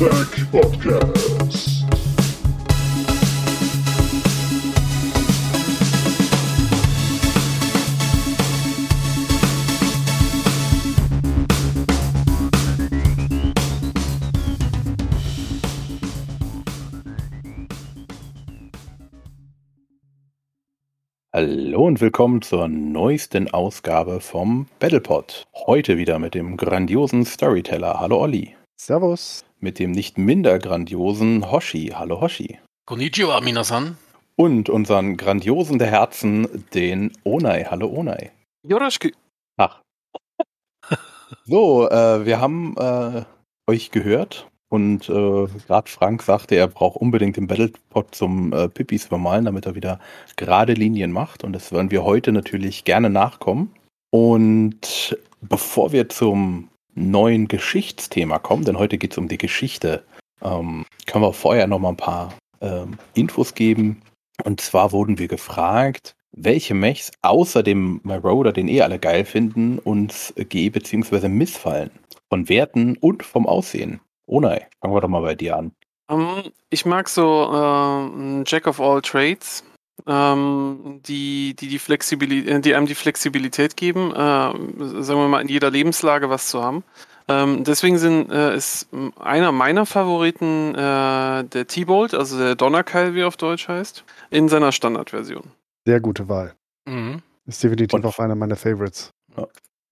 Battletech Podcast. Hallo und willkommen zur neuesten Ausgabe vom Battlepod. Heute wieder mit dem grandiosen Storyteller. Hallo Olli. Servus. Mit dem nicht minder grandiosen Hoshi. Hallo Hoshi. Konnichiwa, Minasan. Und unseren grandiosen der Herzen, den Onai. Hallo Onai. Yoroshiku. Ach. So, äh, wir haben äh, euch gehört und äh, gerade Frank sagte, er braucht unbedingt den Battlepod zum äh, Pipis vermalen, damit er wieder gerade Linien macht. Und das werden wir heute natürlich gerne nachkommen. Und bevor wir zum neuen Geschichtsthema kommen, denn heute geht es um die Geschichte, ähm, können wir vorher noch mal ein paar ähm, Infos geben. Und zwar wurden wir gefragt, welche Mechs außer dem Marauder, den eh alle geil finden, uns ge- bzw. missfallen. Von Werten und vom Aussehen. Onai, fangen wir doch mal bei dir an. Ähm, ich mag so ähm, Jack of all Trades, ähm, die, die, die, Flexibilität, die einem die Flexibilität geben, äh, sagen wir mal in jeder Lebenslage was zu haben. Ähm, deswegen sind, äh, ist einer meiner Favoriten äh, der T-Bolt, also der Donnerkeil, wie er auf Deutsch heißt, in seiner Standardversion. Sehr gute Wahl. Mhm. Ist definitiv Und- auch einer meiner Favorites.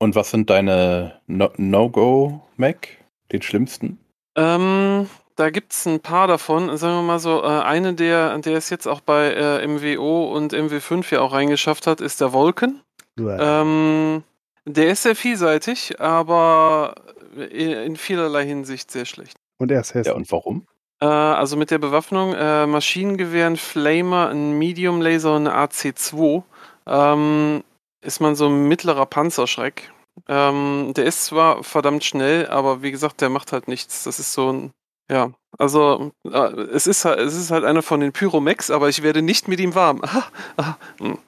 Und was sind deine No- No-Go-Mac? Den schlimmsten? Ähm, da gibt es ein paar davon. Sagen wir mal so, äh, eine, der, der es jetzt auch bei äh, MWO und MW5 ja auch reingeschafft hat, ist der Vulcan. Ähm, der ist sehr vielseitig, aber in, in vielerlei Hinsicht sehr schlecht. Und er ist Ja, hässlich. und warum? Äh, also mit der Bewaffnung, äh, Maschinengewehr, ein Flamer, ein Medium Laser und eine AC2 ähm, ist man so ein mittlerer Panzerschreck. Ähm, der ist zwar verdammt schnell, aber wie gesagt, der macht halt nichts. Das ist so ein, ja, also äh, es, ist halt, es ist halt einer von den Pyromex, aber ich werde nicht mit ihm warm. Ah, ah.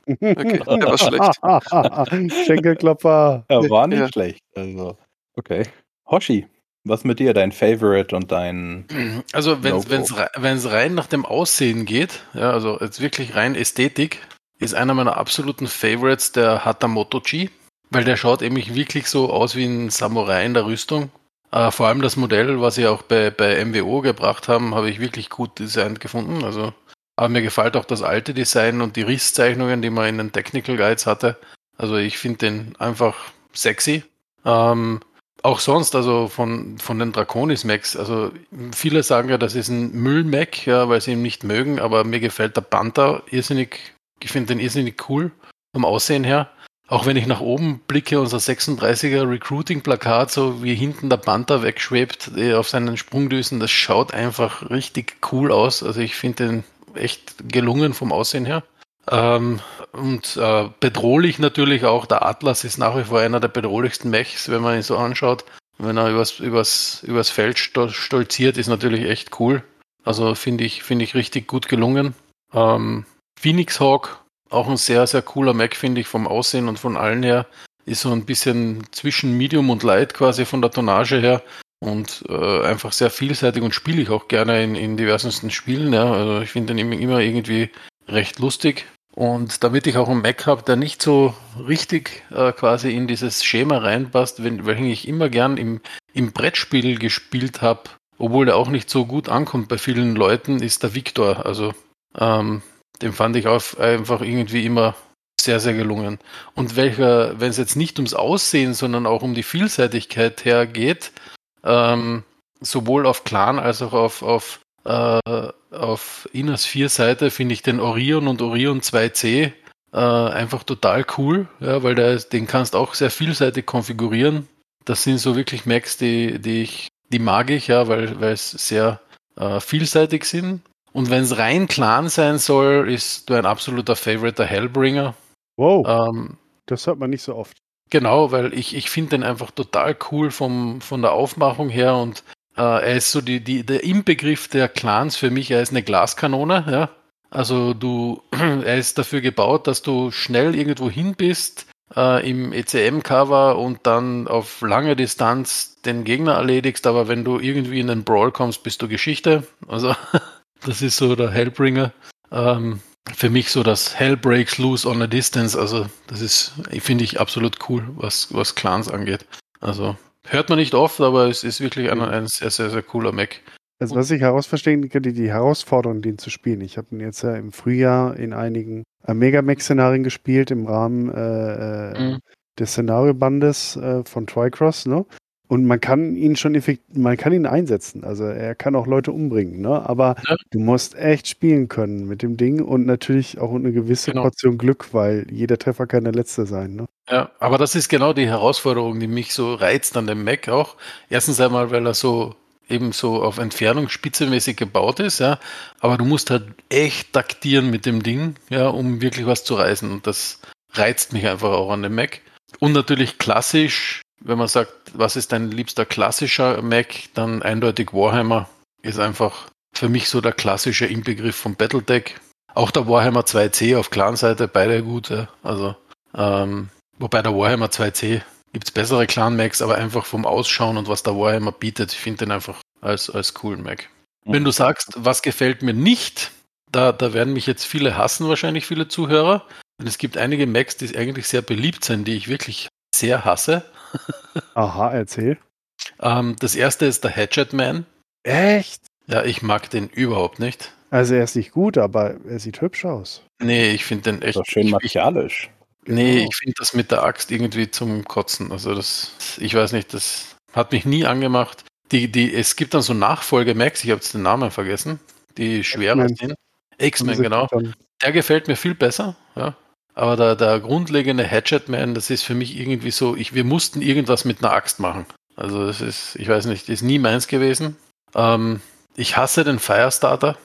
Okay, der war schlecht. Schenkelklopfer. Ja, war nicht Ja. schlecht. Also, okay. Hoshi, was mit dir? Dein Favorite und dein. Also wenn es wenn's rein nach dem Aussehen geht, ja, also jetzt wirklich rein Ästhetik, ist einer meiner absoluten Favorites der Hatamoto G, weil der schaut eben wirklich so aus wie ein Samurai in der Rüstung. Äh, vor allem das Modell, was sie auch bei, bei MWO gebracht haben, habe ich wirklich gut designt gefunden. Also, aber mir gefällt auch das alte Design und die Risszeichnungen, die man in den Technical Guides hatte. Also ich finde den einfach sexy. Ähm, auch sonst, also von, von den Draconis Macs, also viele sagen ja, das ist ein Müll-Mac, ja, weil sie ihn nicht mögen, aber mir gefällt der Panther irrsinnig, ich finde den irrsinnig cool vom Aussehen her. Auch wenn ich nach oben blicke, unser 36er Recruiting-Plakat, so wie hinten der Panther wegschwebt auf seinen Sprungdüsen, das schaut einfach richtig cool aus. Also ich finde den echt gelungen vom Aussehen her. Ähm, und äh, bedrohlich natürlich auch, der Atlas ist nach wie vor einer der bedrohlichsten Mechs, wenn man ihn so anschaut. Wenn er übers, übers, übers Feld stol- stolziert, ist natürlich echt cool. Also finde ich, finde ich richtig gut gelungen. Ähm, Phoenix Hawk, auch ein sehr, sehr cooler Mac, finde ich, vom Aussehen und von allen her. Ist so ein bisschen zwischen Medium und Light quasi von der Tonnage her. Und äh, einfach sehr vielseitig und spiele ich auch gerne in, in diversesten Spielen. Ja. Also ich finde den immer irgendwie recht lustig. Und damit ich auch einen Mac habe, der nicht so richtig äh, quasi in dieses Schema reinpasst, wenn, welchen ich immer gern im, im Brettspiel gespielt habe, obwohl der auch nicht so gut ankommt bei vielen Leuten, ist der Victor. Also ähm, den fand ich auch einfach irgendwie immer sehr, sehr gelungen. Und welcher, wenn es jetzt nicht ums Aussehen, sondern auch um die Vielseitigkeit hergeht, ähm, sowohl auf Clan als auch auf, auf, äh, auf Inas 4 Seite finde ich den Orion und Orion 2C äh, einfach total cool, ja, weil der, den kannst auch sehr vielseitig konfigurieren. Das sind so wirklich Macs, die, die ich, die mag ich, ja, weil, weil es sehr äh, vielseitig sind. Und wenn es rein Clan sein soll, ist du ein absoluter Favorite der Hellbringer. Wow, Ähm, das hört man nicht so oft. Genau, weil ich, ich finde den einfach total cool vom, von der Aufmachung her und äh, er ist so die, die, der Inbegriff der Clans für mich, er ist eine Glaskanone, ja. Also du, er ist dafür gebaut, dass du schnell irgendwo hin bist, äh, im ECM-Cover und dann auf lange Distanz den Gegner erledigst, aber wenn du irgendwie in den Brawl kommst, bist du Geschichte. Also das ist so der Hellbringer. Ähm, für mich so das Hell breaks loose on a distance. Also das ist, finde ich, absolut cool, was, was Clans angeht. Also hört man nicht oft, aber es ist wirklich ein, ein sehr, sehr, sehr cooler Mac. Also was ich herausverstehen könnte, die Herausforderung, den zu spielen. Ich habe ihn jetzt ja im Frühjahr in einigen Mega-Mac-Szenarien gespielt im Rahmen äh, äh, Mhm. des Szenariobandes äh, von Tricross, ne? Und man kann ihn schon effekt, man kann ihn einsetzen. Also er kann auch Leute umbringen, ne? Aber Ja. du musst echt spielen können mit dem Ding und natürlich auch eine gewisse Genau. Portion Glück, weil jeder Treffer kann der letzte sein, ne? Ja, aber das ist genau die Herausforderung, die mich so reizt an dem Mac auch. Erstens einmal, weil er so eben so auf Entfernung spitzenmäßig gebaut ist, ja. Aber du musst halt echt taktieren mit dem Ding, ja, um wirklich was zu reißen. Und das reizt mich einfach auch an dem Mac. Und natürlich klassisch, wenn man sagt, was ist dein liebster klassischer Mac, dann eindeutig Warhammer ist einfach für mich so der klassische Inbegriff von Battletech. Auch der Warhammer 2C auf Clan-Seite, beide gut, ja. Also, ähm, Wobei der Warhammer 2C gibt es bessere Clan-Macs, aber einfach vom Ausschauen und was der Warhammer bietet, ich finde den einfach als, als coolen Mac. Wenn du sagst, was gefällt mir nicht, da, da werden mich jetzt viele hassen, wahrscheinlich viele Zuhörer. Denn es gibt einige Macs, die eigentlich sehr beliebt sind, die ich wirklich sehr hasse. Aha, erzähl. Ähm, das erste ist der Hatchet Man. Echt? Ja, ich mag den überhaupt nicht. Also er ist nicht gut, aber er sieht hübsch aus. Nee, ich finde den echt. Ist doch schön martialisch. nee, Genau. ich finde das mit der Axt irgendwie zum Kotzen. Also das, ich weiß nicht, das hat mich nie angemacht. Die, die, es gibt dann so Nachfolge-Macs, ich habe jetzt den Namen vergessen, die schwerer sind. X-Men, genau. Der gefällt mir viel besser, ja. Aber der, der grundlegende Hatchet Man, das ist für mich irgendwie so, ich, wir mussten irgendwas mit einer Axt machen. Also das ist, ich weiß nicht, ist nie meins gewesen. Ähm, ich hasse den Firestarter.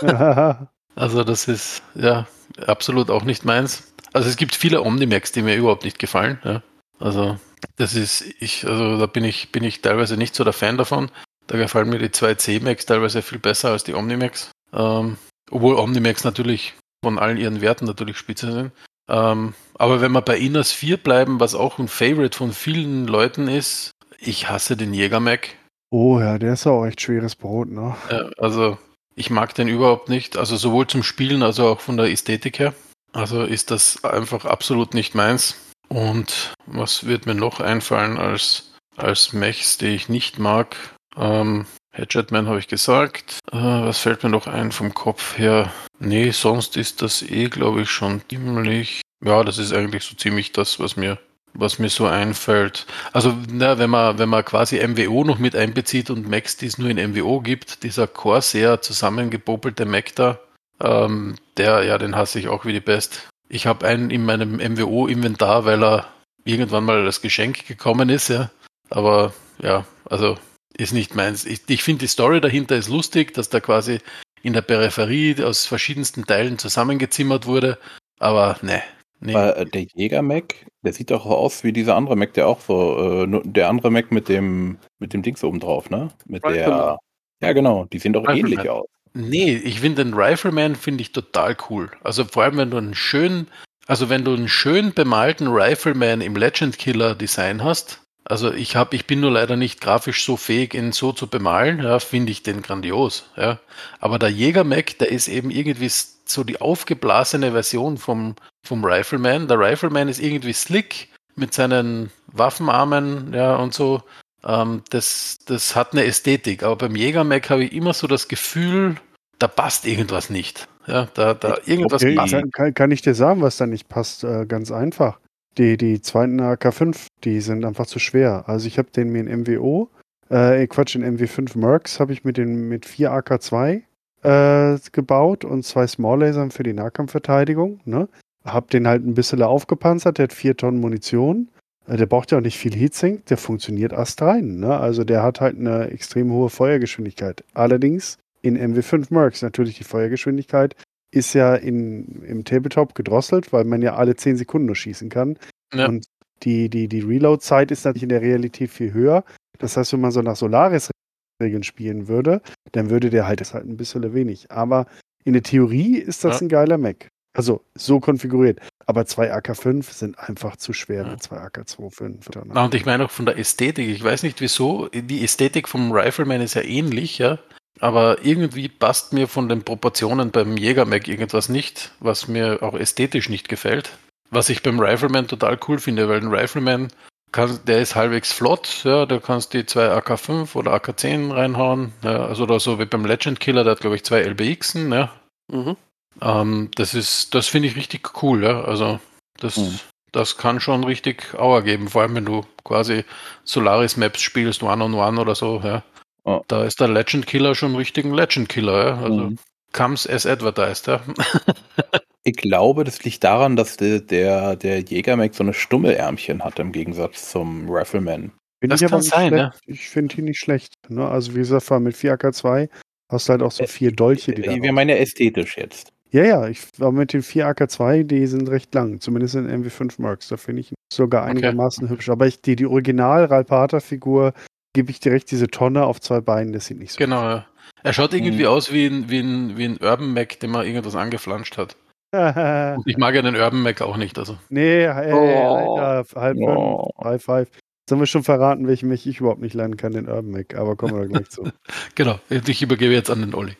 Also das ist ja absolut auch nicht meins. Also es gibt viele Omnimax, die mir überhaupt nicht gefallen. Ja. Also das ist ich, also da bin ich bin ich teilweise nicht so der Fan davon. Da gefallen mir die 2C Max teilweise viel besser als die Omnimax. Ähm, obwohl Omnimax natürlich von allen ihren Werten natürlich spitze sind. Ähm, aber wenn wir bei Inas 4 bleiben, was auch ein Favorite von vielen Leuten ist, ich hasse den Jäger Mac. oh ja, der ist auch echt schweres Brot, ne? Ja, also ich mag den überhaupt nicht. Also sowohl zum Spielen als auch von der Ästhetik her. Also ist das einfach absolut nicht meins. Und was wird mir noch einfallen als, als Mechs, die ich nicht mag? Ähm, Hatchetman habe ich gesagt. Äh, was fällt mir noch ein vom Kopf her? Nee, sonst ist das eh, glaube ich, schon ziemlich. Ja, das ist eigentlich so ziemlich das, was mir, was mir so einfällt. Also, na, wenn man, wenn man quasi MWO noch mit einbezieht und Macs, die es nur in MWO gibt, dieser Corsair zusammengepopelte Mac da, ähm, der, ja, den hasse ich auch wie die Pest. Ich habe einen in meinem MWO-Inventar, weil er irgendwann mal als Geschenk gekommen ist, ja. Aber ja, also ist nicht meins. Ich, ich finde die Story dahinter ist lustig, dass da quasi in der Peripherie aus verschiedensten Teilen zusammengezimmert wurde. Aber ne, nee. Äh, der Jäger-Mac, der sieht doch aus wie dieser andere Mac, der auch so, äh, der andere Mac mit dem, mit dem Dings oben drauf, ne? Mit der. Rifleman. Ja, genau, die sehen doch Rifleman. ähnlich aus. Nee, ich finde den Rifleman finde ich total cool. Also vor allem, wenn du einen schönen, also wenn du einen schön bemalten Rifleman im Legend Killer Design hast. Also ich habe, ich bin nur leider nicht grafisch so fähig, ihn so zu bemalen. Ja, finde ich den grandios. Ja, aber der Jäger Mac, der ist eben irgendwie so die aufgeblasene Version vom vom Rifleman. Der Rifleman ist irgendwie slick mit seinen Waffenarmen, ja und so. Ähm, das, das hat eine Ästhetik, aber beim Jäger-Mac habe ich immer so das Gefühl, da passt irgendwas nicht. Ja, da, da irgendwas Okay, passt. kann, kann, kann ich dir sagen, was da nicht passt? Äh, ganz einfach. Die, die zweiten AK5, die sind einfach zu schwer. Also ich habe den mir in MWO, äh, Quatsch, in MW5 Mercs habe ich mit den mit 4 AK2 äh, gebaut und zwei Small Lasern für die Nahkampfverteidigung. Ne? Hab den halt ein bisschen aufgepanzert, der hat 4 Tonnen Munition. Äh, der braucht ja auch nicht viel Heatsink, der funktioniert astrein. Ne? Also der hat halt eine extrem hohe Feuergeschwindigkeit. Allerdings in MW5 Mercs natürlich die Feuergeschwindigkeit ist ja in, im Tabletop gedrosselt, weil man ja alle 10 Sekunden nur schießen kann. Ja. Und die, die, die Reload-Zeit ist natürlich in der Realität viel höher. Das heißt, wenn man so nach Solaris-Regeln spielen würde, dann würde der halt das halt ein bisschen wenig. Aber in der Theorie ist das Ja. ein geiler Mac. Also so konfiguriert. Aber zwei AK5 sind einfach zu schwer Ja. mit zwei AK25. Na, und ich meine auch von der Ästhetik. Ich weiß nicht wieso. Die Ästhetik vom Rifleman ist ja ähnlich, ja. Aber irgendwie passt mir von den Proportionen beim Jägermag irgendwas nicht, was mir auch ästhetisch nicht gefällt. Was ich beim Rifleman total cool finde, weil ein Rifleman, kann, der ist halbwegs flott, ja, da kannst die zwei AK5 oder AK10 reinhauen, ja, also oder so wie beim Legend Killer, der hat glaube ich zwei LBXen, ja. Mhm. Ähm, das ist, das finde ich richtig cool, ja. Also das, Mhm. das kann schon richtig Auer geben, vor allem wenn du quasi Solaris Maps spielst, One on One oder so, ja. Ja. Da ist der Legend Killer schon richtig ein Legend Killer, ja. Also Mhm. comes as advertised, ja. Ich glaube, das liegt daran, dass der, der, der Jägermag so eine Stummelärmchen hat im Gegensatz zum Rifleman. Das ich aber kann nicht sein, schlecht. ne? Ich finde ihn nicht schlecht. Ne? Also wie gesagt, mit 4 AK2 hast du halt auch so vier Dolche, die da Wir meinen ja ästhetisch jetzt. Ja, ja, ich war mit den 4 AK2, die sind recht lang, zumindest in MW5 Mercs. Da finde ich ihn sogar Okay. einigermaßen hübsch. Aber ich, die, die original Ralpata-Figur gebe ich direkt diese Tonne auf zwei Beinen, das sieht nicht so Genau, ja. Er schaut irgendwie Mhm. aus wie ein, wie, ein, wie ein Urban Mac, dem man irgendwas angeflanscht hat. aus. Und ich mag ja den Urban Mac auch nicht, also. nee, ey, Oh. Alter, halb Oh. fünf, High five. Jetzt haben wir schon verraten, welchen mich ich überhaupt nicht lernen kann, den Urban Mac, aber kommen wir da gleich zu. Genau, ich übergebe jetzt an den Olli.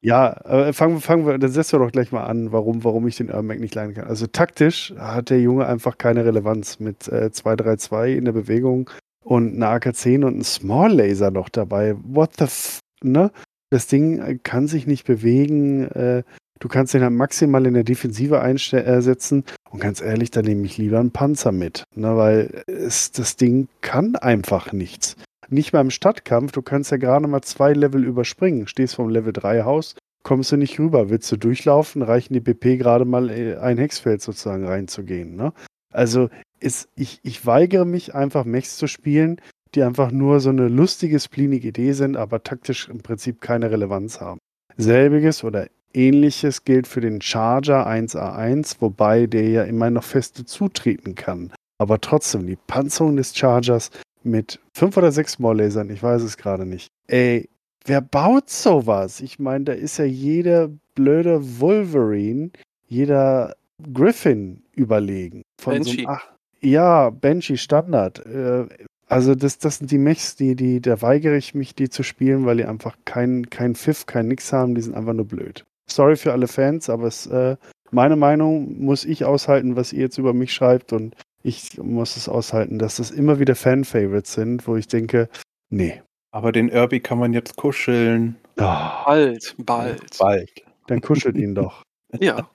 Ja, äh, fangen, fangen wir, dann setzen wir doch gleich mal an, warum, warum ich den Urban Mac nicht lernen kann. Also taktisch hat der Junge einfach keine Relevanz mit äh, 232 in der Bewegung und eine AK-10 und ein Small Laser noch dabei. What the f, ne? Das Ding äh, kann sich nicht bewegen. Äh, du kannst den halt maximal in der Defensive einsetzen und ganz ehrlich, da nehme ich lieber einen Panzer mit, ne? Weil es, das Ding kann einfach nichts. Nicht mal im Stadtkampf, du kannst ja gerade mal zwei Level überspringen. Stehst vom Level 3 Haus, kommst du nicht rüber. Willst du durchlaufen, reichen die BP gerade mal äh, ein Hexfeld sozusagen reinzugehen. Ne? Also ist, ich, ich weigere mich einfach Mechs zu spielen, die einfach nur so eine lustige, splinige Idee sind, aber taktisch im Prinzip keine Relevanz haben. Selbiges oder ähnliches gilt für den Charger 1A1, wobei der ja immer noch feste zutreten kann. Aber trotzdem, die Panzerung des Chargers mit fünf oder sechs Small-Lasern, ich weiß es gerade nicht. Ey, wer baut sowas? Ich meine, da ist ja jeder blöde Wolverine, jeder Griffin überlegen. Von So Banshee. einem, ach, ja, Banshee Standard. Äh, also das, das sind die Mechs, die, die, da weigere ich mich, die zu spielen, weil die einfach kein, kein Pfiff, kein Nix haben, die sind einfach nur blöd. Sorry für alle Fans, aber es, äh, meine Meinung muss ich aushalten, was ihr jetzt über mich schreibt und ich muss es aushalten, dass das immer wieder Fan-Favorites sind, wo ich denke, nee. Aber den Irby kann man jetzt kuscheln. Ah, Bald, bald. Bald. dann kuschelt ihn doch. Ja.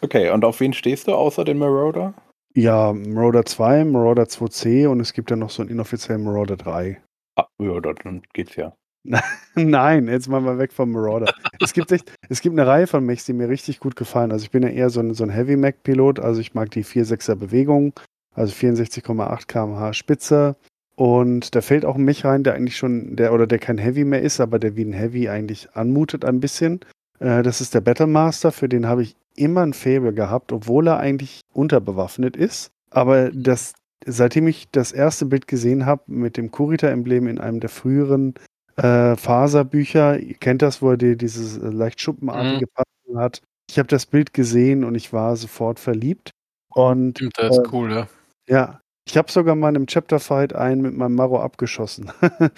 Okay, und auf wen stehst du außer den Marauder? Ja, Marauder 2, Marauder 2C und es gibt ja noch so einen inoffiziellen Marauder 3. Ah, ja, dann geht's ja. Nein, jetzt mal mal weg vom Marauder. es gibt echt, es gibt eine Reihe von Mechs, die mir richtig gut gefallen. Also ich bin ja eher so ein, so ein Heavy Mech Pilot, also ich mag die 4.6er Bewegung, also 64,8 km/h Spitze. Und da fällt auch ein Mech rein, der eigentlich schon, der oder der kein Heavy mehr ist, aber der wie ein Heavy eigentlich anmutet ein bisschen. Äh, das ist der Battlemaster, für den habe ich immer ein Faible gehabt, obwohl er eigentlich unterbewaffnet ist. Aber das, seitdem ich das erste Bild gesehen habe mit dem Kurita-Emblem in einem der früheren äh, Faserbücher, ihr kennt das, wo er die, dieses äh, leicht schuppenartige Passen hat. Ich habe das Bild gesehen und ich war sofort verliebt. Und Stimmt, ist Äh, cool, ja. ja, ich habe sogar mal in einem Chapter-Fight einen mit meinem Maro abgeschossen.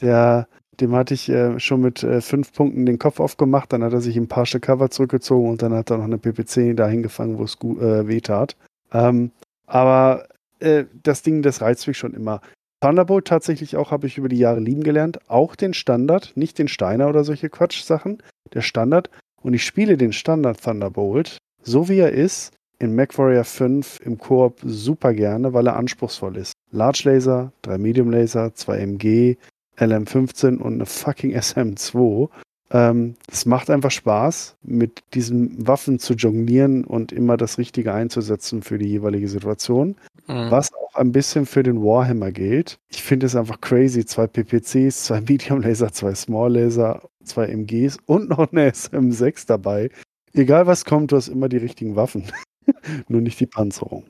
Der, dem hatte ich äh, schon mit äh, fünf Punkten den Kopf aufgemacht, dann hat er sich im Partial Cover zurückgezogen und dann hat er noch eine PPC dahin gefangen, wo es äh, weh tat. Ähm, aber äh, das Ding, das reizt mich schon immer. Thunderbolt tatsächlich auch habe ich über die Jahre lieben gelernt. Auch den Standard, nicht den Steiner oder solche Quatschsachen. Der Standard. Und ich spiele den Standard Thunderbolt, so wie er ist, in MacWarrior 5 im Koop super gerne, weil er anspruchsvoll ist. Large Laser, drei Medium Laser, zwei MG, LM15 und eine fucking SM2. Ähm, es macht einfach Spaß, mit diesen Waffen zu jonglieren und immer das Richtige einzusetzen für die jeweilige Situation. Mhm. Was auch ein bisschen für den Warhammer gilt. Ich finde es einfach crazy. Zwei PPCs, zwei Medium Laser, zwei Small Laser, zwei MGs und noch eine SM6 dabei. Egal was kommt, du hast immer die richtigen Waffen. Nur nicht die Panzerung.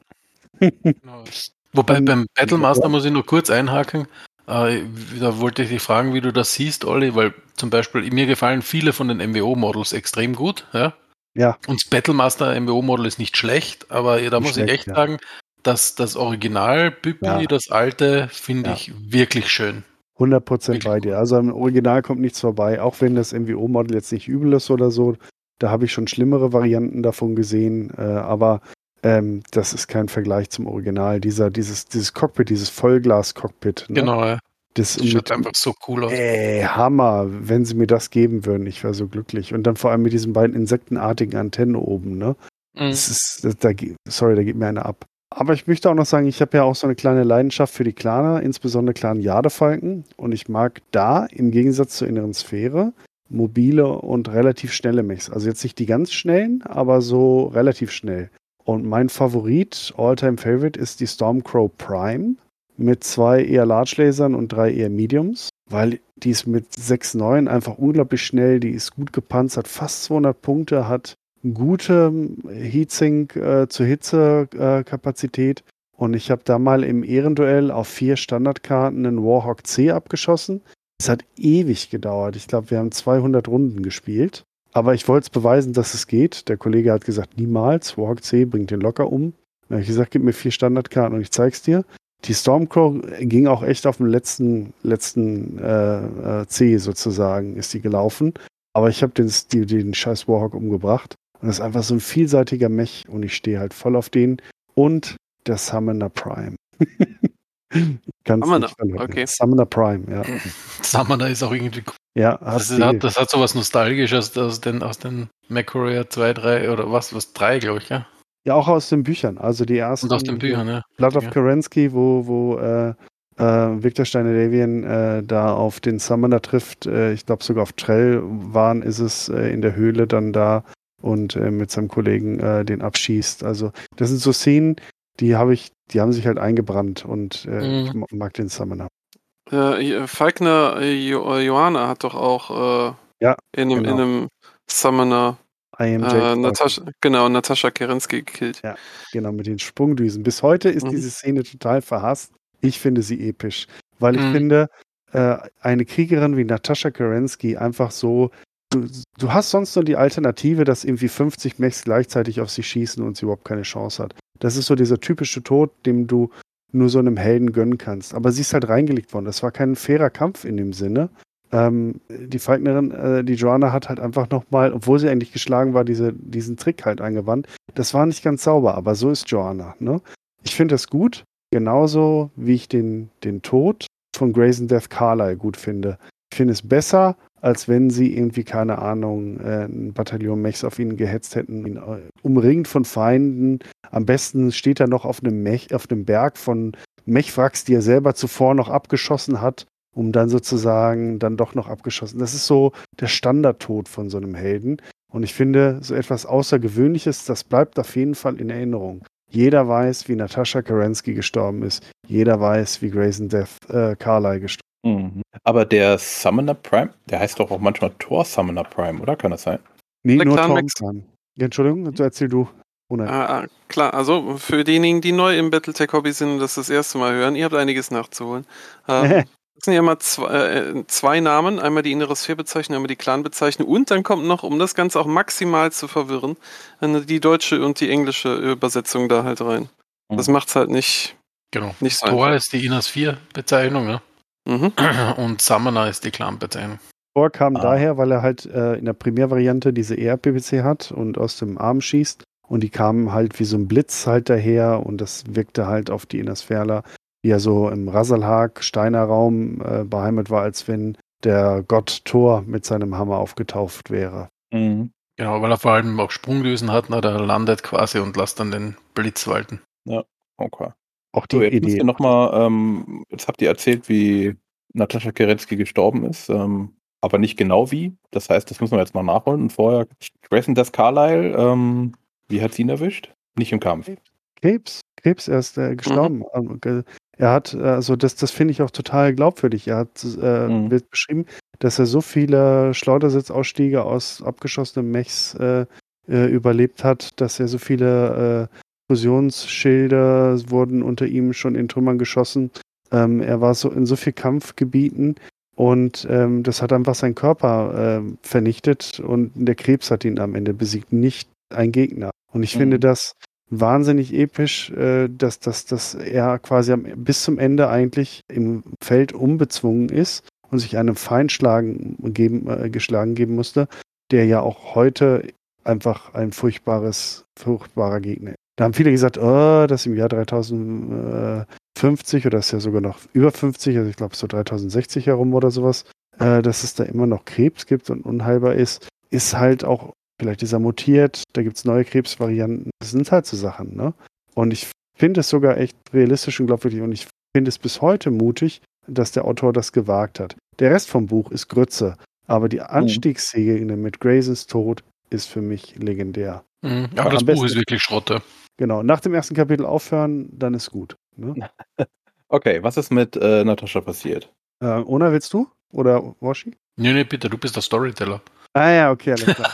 Genau. Wobei beim Battlemaster muss ich nur kurz einhaken. Äh, da wollte ich dich fragen, wie du das siehst, Olli, weil zum Beispiel mir gefallen viele von den MWO-Models extrem gut. Ja? Ja. Und das Battlemaster MWO-Model ist nicht schlecht, aber da Nicht muss ich schlecht, echt ja. sagen, dass das Original Püppi, Ja. das alte, finde ich wirklich schön. 100% Wirklich bei dir. Also am Original kommt nichts vorbei, auch wenn das MWO-Model jetzt nicht übel ist oder so. Da habe ich schon schlimmere Varianten davon gesehen, äh, aber ähm, das ist kein Vergleich zum Original. Dieser, dieses, dieses Cockpit, dieses Vollglas-Cockpit. Ne? Genau, ja. Das Das schaut mit, einfach so cool aus. ey, Hammer, wenn sie mir das geben würden. Ich wäre so glücklich. Und dann vor allem mit diesen beiden insektenartigen Antennen oben. Ne? Mhm. Das ist, das, da, sorry, da geht mir eine ab. Aber ich möchte auch noch sagen, ich habe ja auch so eine kleine Leidenschaft für die Klaner, insbesondere Clan Jadefalken. Und ich mag da im Gegensatz zur inneren Sphäre mobile und relativ schnelle Mechs. Also jetzt nicht die ganz schnellen, aber so relativ schnell. Und mein Favorit, All-Time Favorite, ist die Stormcrow Prime mit zwei eher Large Lasern und drei eher Mediums, weil die ist mit 6,9 einfach unglaublich schnell, die ist gut gepanzert, fast 200 Punkte, hat gute Heatsink äh, zur Hitze äh, und ich habe da mal im Ehrenduell auf vier Standardkarten einen Warhawk C abgeschossen. Es hat ewig gedauert. Ich glaube, wir haben 200 Runden gespielt. Aber ich wollte es beweisen, dass es geht. Der Kollege hat gesagt, niemals. Warhawk C bringt den locker um. Dann habe ich gesagt, gib mir vier Standardkarten und ich zeig's dir. Die Stormcrow ging auch echt auf dem letzten, letzten äh, äh, C sozusagen, ist die gelaufen. Aber ich habe den, die, den scheiß Warhawk umgebracht. Und das ist einfach so ein vielseitiger Mech und ich stehe halt voll auf den. Und der Summoner Prime. Ganz Summoner, okay. Summoner Prime, ja. Summoner ist auch irgendwie cool. Ja, Das, du- hat, das hat sowas Nostalgisches aus den, aus den MacWarrior 2, 3 oder was, was 3, glaube ich, ja. ja, auch aus den Büchern. Also die ersten. Und aus den Büchern, ja. Blood of Ja. Kerensky, wo, wo äh, äh, Victor Steiner-Davian äh, da auf den Summoner trifft. Äh, ich glaube sogar auf Trell waren, ist es äh, in der Höhle dann da und äh, mit seinem Kollegen äh, den abschießt. Also das sind so Szenen, die habe ich, die haben sich halt eingebrannt und äh, Mhm. ich ma- mag den Summoner. Äh, Falkner äh, jo äh, Johanna hat doch auch äh, Ja, in, einem, genau. in einem Summoner äh, Natascha, genau, Natascha Kerensky gekillt. Ja. Genau, mit den Sprungdüsen. Bis heute ist Mhm. diese Szene total verhasst. Ich finde sie episch, weil ich Mhm. finde, äh, eine Kriegerin wie Natascha Kerensky einfach so. Du, du hast sonst nur die Alternative, dass irgendwie 50 Mechs gleichzeitig auf sie schießen und sie überhaupt keine Chance hat. Das ist so dieser typische Tod, dem du nur so einem Helden gönnen kannst. Aber sie ist halt reingelegt worden. Das war kein fairer Kampf in dem Sinne. Ähm, die Falknerin, äh, die Joanna hat halt einfach nochmal, obwohl sie eigentlich geschlagen war, diese, diesen Trick halt angewandt. Das war nicht ganz sauber, aber so ist Joanna. Ne? Ich finde das gut, genauso wie ich den, den Tod von Grayson Death Carlyle gut finde. Ich finde es besser, als wenn sie irgendwie, keine Ahnung, äh, ein Bataillon Mechs auf ihn gehetzt hätten, ihn, äh, umringt von Feinden. Am besten steht er noch auf einem, Mech, auf einem Berg von Mechwracks, die er selber zuvor noch abgeschossen hat, um dann sozusagen dann doch noch abgeschossen. Das ist so der Standardtod von so einem Helden. Und ich finde, so etwas Außergewöhnliches, das bleibt auf jeden Fall in Erinnerung. Jeder weiß, wie Natascha Kerensky gestorben ist. Jeder weiß, wie Grayson Death äh, Carlyle gestorben Mhm. Aber der Summoner Prime, der heißt doch auch manchmal Tor Summoner Prime, oder? Kann das sein? Nee, Der nur. Ja, Entschuldigung, so erzähl du. Ohne. Ah, ah, klar, also für diejenigen, die neu im Battletech-Hobby sind und das das erste Mal hören, ihr habt einiges nachzuholen. Ähm, das sind ja immer zwei, äh, zwei Namen, einmal die innere Sphärebezeichnung, einmal die Clan-Bezeichnung und dann kommt noch, um das Ganze auch maximal zu verwirren, äh, die deutsche und die englische Übersetzung da halt rein. Das Mhm. macht's halt nicht, Genau. nicht so Tor einfach. ist die Inas 4 Bezeichnung, ja. Mhm. Und Summoner ist die Clan-Bezeichnung. Thor kam Ah. daher, weil er halt äh, in der Primärvariante diese ERPPC hat und aus dem Arm schießt. Und die kamen halt wie so ein Blitz halt daher und das wirkte halt auf die Innersphäre, die ja so im Rassalhag, Steiner Raum äh, beheimatet war, als wenn der Gott Thor mit seinem Hammer aufgetauft wäre. Mhm. Genau, weil er vor allem auch Sprungdüsen hat, na, der landet quasi und lässt dann den Blitz walten. Okay. Auch die So, jetzt Idee. ihr noch mal, ähm, jetzt habt ihr erzählt, wie Natascha Kerensky gestorben ist, ähm, aber nicht genau wie. Das heißt, das müssen wir jetzt mal nachholen. Und vorher, Grayson Death Carlyle, ähm, wie hat sie ihn erwischt? Nicht im Kampf. Krebs. Krebs, er ist äh, gestorben. Ähm, ge- Er hat, äh, also das, das finde ich auch total glaubwürdig. Er hat äh, Mhm. wird beschrieben, dass er so viele Schleudersitzausstiege aus abgeschossenen Mechs äh, äh, überlebt hat, dass er so viele äh, Fusionsschilder wurden unter ihm schon in Trümmern geschossen. Ähm, er war so in so viel Kampfgebieten, Und ähm, das hat einfach seinen Körper ähm, vernichtet und der Krebs hat ihn am Ende besiegt, nicht ein Gegner. Und ich Mhm. finde das wahnsinnig episch, äh, dass, dass, dass er quasi am, bis zum Ende eigentlich im Feld unbezwungen ist und sich einem Feind schlagen, geben, äh, geschlagen geben musste, der ja auch heute einfach ein furchtbares, furchtbarer Gegner ist. Da haben viele gesagt, oh, das im Jahr 3050 oder ist ja sogar noch über 50, also ich glaube so 3060 herum oder sowas, äh, dass es da immer noch Krebs gibt und unheilbar ist, ist halt auch, vielleicht ist er mutiert, da gibt es neue Krebsvarianten. Das sind halt so Sachen, ne? Und ich finde es sogar echt realistisch und glaubwürdig und ich finde es bis heute mutig, dass der Autor das gewagt hat. Der Rest vom Buch ist Grütze, aber die Anstiegsszene mit Graysons Tod ist für mich legendär. Mhm. Aber Aber das Buch ist wirklich Schrotte. Genau, nach dem ersten Kapitel aufhören, dann ist gut. Ne? Okay, was ist mit äh, Natascha passiert? Äh, Ona, willst du? Oder Washi? Nee, nee, bitte, du bist der Storyteller. Ah ja, okay, alles klar.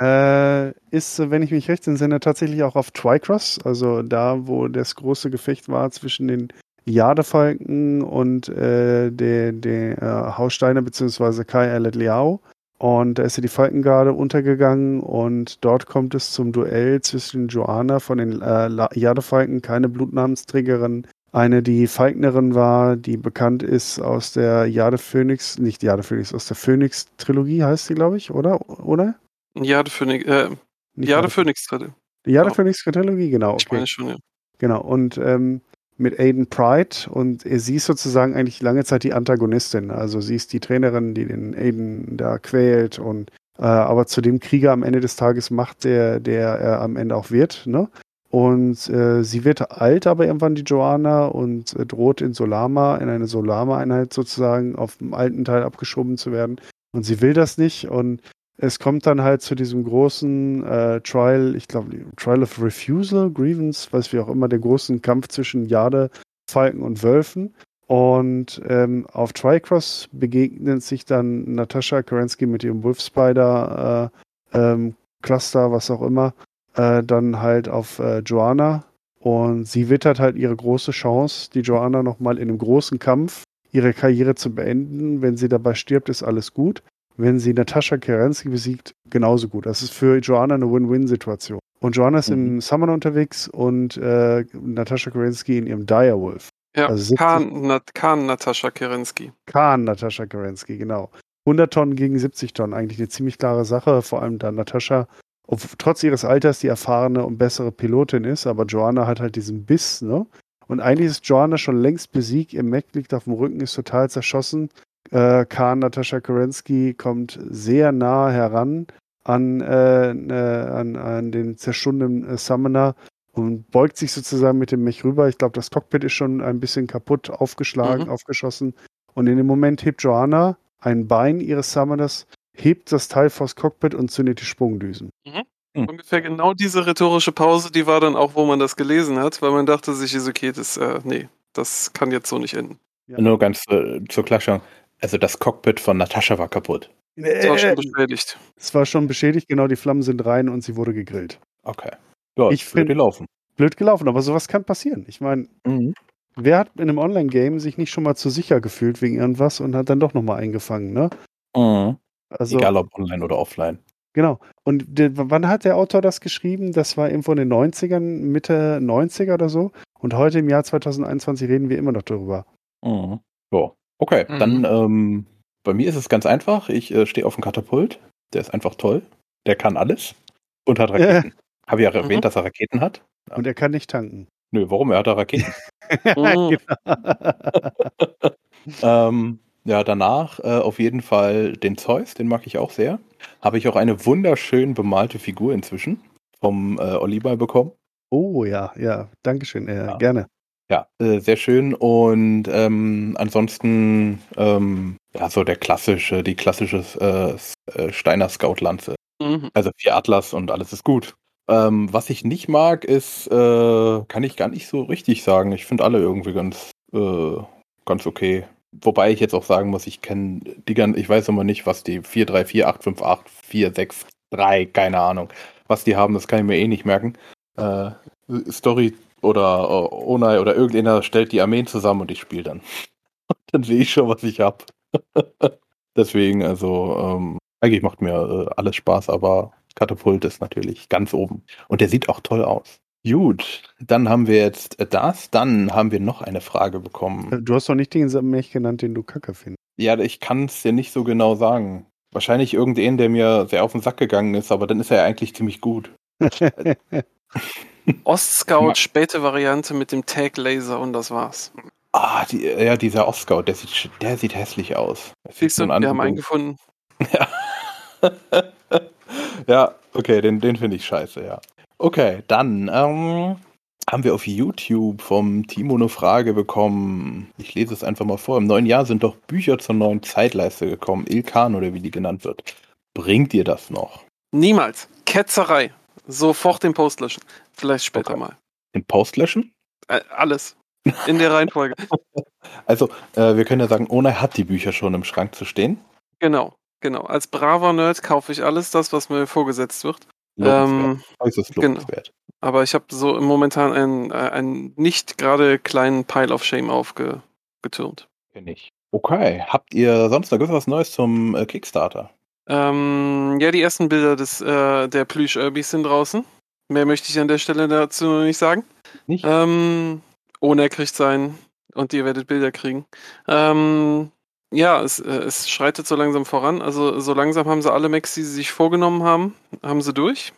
äh, ist, wenn ich mich recht entsinne, tatsächlich auch auf Tricross, also da, wo das große Gefecht war zwischen den Jadefalken und äh, der, der äh, Haussteiner bzw. Kai Alet Liao. Und da ist ja die Falkengarde untergegangen und dort kommt es zum Duell zwischen Joanna von den äh, Jadefalken, keine Blutnamensträgerin, eine, die Falknerin war, die bekannt ist aus der Jade Phoenix, nicht Jade Phoenix, aus der Phoenix-Trilogie heißt sie, glaube ich, oder? Oder? Jade Phoenix, äh, Jade Phoenix Trilogie, Die Jade Genau. Phoenix-Trilogie, genau. ich Okay. meine schon, ja. Genau, und ähm, mit Aiden Pride und äh, sie ist sozusagen eigentlich lange Zeit die Antagonistin. Also sie ist die Trainerin, die den Aiden da quält und äh, aber zu dem Krieger am Ende des Tages macht, der, der er am Ende auch wird, ne? Und äh, sie wird alt, aber irgendwann die Joanna und äh, droht in Solama, in eine Solama-Einheit sozusagen auf dem alten Teil abgeschoben zu werden. Und sie will das nicht und es kommt dann halt zu diesem großen äh, Trial, ich glaube, Trial of Refusal, Grievance, was wie auch immer, der großen Kampf zwischen Jade, Falken und Wölfen. Und ähm, auf Tricross begegnet sich dann Natascha Kerensky mit ihrem Wolfspider äh, ähm, Cluster, was auch immer, äh, dann halt auf äh, Joanna. Und sie wittert halt ihre große Chance, die Joanna nochmal in einem großen Kampf ihre Karriere zu beenden. Wenn sie dabei stirbt, ist alles gut wenn sie Natascha Kerensky besiegt, genauso gut. Das ist für Joanna eine Win-Win-Situation. Und Joanna ist im Summoner unterwegs und äh, Natascha Kerensky in ihrem Direwolf. Ja, Also Khan, Nat, Khan Natascha Kerensky. Khan Natascha Kerensky, genau. 100 Tonnen gegen 70 Tonnen, eigentlich eine ziemlich klare Sache, vor allem da Natascha ob, trotz ihres Alters die erfahrene und bessere Pilotin ist, aber Joanna hat halt diesen Biss, ne? Und eigentlich ist Joanna schon längst besiegt, ihr Mac liegt auf dem Rücken, ist total zerschossen. Äh, Khan Natascha Kerensky kommt sehr nah heran an, äh, äh, an, an den zerstundenen äh, Summoner und beugt sich sozusagen mit dem Mech rüber. Ich glaube, das Cockpit ist schon ein bisschen kaputt, aufgeschlagen, Mhm. aufgeschossen. Und in dem Moment hebt Joanna ein Bein ihres Summoners, hebt das Teil vors Cockpit und zündet die Sprungdüsen. Hm. Ungefähr genau diese rhetorische Pause, die war dann auch, wo man das gelesen hat, weil man dachte sich, ist okay, das, äh, nee, das kann jetzt so nicht enden. Ja. Nur ganz äh, zur Klarstellung. Also das Cockpit von Natascha war kaputt. Das war schon beschädigt. es war schon beschädigt, genau, die Flammen sind rein und sie wurde gegrillt. Okay. Ja, Ich ich würde find- laufen. Blöd gelaufen, aber sowas kann passieren. Ich meine, wer hat in einem Online-Game sich nicht schon mal zu sicher gefühlt wegen irgendwas und hat dann doch nochmal eingefangen, ne? Mhm. Also, Egal ob online oder offline. Genau. Und der, wann hat der Autor das geschrieben? Das war irgendwo in den 90ern, Mitte 90er oder so. Und heute im Jahr 2021 reden wir immer noch darüber. Mhm. Ja. Okay, Mhm. dann ähm, bei mir ist es ganz einfach. Ich äh, stehe auf dem Katapult. Der ist einfach toll. Der kann alles. Und hat Raketen. Habe ich ja erwähnt, Mhm. dass er Raketen hat. Ja. Und er kann nicht tanken. Nö, warum? Er hat da Raketen. Mhm. ähm, ja, danach äh, auf jeden Fall den Zeus, den mag ich auch sehr. Habe ich auch eine wunderschön bemalte Figur inzwischen vom äh, Oliver bekommen. oh ja, ja. Dankeschön. Äh, Ja. Gerne. Ja, äh, sehr schön. Und ähm, ansonsten, ähm, ja, so der klassische, die klassische äh, äh, Steiner Scout-Lanze. Mhm. Also vier Atlas und alles ist gut. Ähm, was ich nicht mag, ist, äh, kann ich gar nicht so richtig sagen. Ich finde alle irgendwie ganz, äh, ganz okay. Wobei ich jetzt auch sagen muss, ich kenne die gan- ich weiß immer nicht, was die 4, 3, 4, 8, 5, 8, 4, 6, 3, keine Ahnung. Was die haben, das kann ich mir eh nicht merken. Äh, Story oder äh, Onai oder irgendeiner stellt die Armeen zusammen und ich spiele dann. dann sehe ich schon, was ich hab. Deswegen, also, ähm, eigentlich macht mir äh, alles Spaß, aber Katapult ist natürlich ganz oben. Und der sieht auch toll aus. Gut, dann haben wir jetzt das. Dann haben wir noch eine Frage bekommen. Du hast doch nicht den Mech genannt, den du kacke findest. Ja, ich kann es dir nicht so genau sagen. Wahrscheinlich irgendeinen, der mir sehr auf den Sack gegangen ist, aber dann ist er ja eigentlich ziemlich gut. Ostscout, späte Variante mit dem Tag Laser und das war's. Ah, die, ja, dieser Ostscout, der sieht, der sieht hässlich aus. Das Siehst du, wir haben einen gefunden. Ja. ja, okay, den, den finde ich scheiße, ja. Okay, dann ähm, haben wir auf YouTube vom Timo eine Frage bekommen. Ich lese es einfach mal vor. Im neuen Jahr sind doch Bücher zur neuen Zeitleiste gekommen. Ilkan oder wie die genannt wird. Bringt ihr das noch? Niemals. Ketzerei. Sofort den Post löschen. Vielleicht später Okay. mal. Den Post löschen? Äh, alles. In der Reihenfolge. Also, äh, wir können ja sagen, Onai hat die Bücher schon im Schrank zu stehen. genau, genau. Als braver Nerd kaufe ich alles das, was mir vorgesetzt wird. Lobenswert. Ähm, Äußerst genau. aber ich habe so momentan einen, äh, einen nicht gerade kleinen Pile of Shame aufgetürmt. Kenn ich. Okay, habt ihr sonst noch was Neues zum äh, Kickstarter? Ähm, ja, die ersten Bilder des, äh, der Plüsch-Urbis sind draußen. Mehr möchte ich an der Stelle dazu noch nicht sagen. Nicht? Ähm, ohne kriegt sein und ihr werdet Bilder kriegen. Ähm, ja, es, äh, es schreitet so langsam voran. Also so langsam haben sie alle Macs, die sie sich vorgenommen haben, haben sie durch.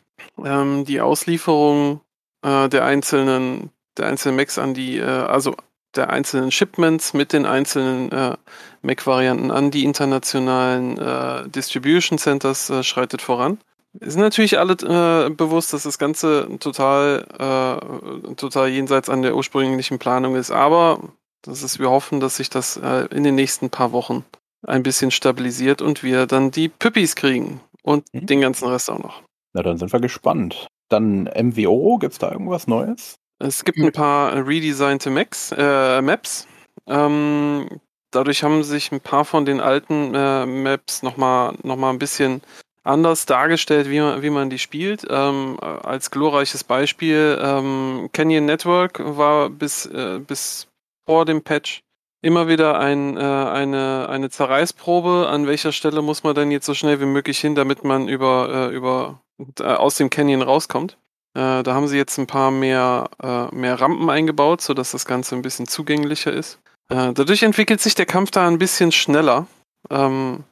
Ähm, die Auslieferung äh, der einzelnen der einzelnen Macs an die, äh, also der einzelnen Shipments mit den einzelnen äh, Mac-Varianten an die internationalen äh, Distribution Centers äh, schreitet voran. Es sind natürlich alle äh, bewusst, dass das Ganze total, äh, total jenseits an der ursprünglichen Planung ist, aber das ist, wir hoffen, dass sich das äh, in den nächsten paar Wochen ein bisschen stabilisiert und wir dann die Püppis kriegen und Mhm. den ganzen Rest auch noch. Na, dann sind wir gespannt. Dann MWO, gibt's da irgendwas Neues? Es gibt ein paar redesignte Macs, äh, Maps. Ähm, dadurch haben sich ein paar von den alten äh, Maps nochmal noch mal ein bisschen anders dargestellt, wie man, wie man die spielt. Ähm, äh, als glorreiches Beispiel, ähm, Canyon Network war bis, äh, bis vor dem Patch immer wieder ein, äh, eine, eine Zerreißprobe, an welcher Stelle muss man denn jetzt so schnell wie möglich hin, damit man über, äh, über äh, aus dem Canyon rauskommt. Äh, da haben sie jetzt ein paar mehr, äh, mehr Rampen eingebaut, sodass das Ganze ein bisschen zugänglicher ist. Äh, dadurch entwickelt sich der Kampf da ein bisschen schneller. Ähm,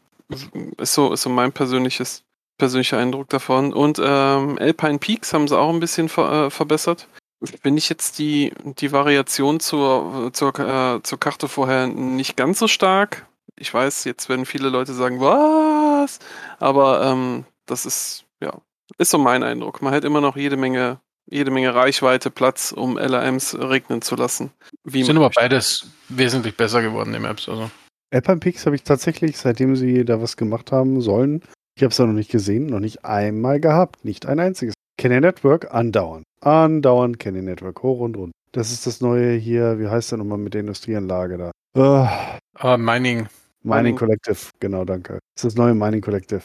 ist, so, ist so mein persönliches, persönlicher Eindruck davon. Und ähm, Alpine Peaks haben sie auch ein bisschen ver, äh, verbessert. Finde ich jetzt die, die Variation zur, zur, äh, zur Karte vorher nicht ganz so stark. Ich weiß, jetzt werden viele Leute sagen, was? Aber ähm, das ist, ja, ist so mein Eindruck. Man hat immer noch jede Menge, jede Menge Reichweite, Platz, um LRMs regnen zu lassen. Wie Sind aber möchte. beides wesentlich besser geworden, die Maps. Also. Alpine Peaks habe ich tatsächlich, seitdem sie da was gemacht haben sollen, ich habe es noch nicht gesehen, noch nicht einmal gehabt. Nicht ein einziges. Canyon Network andauernd. Andauernd Canyon Network. Hoch und runter. Das ist das neue hier, wie heißt der nochmal mit der Industrieanlage da? Äh, Äh, Mining. Mining. Collective, genau, danke. Das ist das neue Mining Collective.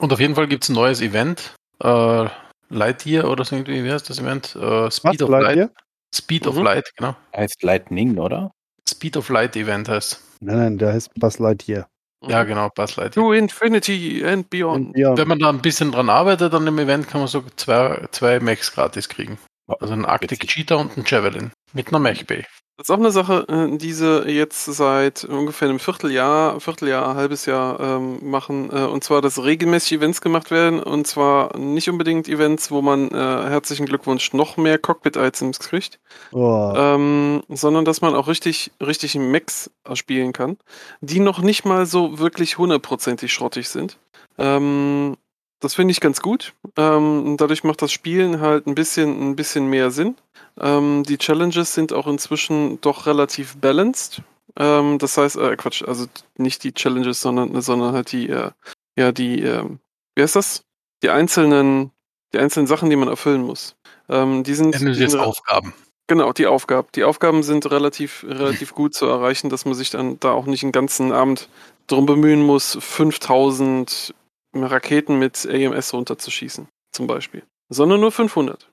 Und auf jeden Fall gibt es ein neues Event. Äh, Lightyear oder so irgendwie, wie heißt das Event? Äh, Speed of bleibt Light. Speed of Mhm. Light, genau. Heißt Lightning, oder? Speed of Light Event heißt. Nein, nein, der heißt Buzz Lightyear. Ja, genau, Buzz Lightyear. To Infinity and Beyond. Beyond. Wenn man da ein bisschen dran arbeitet an dem Event, kann man so zwei, zwei Mechs gratis kriegen. Also einen Arctic Witzig. Cheetah und einen Javelin. Mit einer Mech Bay. Das ist auch eine Sache, äh, die sie jetzt seit ungefähr einem Vierteljahr, Vierteljahr, halbes Jahr ähm, machen. Äh, und zwar, dass regelmäßig Events gemacht werden. Und zwar nicht unbedingt Events, wo man, äh, herzlichen Glückwunsch, noch mehr Cockpit-Items kriegt, Oh, ähm, sondern dass man auch richtig, richtig Mechs spielen kann, die noch nicht mal so wirklich hundertprozentig schrottig sind. Ähm, das finde ich ganz gut. Ähm, dadurch macht das Spielen halt ein bisschen, ein bisschen mehr Sinn. Ähm, die Challenges sind auch inzwischen doch relativ balanced. Ähm, das heißt, äh, Quatsch, also nicht die Challenges, sondern, sondern halt die, äh, ja, die, ähm, wie heißt das? Die einzelnen, die einzelnen Sachen, die man erfüllen muss. Ähm, die sind, jetzt Aufgaben. Genau, die Aufgaben. Die Aufgaben sind relativ, relativ gut zu erreichen, dass man sich dann da auch nicht einen ganzen Abend drum bemühen muss, 5000 Raketen mit AMS runterzuschießen, zum Beispiel. Sondern nur 500.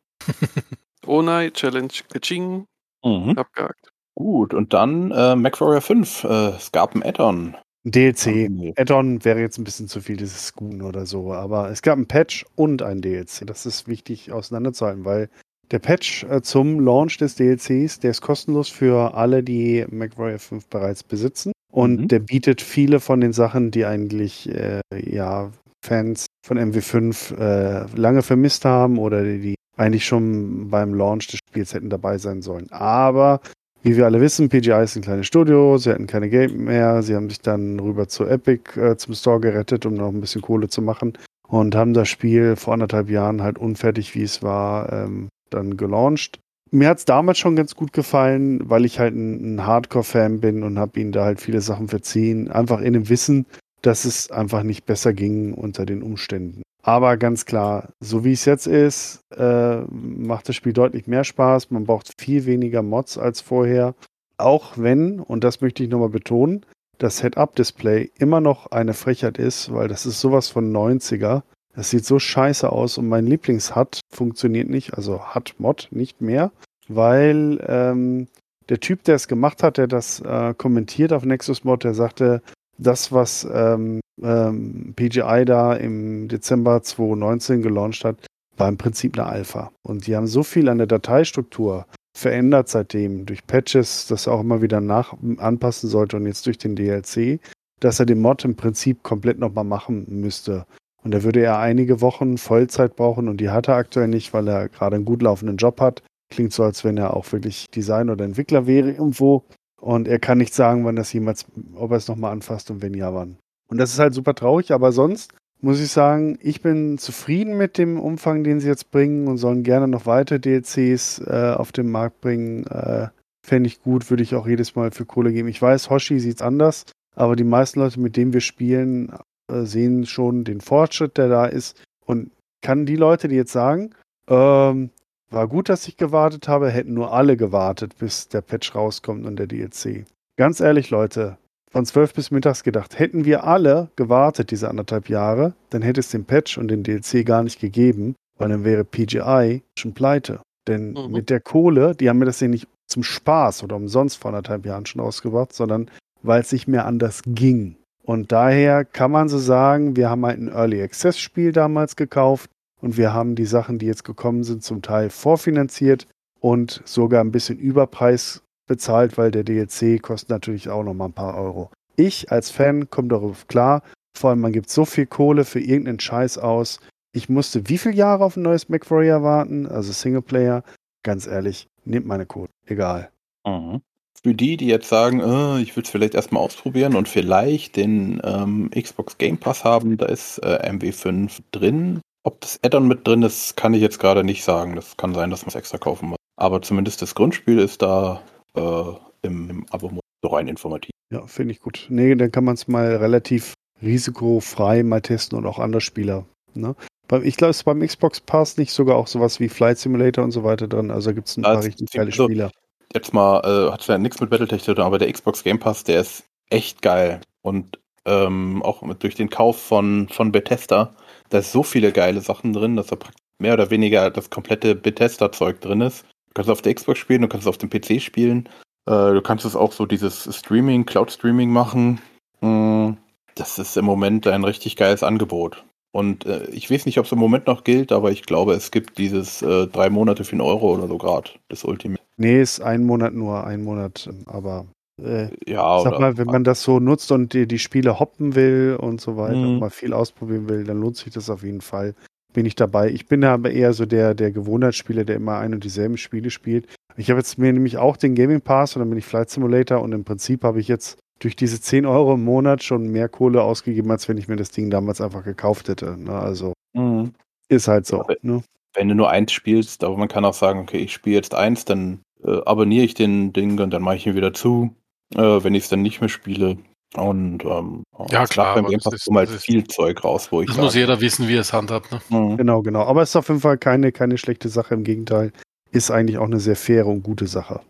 oh nein, Challenge, Kaching, Mhm. abgehakt. Gut, und dann äh, MacWarrior 5. Äh, es gab ein Add-on. DLC. Nee. Add-on wäre jetzt ein bisschen zu viel, dieses Schoon oder so, aber es gab ein Patch und ein DLC. Das ist wichtig auseinanderzuhalten, weil der Patch äh, zum Launch des DLCs, der ist kostenlos für alle, die MacWarrior 5 bereits besitzen. Und Mhm. der bietet viele von den Sachen, die eigentlich äh, ja, Fans von MW5 äh, lange vermisst haben oder die, die eigentlich schon beim Launch des Spiels hätten dabei sein sollen. Aber wie wir alle wissen, PGI ist ein kleines Studio, sie hatten keine Geld mehr, sie haben sich dann rüber zu Epic äh, zum Store gerettet, um noch ein bisschen Kohle zu machen und haben das Spiel vor anderthalb Jahren halt unfertig, wie es war, ähm, dann gelauncht. Mir hat es damals schon ganz gut gefallen, weil ich halt ein, ein Hardcore-Fan bin und habe ihnen da halt viele Sachen verziehen, einfach in dem Wissen, dass es einfach nicht besser ging unter den Umständen. Aber ganz klar, so wie es jetzt ist, äh, macht das Spiel deutlich mehr Spaß. Man braucht viel weniger Mods als vorher. Auch wenn, und das möchte ich nochmal betonen, das Head-Up-Display immer noch eine Frechheit ist, weil das ist sowas von 90er. Das sieht so scheiße aus und mein Lieblings-HUD funktioniert nicht, also HUD-Mod nicht mehr, weil ähm, der Typ, der es gemacht hat, der das äh, kommentiert auf Nexus Mod, der sagte, das, was ähm, ähm, PGI da im Dezember 2019 gelauncht hat, war im Prinzip eine Alpha. Und die haben so viel an der Dateistruktur verändert seitdem durch Patches, das er auch immer wieder nach anpassen sollte und jetzt durch den DLC, dass er den Mod im Prinzip komplett nochmal machen müsste. Und da würde er einige Wochen Vollzeit brauchen und die hat er aktuell nicht, weil er gerade einen gut laufenden Job hat. Klingt so, als wenn er auch wirklich Designer oder Entwickler wäre irgendwo. Und er kann nicht sagen, wann das jemals, ob er es nochmal anfasst und wenn ja, wann. Und das ist halt super traurig, aber sonst muss ich sagen, ich bin zufrieden mit dem Umfang, den sie jetzt bringen und sollen gerne noch weitere DLCs äh, auf den Markt bringen. Äh, Fände ich gut, würde ich auch jedes Mal für Kohle geben. Ich weiß, Hoshi sieht's anders, aber die meisten Leute, mit denen wir spielen, äh, sehen schon den Fortschritt, der da ist. Und kann die Leute, die jetzt sagen, ähm, war gut, dass ich gewartet habe, hätten nur alle gewartet, bis der Patch rauskommt und der DLC. Ganz ehrlich, Leute, von 12 bis mittags gedacht, hätten wir alle gewartet diese anderthalb Jahre, dann hätte es den Patch und den DLC gar nicht gegeben, weil dann wäre PGI schon pleite. Denn Mhm. mit der Kohle, die haben mir das ja nicht zum Spaß oder umsonst vor anderthalb Jahren schon ausgebracht, sondern weil es nicht mehr anders ging. Und daher kann man so sagen, wir haben halt ein Early Access Spiel damals gekauft und wir haben die Sachen, die jetzt gekommen sind, zum Teil vorfinanziert und sogar ein bisschen Überpreis bezahlt, weil der DLC kostet natürlich auch noch mal ein paar Euro. Ich als Fan komme darauf klar, vor allem man gibt so viel Kohle für irgendeinen Scheiß aus. Ich musste wie viele Jahre auf ein neues MacWarrior warten, also Singleplayer. Ganz ehrlich, nehmt meine Kohle, egal. Mhm. Für die, die jetzt sagen, äh, ich würde es vielleicht erstmal ausprobieren und vielleicht den ähm, Xbox Game Pass haben, da ist äh, MW5 drin. Ob das Add-on mit drin ist, kann ich jetzt gerade nicht sagen. Das kann sein, dass man es extra kaufen muss. Aber zumindest das Grundspiel ist da äh, im, im Abo so rein informativ. Ja, finde ich gut. Nee, dann kann man es mal relativ risikofrei mal testen und auch andere Spieler. Ne? Ich glaube, es ist beim Xbox Pass nicht sogar auch sowas wie Flight Simulator und so weiter drin. Also gibt es ein Ja, paar richtig geile so- Spieler. Jetzt mal, äh, hat ja nichts mit Battletech zu tun, aber der Xbox Game Pass, der ist echt geil. Und ähm, auch mit, durch den Kauf von, von Bethesda, da ist so viele geile Sachen drin, dass da praktisch mehr oder weniger das komplette Bethesda-Zeug drin ist. Du kannst es auf der Xbox spielen, du kannst es auf dem PC spielen. Äh, du kannst es auch so dieses Streaming, Cloud-Streaming machen. Mm, das ist im Moment ein richtig geiles Angebot. Und äh, ich weiß nicht, ob es im Moment noch gilt, aber ich glaube, es gibt dieses äh, drei Monate für einen Euro oder so gerade, das Ultimate. Nee, ist ein Monat nur, ein Monat. Aber äh, Ja, sag mal, wenn man das so nutzt und die, die Spiele hoppen will und so weiter Mhm. und mal viel ausprobieren will, dann lohnt sich das auf jeden Fall. Bin ich dabei. Ich bin aber eher so der, der Gewohnheitsspieler, der immer ein und dieselben Spiele spielt. Ich habe jetzt mir nämlich auch den Gaming Pass und dann bin ich Flight Simulator und im Prinzip habe ich jetzt durch diese 10 Euro im Monat schon mehr Kohle ausgegeben, als wenn ich mir das Ding damals einfach gekauft hätte. Ne? Also Mhm. ist halt so. Aber- Ne? wenn du nur eins spielst, aber man kann auch sagen, okay, ich spiele jetzt eins, dann äh, abonniere ich den Ding und dann mache ich ihn wieder zu, äh, wenn ich es dann nicht mehr spiele. Und ähm, Ja, es klar, beim Game Pass kommt halt viel Zeug raus, wo ich Das muss jeder wissen, wie er es handhabt. Ne? mhm. Genau, genau. Aber es ist auf jeden Fall keine, keine schlechte Sache. Im Gegenteil, ist eigentlich auch eine sehr faire und gute Sache.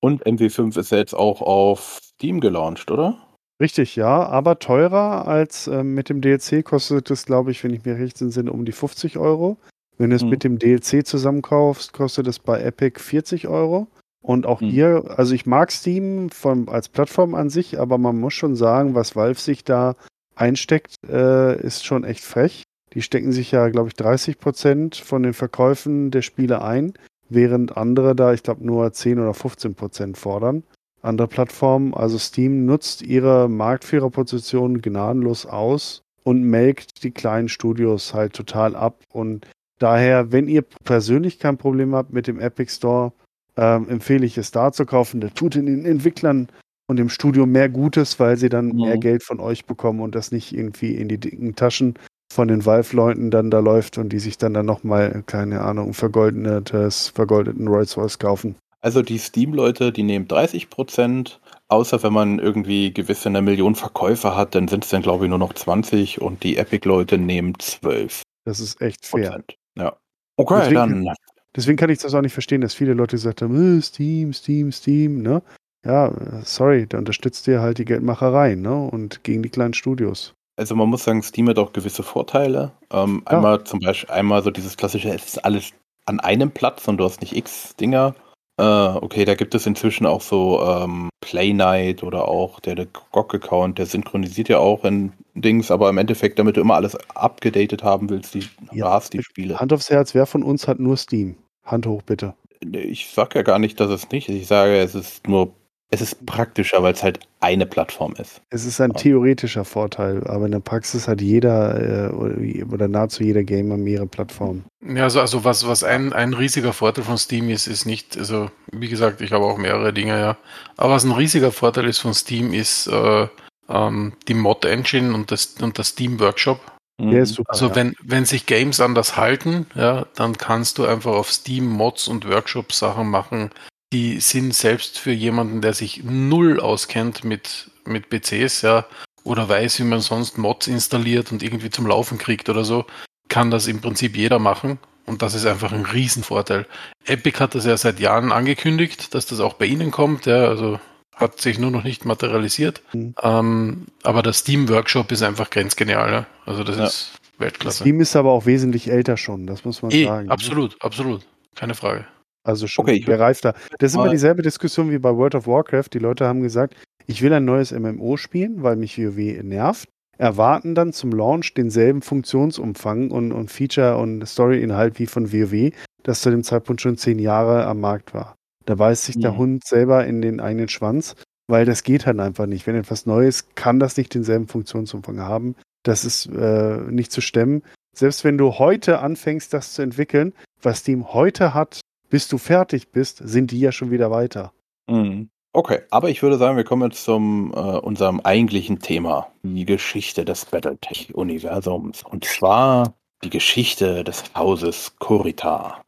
Und MW5 ist ja jetzt auch auf Steam gelauncht, oder? Richtig, ja, aber teurer als ähm, mit dem DLC kostet es, glaube ich, wenn ich mir recht entsinne, um die 50 Euro. Wenn du es Mhm. mit dem DLC zusammenkaufst, kostet es bei Epic 40 Euro. Und auch Hm. hier, also ich mag Steam von, als Plattform an sich, aber man muss schon sagen, was Valve sich da einsteckt, äh, ist schon echt frech. Die stecken sich ja, glaube ich, 30 Prozent von den Verkäufen der Spiele ein, während andere da, ich glaube, nur 10 oder 15 Prozent fordern. Andere Plattformen, also Steam nutzt ihre Marktführerposition gnadenlos aus und melkt die kleinen Studios halt total ab. Und daher, wenn ihr persönlich kein Problem habt mit dem Epic Store, ähm, empfehle ich es da zu kaufen. Der tut den Entwicklern und dem Studio mehr Gutes, weil sie dann Mhm. mehr Geld von euch bekommen und das nicht irgendwie in die dicken Taschen von den Valve-Leuten dann da läuft und die sich dann dann nochmal, keine Ahnung, vergoldetes, vergoldeten Rolls-Royce kaufen. Also die Steam-Leute, die nehmen 30%, außer wenn man irgendwie gewisse eine Million Verkäufer hat, dann sind es dann glaube ich nur noch 20 und die Epic-Leute nehmen 12%. Das ist echt fair. Ja. Okay, Deswegen- dann Deswegen kann ich das auch nicht verstehen, dass viele Leute gesagt haben, äh, Steam, Steam, Steam, ne? Ja, sorry, da unterstützt ihr halt die Geldmacherei, ne? Und gegen die kleinen Studios. Also man muss sagen, Steam hat auch gewisse Vorteile. Ähm, Ja. Einmal zum Beispiel, einmal so dieses klassische, es ist alles an einem Platz und du hast nicht x Dinger. Äh, okay, da gibt es inzwischen auch so ähm, Play Night oder auch der, der GOG-Account, der synchronisiert ja auch in Dings, aber im Endeffekt, damit du immer alles abgedatet haben willst, die, Ja. du hast die Spiele. Hand aufs Herz, wer von uns hat nur Steam? Hand hoch, bitte. Ich sag ja gar nicht, dass es nicht ist. Ich sage, es ist nur, es ist praktischer, weil es halt eine Plattform ist. Es ist ein theoretischer Vorteil, aber in der Praxis hat jeder äh, oder- oder nahezu jeder Gamer mehrere Plattformen. Ja, also, also was, was ein, ein riesiger Vorteil von Steam ist, ist nicht, also wie gesagt, ich habe auch mehrere Dinge, ja. Aber was ein riesiger Vorteil ist von Steam, ist äh, ähm, die Mod-Engine und das, und das Steam Workshop. Der ist super. Also ja. wenn, wenn sich Games anders halten, ja, dann kannst du einfach auf Steam Mods und Workshops Sachen machen, die sind selbst für jemanden, der sich null auskennt mit, mit PCs, ja, oder weiß, wie man sonst Mods installiert und irgendwie zum Laufen kriegt oder so, kann das im Prinzip jeder machen. Und das ist einfach ein Riesenvorteil. Epic hat das ja seit Jahren angekündigt, dass das auch bei ihnen kommt, ja, also hat sich nur noch nicht materialisiert. Mhm. Ähm, aber der Steam Workshop ist einfach grenzgenial, ja. Also das Ja. ist Weltklasse. Steam ist aber auch wesentlich älter schon, das muss man Eh, sagen. ne? absolut, absolut. Keine Frage. Also schon Okay, gereifter. Das ist immer dieselbe Diskussion wie bei World of Warcraft. Die Leute haben gesagt, ich will ein neues MMO spielen, weil mich WoW nervt. Erwarten dann zum Launch denselben Funktionsumfang und, und Feature und Story-Inhalt wie von WoW, das zu dem Zeitpunkt schon zehn Jahre am Markt war. Da beißt sich der Mhm. Hund selber in den eigenen Schwanz, weil das geht halt einfach nicht. Wenn etwas Neues kann das nicht denselben Funktionsumfang haben. Das ist äh, nicht zu stemmen. Selbst wenn du heute anfängst, das zu entwickeln, was Steam heute hat, bis du fertig bist, sind die ja schon wieder weiter. Mhm. Okay, aber ich würde sagen, wir kommen jetzt zum äh, unserem eigentlichen Thema, die Geschichte des Battletech-Universums. Und zwar die Geschichte des Hauses Kurita.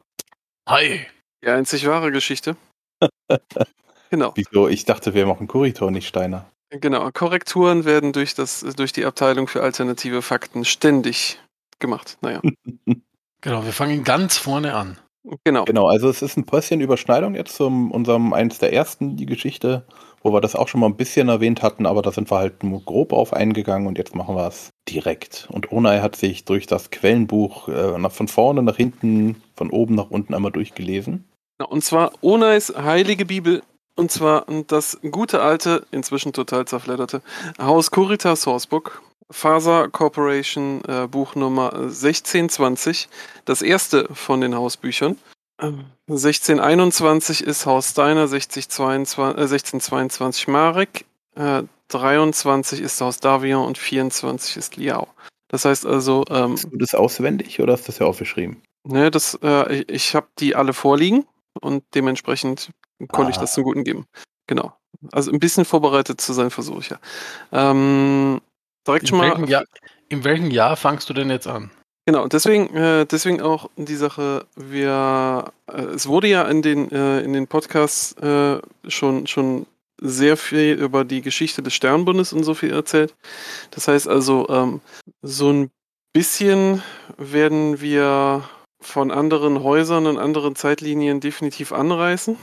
Hi! Die einzig wahre Geschichte. genau. Wieso? Ich dachte, wir machen Kuritor, nicht Steiner. Genau. Korrekturen werden durch, das, durch die Abteilung für alternative Fakten ständig gemacht. Naja. Genau, wir fangen ganz vorne an. Genau. Genau, also es ist ein bisschen Überschneidung jetzt zum unserem eins der ersten, die Geschichte, wo wir das auch schon mal ein bisschen erwähnt hatten, aber da sind wir halt nur grob auf eingegangen und jetzt machen wir es direkt. Und Onai hat sich durch das Quellenbuch äh, nach, von vorne nach hinten, von oben nach unten einmal durchgelesen. Und zwar Onais heilige Bibel. Und zwar das gute alte, inzwischen total zerfledderte Haus Kurita Sourcebook. Faser Corporation äh, Buch Nummer 1620. Das erste von den Hausbüchern. Ähm, 1621 ist Haus Steiner, 6022, äh, 1622 Marek, äh, 23 ist Haus Davion und 24 ist Liao. Das heißt also, ähm, Hast du das auswendig oder hast du das ja aufgeschrieben? Ne, das, äh, ich, ich habe die alle vorliegen und dementsprechend konnte ich Ah. das zum Guten geben. Genau. Also ein bisschen vorbereitet zu sein, versuche ich ja. Ähm, direkt In schon mal. welchem, Jahr, in welchem Jahr fangst du denn jetzt an? Genau, deswegen, äh, deswegen auch die Sache, wir, äh, es wurde ja in den, äh, in den Podcasts äh, schon, schon sehr viel über die Geschichte des Sternbundes und so viel erzählt. Das heißt also, ähm, so ein bisschen werden wir von anderen Häusern und anderen Zeitlinien definitiv anreißen.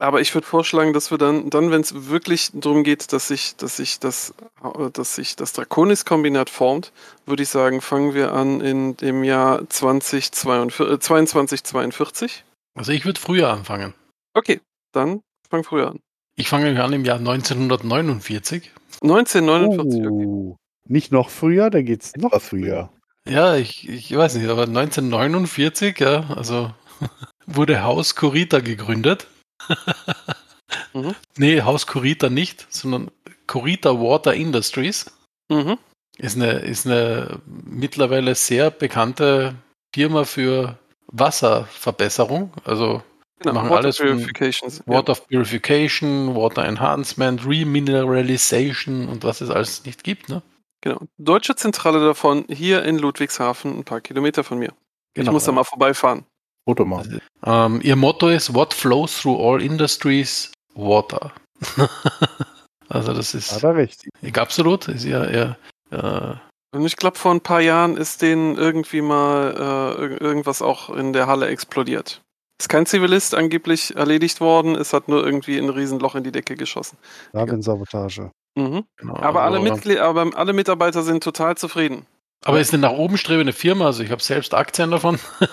Aber ich würde vorschlagen, dass wir dann, dann wenn es wirklich darum geht, dass sich, dass sich das, äh, dass sich das Draconis-Kombinat formt, würde ich sagen, fangen wir an in dem Jahr 2042, äh, 2242. Also ich würde früher anfangen. Okay, dann fang früher an. Ich fange an im Jahr 1949. 1949, okay. Oh, Nicht noch früher, da geht's noch früher. Ja, ich, ich weiß nicht, aber 1949, ja, also wurde Haus Kurita gegründet. Mhm. Nee, Haus Kurita nicht, sondern Kurita Water Industries. Mhm. Ist eine, ist eine mittlerweile sehr bekannte Firma für Wasserverbesserung. Also Genau, Machen Water alles Purifications. ja. Water Purification, Water Enhancement, Remineralization und was es alles nicht gibt. Ne? Genau. Deutsche Zentrale davon hier in Ludwigshafen, ein paar Kilometer von mir. Ich muss da mal vorbeifahren. Foto machen. Ähm, ihr Motto ist What flows through all industries? Water. also das ist Hat er recht. ich, absolut, ist ja eher äh, Und ich glaube, vor ein paar Jahren ist denen irgendwie mal äh, ir- irgendwas auch in der Halle explodiert. Ist kein Zivilist angeblich erledigt worden, es hat nur irgendwie ein Riesenloch in die Decke geschossen. Sabotage. Mhm. genau, Aber, alle also- Mitglied aber alle Mitarbeiter sind total zufrieden. aber ist eine nach oben strebende Firma, also ich habe selbst Aktien davon.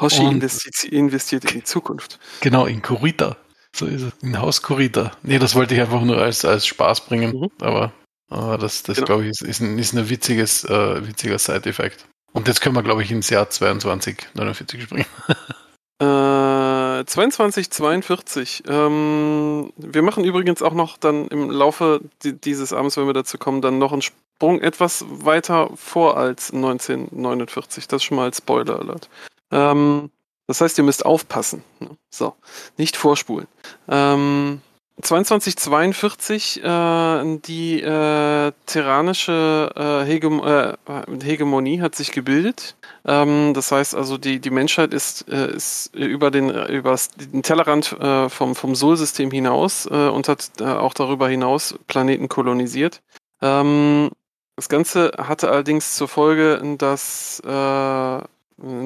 Hoshi investiert, investiert in die Zukunft. Genau, in Kurita. So ist es. In Haus Kurita. Nee, das wollte ich einfach nur als, als Spaß bringen. Mhm. Aber, aber das, das Genau. glaube ich, ist, ist ein, ist ein witziges, äh, witziger Side-Effekt. Und jetzt können wir, glaube ich, ins Jahr 22, 49 springen. Äh, 22, 42. Ähm, wir machen übrigens auch noch dann im Laufe di- dieses Abends, wenn wir dazu kommen, dann noch einen Sprung etwas weiter vor als 1949. Das schon mal als Spoiler Alert. Ähm, das heißt, ihr müsst aufpassen. ne? So, nicht vorspulen. Ähm, 2242, äh, die äh, tyrannische äh, Hegem äh, Hegemonie hat sich gebildet. Ähm, das heißt also, die, die Menschheit ist, äh, ist über den, über den Tellerrand äh, vom, vom Sol-System hinaus äh, und hat auch darüber hinaus Planeten kolonisiert. Ähm, das Ganze hatte allerdings zur Folge, dass,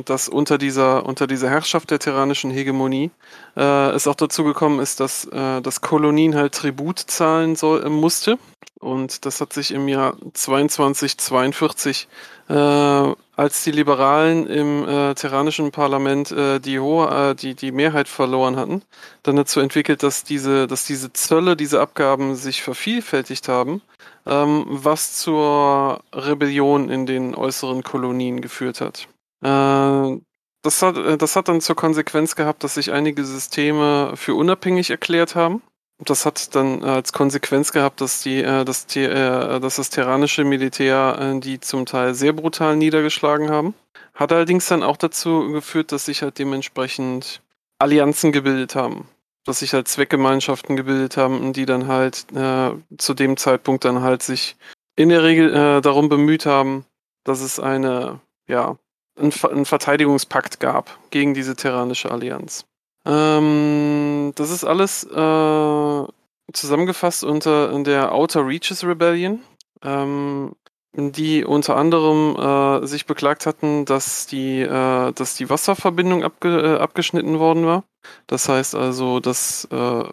dass unter, dieser, unter dieser Herrschaft der tyrannischen Hegemonie äh, es auch dazu gekommen ist, dass, äh, dass Kolonien halt Tribut zahlen soll, äh, musste. Und das hat sich im Jahr 2242 äh, als die Liberalen im äh, terranischen Parlament äh, die, hohe, äh, die, die Mehrheit verloren hatten, dann dazu entwickelt, dass diese, dass diese Zölle, diese Abgaben sich vervielfältigt haben, ähm, was zur Rebellion in den äußeren Kolonien geführt hat. Äh, das hat, äh, das hat dann zur Konsequenz gehabt, dass sich einige Systeme für unabhängig erklärt haben. Das hat dann als Konsequenz gehabt, dass, die, äh, dass, die, äh, dass das terranische Militär äh, die zum Teil sehr brutal niedergeschlagen haben. Hat allerdings dann auch dazu geführt, dass sich halt dementsprechend Allianzen gebildet haben. Dass sich halt Zweckgemeinschaften gebildet haben, die dann halt äh, zu dem Zeitpunkt dann halt sich in der Regel äh, darum bemüht haben, dass es eine, ja, einen, einen Verteidigungspakt gab gegen diese terranische Allianz. Ähm, das ist alles äh, zusammengefasst unter der Outer Reaches Rebellion, ähm, die unter anderem äh, sich beklagt hatten, dass die, äh, dass die Wasserverbindung abge äh, abgeschnitten worden war. Das heißt also, dass äh,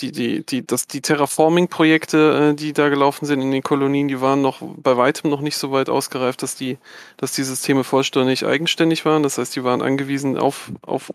die, die, die, dass die Terraforming-Projekte, äh, die da gelaufen sind in den Kolonien, die waren noch bei weitem noch nicht so weit ausgereift, dass die, dass die Systeme vollständig eigenständig waren. Das heißt, die waren angewiesen auf, auf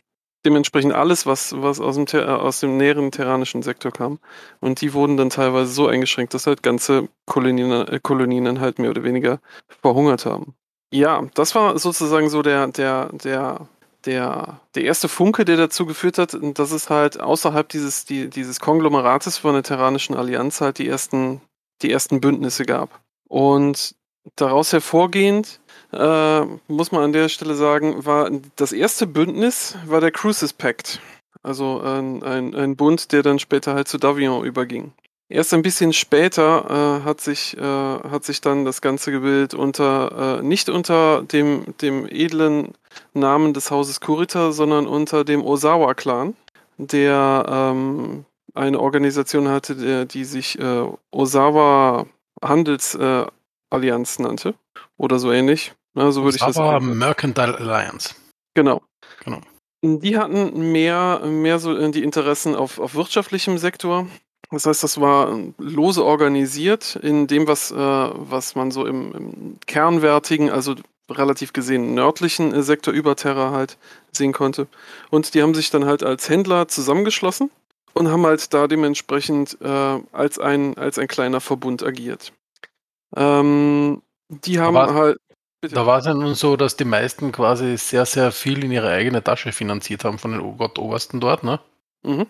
dementsprechend alles, was, was aus, dem, aus dem näheren terranischen Sektor kam. Und die wurden dann teilweise so eingeschränkt, dass halt ganze Kolonien, äh, Kolonien dann halt mehr oder weniger verhungert haben. Ja, das war sozusagen so der, der, der, der, der erste Funke, der dazu geführt hat, dass es halt außerhalb dieses, die, dieses Konglomerates von der Terranischen Allianz halt die ersten, die ersten Bündnisse gab. Und daraus hervorgehend äh, muss man an der Stelle sagen, war das erste Bündnis war der Crucis Pact. Also ein, ein, ein Bund, der dann später halt zu Davion überging. Erst ein bisschen später äh, hat, sich, äh, hat sich dann das Ganze gebildet unter, äh, nicht unter dem, dem edlen Namen des Hauses Kurita, sondern unter dem Osawa-Clan, der ähm, eine Organisation hatte, der, die sich äh, Osawa Handelsallianz Allianz nannte. Oder so ähnlich. Ja, so würde ich das. Mercantile Alliance. Genau. Genau. Die hatten mehr, mehr so die Interessen auf, auf wirtschaftlichem Sektor. Das heißt, das war lose organisiert in dem, was, äh, was man so im, im kernwertigen, also relativ gesehen nördlichen äh, Sektor über Terra halt sehen konnte. Und die haben sich dann halt als Händler zusammengeschlossen und haben halt da dementsprechend äh, als, ein, als ein kleiner Verbund agiert. Ähm, die haben Aber- halt. Bitte. Da war es ja nun so, dass die meisten quasi sehr, sehr viel in ihre eigene Tasche finanziert haben von den Gott Obersten dort, ne? Mhm.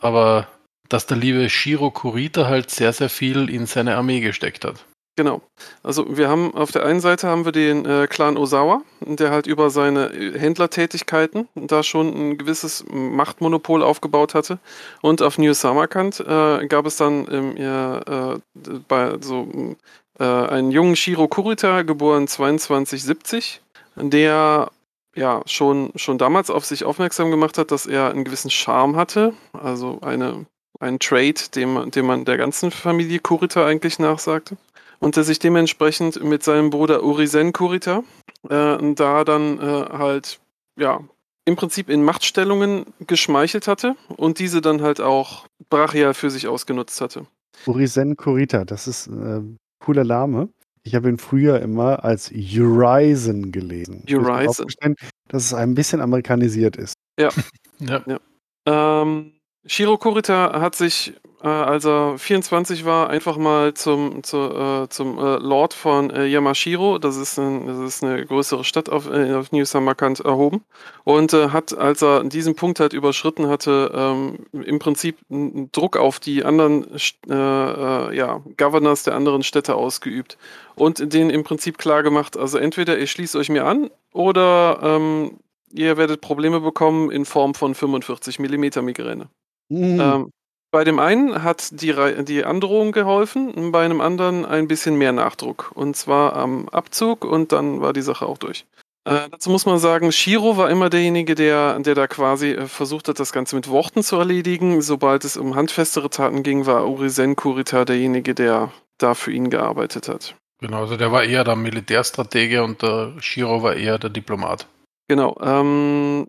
Aber dass der liebe Shiro Kurita halt sehr, sehr viel in seine Armee gesteckt hat. Genau. Also wir haben auf der einen Seite haben wir den äh, Clan Osawa, der halt über seine äh, Händlertätigkeiten da schon ein gewisses Machtmonopol aufgebaut hatte. Und auf New Samarkand äh, gab es dann ähm, äh, bei so äh, einen jungen Shiro Kurita, geboren 2270, der ja schon, schon damals auf sich aufmerksam gemacht hat, dass er einen gewissen Charme hatte, also eine, einen Trade, dem, man- dem man der ganzen Familie Kurita eigentlich nachsagte und der sich dementsprechend mit seinem Bruder Urisen Kurita äh, da dann äh, halt, ja, im Prinzip in Machtstellungen geschmeichelt hatte und diese dann halt auch brachial für sich ausgenutzt hatte. Urisen Kurita, das ist ein cooler Name. Ich habe ihn früher immer als Urisen gelesen. Urizen. aufgestehen, dass es ein bisschen amerikanisiert ist. Ja. Ähm, Shiro Kurita hat sich, äh, als er 24 war, einfach mal zum, zu, äh, zum äh, Lord von äh, Yamashiro, das ist, ein, das ist eine größere Stadt auf, äh, auf New Samarkand, erhoben. Und äh, hat, als er diesen Punkt halt überschritten hatte, ähm, im Prinzip einen Druck auf die anderen ja, Governors der anderen Städte ausgeübt. Und denen im Prinzip klar gemacht, also entweder ihr schließt euch mir an oder ähm, ihr werdet Probleme bekommen in Form von 45 mm Migräne. Mhm. Ähm, bei dem einen hat die, die Androhung geholfen, bei einem anderen ein bisschen mehr Nachdruck. Und zwar am Abzug und dann war die Sache auch durch. Äh, dazu muss man sagen, Shiro war immer derjenige, der, der da quasi äh, versucht hat, das Ganze mit Worten zu erledigen. Sobald es um handfestere Taten ging, war Urisen Kurita derjenige, der da für ihn gearbeitet hat. Genau, also der war eher der Militärstratege und der Shiro war eher der Diplomat. Genau. Ähm,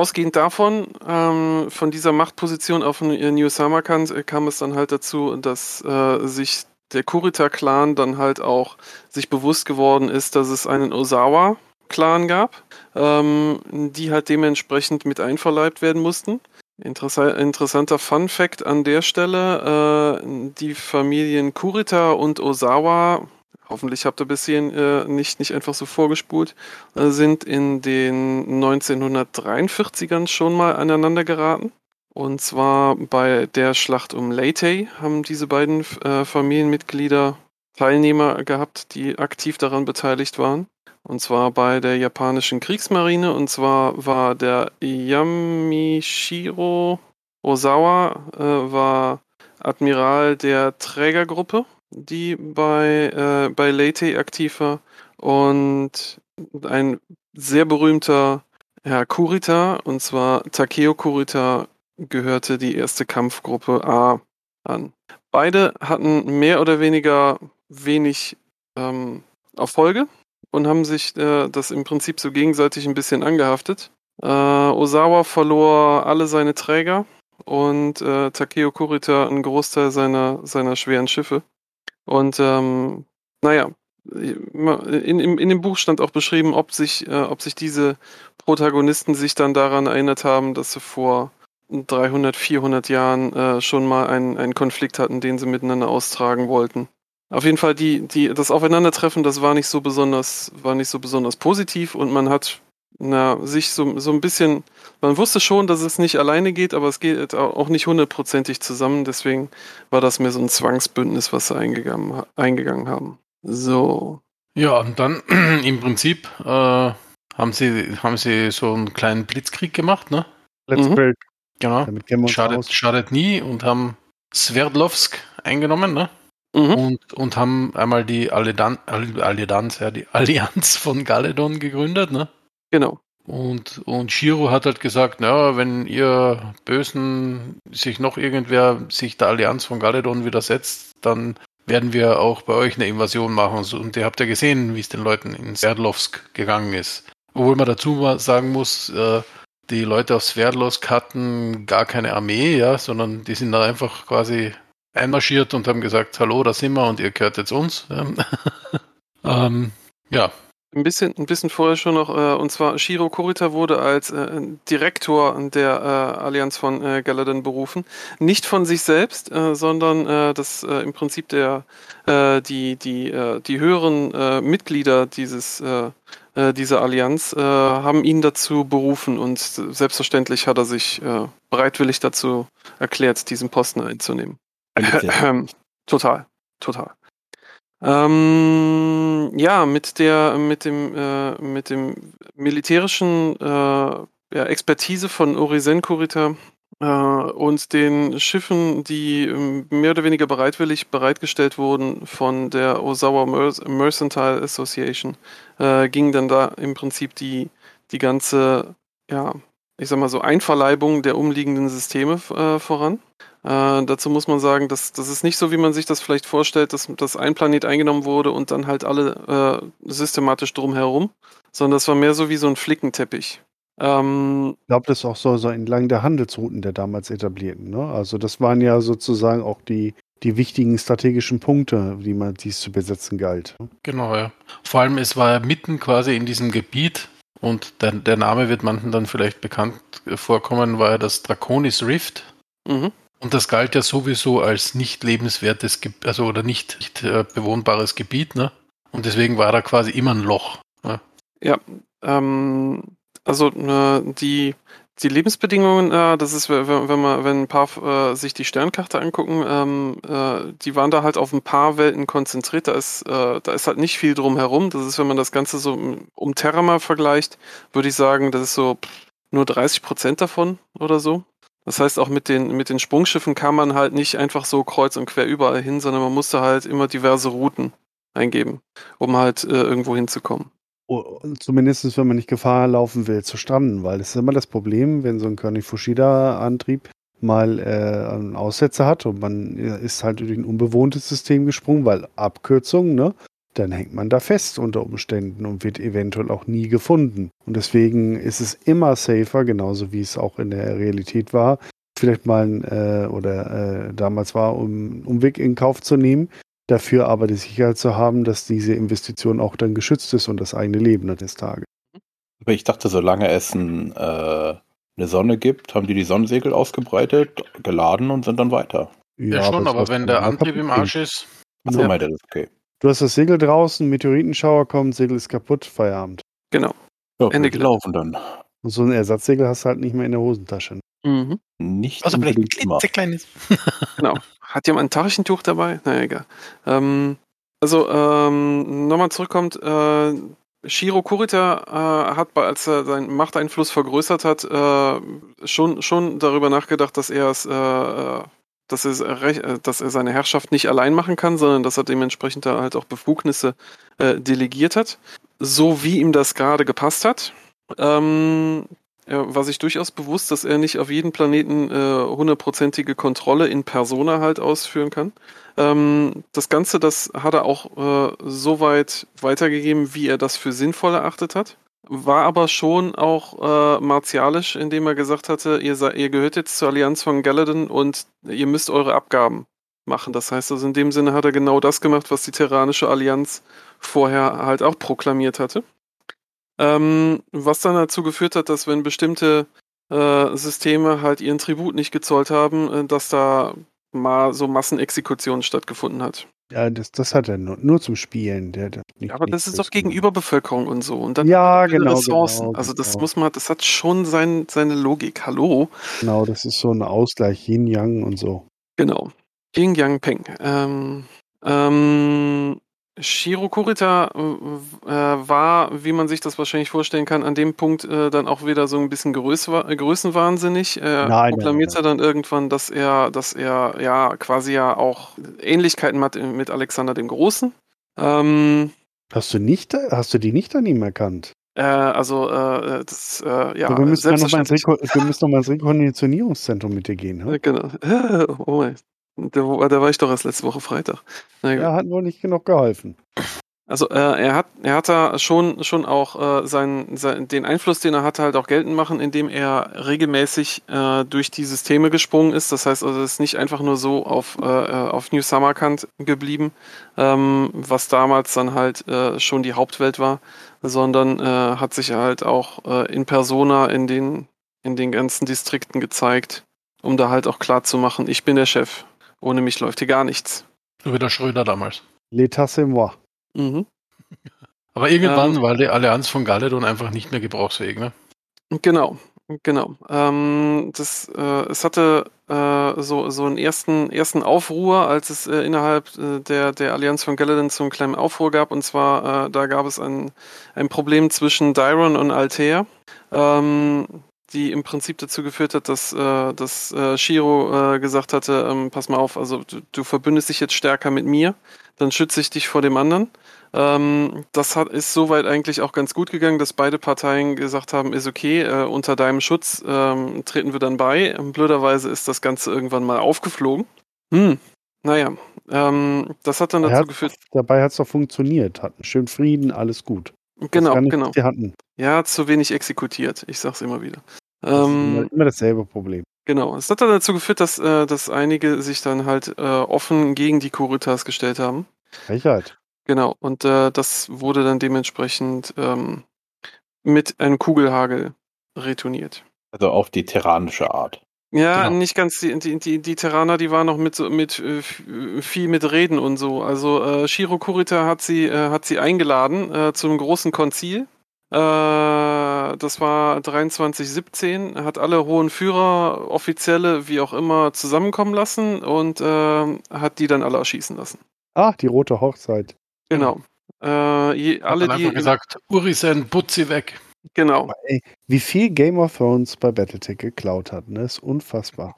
ausgehend davon, ähm, von dieser Machtposition auf N- New Samarkand, äh, kam es dann halt dazu, dass äh, sich der Kurita-Clan dann halt auch sich bewusst geworden ist, dass es einen Osawa-Clan gab, ähm, die halt dementsprechend mit einverleibt werden mussten. Interessa interessanter Fun Fact an der Stelle, äh, die Familien Kurita und Osawa, hoffentlich habt ihr bis hierhin äh, nicht, nicht einfach so vorgespult, äh, sind in den 1943ern schon mal aneinander geraten. Und zwar bei der Schlacht um Leyte haben diese beiden äh, Familienmitglieder Teilnehmer gehabt, die aktiv daran beteiligt waren. Und zwar bei der japanischen Kriegsmarine. Und zwar war der Yamishiro Osawa äh, war Admiral der Trägergruppe, die bei, äh, bei Leyte aktiv war. Und ein sehr berühmter Herr Kurita, und zwar Takeo Kurita, gehörte die erste Kampfgruppe A an. Beide hatten mehr oder weniger wenig ähm, Erfolge und haben sich äh, das im Prinzip so gegenseitig ein bisschen angehaftet. Äh, Osawa verlor alle seine Träger und äh, Takeo Kurita einen Großteil seiner, seiner schweren Schiffe. Und ähm, naja, in, in, in dem Buch stand auch beschrieben, ob sich, äh, ob sich diese Protagonisten sich dann daran erinnert haben, dass sie vor 300, 400 Jahren äh, schon mal einen, einen Konflikt hatten, den sie miteinander austragen wollten. Auf jeden Fall die, die, das Aufeinandertreffen, das war nicht so besonders, war nicht so besonders positiv und man hat na, sich so, so ein bisschen, man wusste schon, dass es nicht alleine geht, aber es geht auch nicht hundertprozentig zusammen, deswegen war das mehr so ein Zwangsbündnis, was sie eingegangen, eingegangen haben. So. Ja, und dann im Prinzip äh, haben, sie, haben sie so einen kleinen Blitzkrieg gemacht, ne? Let's Mhm. Build. Genau. Damit kennen wir uns Schadet, schadet nie und haben Sverdlovsk eingenommen, ne? Mhm. Und, und haben einmal die Allidan Alli- Allianz, ja, die Allianz von Galedon gegründet, ne? Genau. Und, und Shiro hat halt gesagt, na, wenn ihr Bösen sich noch irgendwer sich der Allianz von Galedon widersetzt, dann werden wir auch bei euch eine Invasion machen. Und ihr habt ja gesehen, wie es den Leuten in Sverdlovsk gegangen ist. Obwohl man dazu sagen muss, äh, die Leute aus Sverdlovsk hatten gar keine Armee, ja, sondern die sind da einfach quasi einmarschiert und haben gesagt, hallo, da sind wir und ihr gehört jetzt uns. Ähm, ja Ein bisschen, ein bisschen vorher schon noch, äh, und zwar Shiro Kurita wurde als äh, Direktor der äh, Allianz von äh, Galadan berufen. Nicht von sich selbst, äh, sondern äh, das äh, im Prinzip der äh, die, die, äh, die höheren äh, Mitglieder dieses äh, äh, dieser Allianz äh, haben ihn dazu berufen und selbstverständlich hat er sich äh, bereitwillig dazu erklärt, diesen Posten einzunehmen. total, total. Ähm, ja, mit der, mit dem, äh, mit dem militärischen äh, ja, Expertise von Orisen Kurita äh, und den Schiffen, die ähm, mehr oder weniger bereitwillig bereitgestellt wurden von der Osawa Mercantile Association, äh, ging dann da im Prinzip die, die ganze, ja, ich sag mal so, Einverleibung der umliegenden Systeme äh, voran. Äh, dazu muss man sagen, dass das ist nicht so, wie man sich das vielleicht vorstellt, dass, dass ein Planet eingenommen wurde und dann halt alle äh, systematisch drumherum, sondern das war mehr so wie so ein Flickenteppich. Ähm, ich glaube, das ist auch so, so entlang der Handelsrouten der damals etablierten. Ne? Also das waren ja sozusagen auch die, die wichtigen strategischen Punkte, die man dies zu besetzen galt. Ne? Genau, ja. Vor allem, es war ja mitten quasi in diesem Gebiet und der, der Name wird manchen dann vielleicht bekannt vorkommen, war ja das Draconis Rift. Mhm. Und das galt ja sowieso als nicht lebenswertes, Ge also oder nicht, nicht äh, bewohnbares Gebiet, ne? Und deswegen war da quasi immer ein Loch. Ne? Ja, ähm, also äh, die, die Lebensbedingungen, äh, das ist, wenn, wenn man, wenn ein paar äh, sich die Sternkarte angucken, ähm, äh, die waren da halt auf ein paar Welten konzentriert. Da ist, äh, da ist halt nicht viel drum herum. Das ist, wenn man das Ganze so um Terra mal vergleicht, würde ich sagen, das ist so nur 30 Prozent davon oder so. Das heißt, auch mit den, mit den Sprungschiffen kam man halt nicht einfach so kreuz und quer überall hin, sondern man musste halt immer diverse Routen eingeben, um halt äh, irgendwo hinzukommen. Zumindest, wenn man nicht Gefahr laufen will, zu stranden, weil das ist immer das Problem, wenn so ein König Fushida-Antrieb mal äh, einen Aussetzer hat und man ist halt durch ein unbewohntes System gesprungen, weil Abkürzung, ne? Dann hängt man da fest unter Umständen und wird eventuell auch nie gefunden. Und deswegen ist es immer safer, genauso wie es auch in der Realität war, vielleicht mal äh, oder äh, damals war, um einen Umweg in Kauf zu nehmen, dafür aber die Sicherheit zu haben, dass diese Investition auch dann geschützt ist und das eigene Leben des Tages. Aber ich dachte, solange es ein, äh, eine Sonne gibt, haben die die Sonnensegel ausgebreitet, geladen und sind dann weiter. Ja, ja schon, aber, aber wenn der Antrieb im Arsch ist. Achso, ja. meinte das, okay. Du hast das Segel draußen, Meteoritenschauer kommt, Segel ist kaputt, Feierabend. Genau. Ja, Ende gelaufen dann. Und so ein Ersatzsegel hast du halt nicht mehr in der Hosentasche. Mhm. Nicht also vielleicht ein kleines. genau. Hat jemand ein Taschentuch dabei? Na egal. Ähm, also ähm, nochmal zurückkommt, äh, Shiro Kurita äh, hat, als er seinen Machteinfluss vergrößert hat, äh, schon, schon darüber nachgedacht, dass er es äh, dass er, äh, dass er seine Herrschaft nicht allein machen kann, sondern dass er dementsprechend da halt auch Befugnisse äh, delegiert hat, so wie ihm das gerade gepasst hat. Ähm, er war sich durchaus bewusst, dass er nicht auf jeden Planeten äh, hundertprozentige Kontrolle in Persona halt ausführen kann. Ähm, das Ganze, das hat er auch äh, so weit weitergegeben, wie er das für sinnvoll erachtet hat war aber schon auch äh, martialisch, indem er gesagt hatte, ihr, ihr gehört jetzt zur Allianz von Galladan und ihr müsst eure Abgaben machen. Das heißt also in dem Sinne hat er genau das gemacht, was die Terranische Allianz vorher halt auch proklamiert hatte. Ähm, was dann dazu geführt hat, dass wenn bestimmte äh, Systeme halt ihren Tribut nicht gezollt haben, äh, dass da mal so Massenexekutionen stattgefunden hat. Ja, das, das hat er nur, nur zum Spielen. Der, der nicht, aber das ist doch gegenüber Bevölkerung und so. Und dann ja, genau, Ressourcen. Genau, also das genau. muss man, das hat schon sein, seine Logik. Hallo? Genau, das ist so ein Ausgleich, Yin Yang und so. Genau. Yin Yang Peng. Ähm, ähm, Shiro Kurita äh, war, wie man sich das wahrscheinlich vorstellen kann, an dem Punkt äh, dann auch wieder so ein bisschen größ, äh, größenwahnsinnig. Er nein, proklamiert nein, nein. dann irgendwann, dass er, dass er ja quasi ja auch Ähnlichkeiten hat mit Alexander dem Großen. Ähm, hast du nicht, hast du die nicht an ihm erkannt? Äh, also äh, das, äh, ja, wir müssen noch mal ins, Reko wir müssen noch mal ins Rekonditionierungszentrum mit dir gehen. Hm? Genau. Oh mein. Da, da war ich doch erst letzte Woche Freitag. Na, ja, hat wohl nicht genug geholfen. Also äh, er hat er hat da schon schon auch äh, seinen, sein, den Einfluss, den er hatte, halt auch geltend machen, indem er regelmäßig äh, durch die Systeme gesprungen ist. Das heißt also, es ist nicht einfach nur so auf äh, auf New Samarkand geblieben, ähm, was damals dann halt äh, schon die Hauptwelt war, sondern äh, hat sich halt auch äh, in Persona in den in den ganzen Distrikten gezeigt, um da halt auch klar zu machen, ich bin der Chef. Ohne mich läuft hier gar nichts. So wie der Schröder damals. L'état c'est moi. Mhm. Aber irgendwann Ähm. war die Allianz von Galedon einfach nicht mehr gebrauchsfähig, ne? Genau, genau. Ähm, das, äh, es hatte äh, so, so einen ersten, ersten Aufruhr, als es äh, innerhalb äh, der, der Allianz von Galadin so einen kleinen Aufruhr gab. Und zwar, äh, da gab es ein, ein Problem zwischen Dyron und Altair, ähm, die im Prinzip dazu geführt hat, dass, äh, dass äh, Shiro äh, gesagt hatte, ähm, pass mal auf, also du, du verbündest dich jetzt stärker mit mir, dann schütze ich dich vor dem anderen. Ähm, das hat, ist soweit eigentlich auch ganz gut gegangen, dass beide Parteien gesagt haben, ist okay, äh, unter deinem Schutz ähm, treten wir dann bei. Blöderweise ist das Ganze irgendwann mal aufgeflogen. Hm, naja, ähm, das hat dann dazu hat- geführt, Dabei hat es doch funktioniert. Hatten schön Frieden, alles gut. genau, nicht, genau. Ja, zu wenig exekutiert, ich sag's immer wieder. Das ist Ähm, immer, immer dasselbe Problem. Genau, es hat dann dazu geführt, dass, äh, dass einige sich dann halt äh, offen gegen die Kuritas gestellt haben. Frechheit. Genau, und äh, das wurde dann dementsprechend ähm, mit einem Kugelhagel retourniert. Also auf die terranische Art. Ja, Genau. nicht ganz. Die, die, die, die Terraner, die waren noch mit, so- mit äh, f- viel mit Reden und so. Also äh, Shiro Kurita hat sie, äh, hat sie eingeladen äh, zu einem großen Konzil. Äh, das war 2317, hat alle hohen Führer, Offizielle, wie auch immer, zusammenkommen lassen und äh, hat die dann alle erschießen lassen. Ah, die rote Hochzeit. Genau. Äh, je, Hat alle, dann die. einfach gesagt, Urisen, putzi weg. Genau. Aber ey, wie viel Game of Thrones bei Battletech geklaut hat, ne? Ist unfassbar.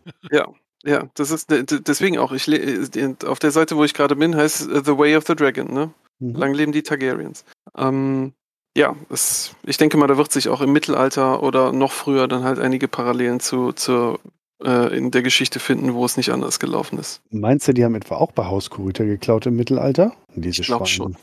Ja, das ist de- de- deswegen auch. Ich le- äh, auf der Seite, wo ich gerade bin, heißt es, The Way of the Dragon. Ne? Mhm. Lang leben die Targaryens. Ähm, ja, es, ich denke mal, da wird sich auch im Mittelalter oder noch früher dann halt einige Parallelen zu, zur äh, in der Geschichte finden, wo es nicht anders gelaufen ist. Meinst du, die haben etwa auch bei Hauskurita geklaut im Mittelalter? Diese Ich glaub Schweine. schon.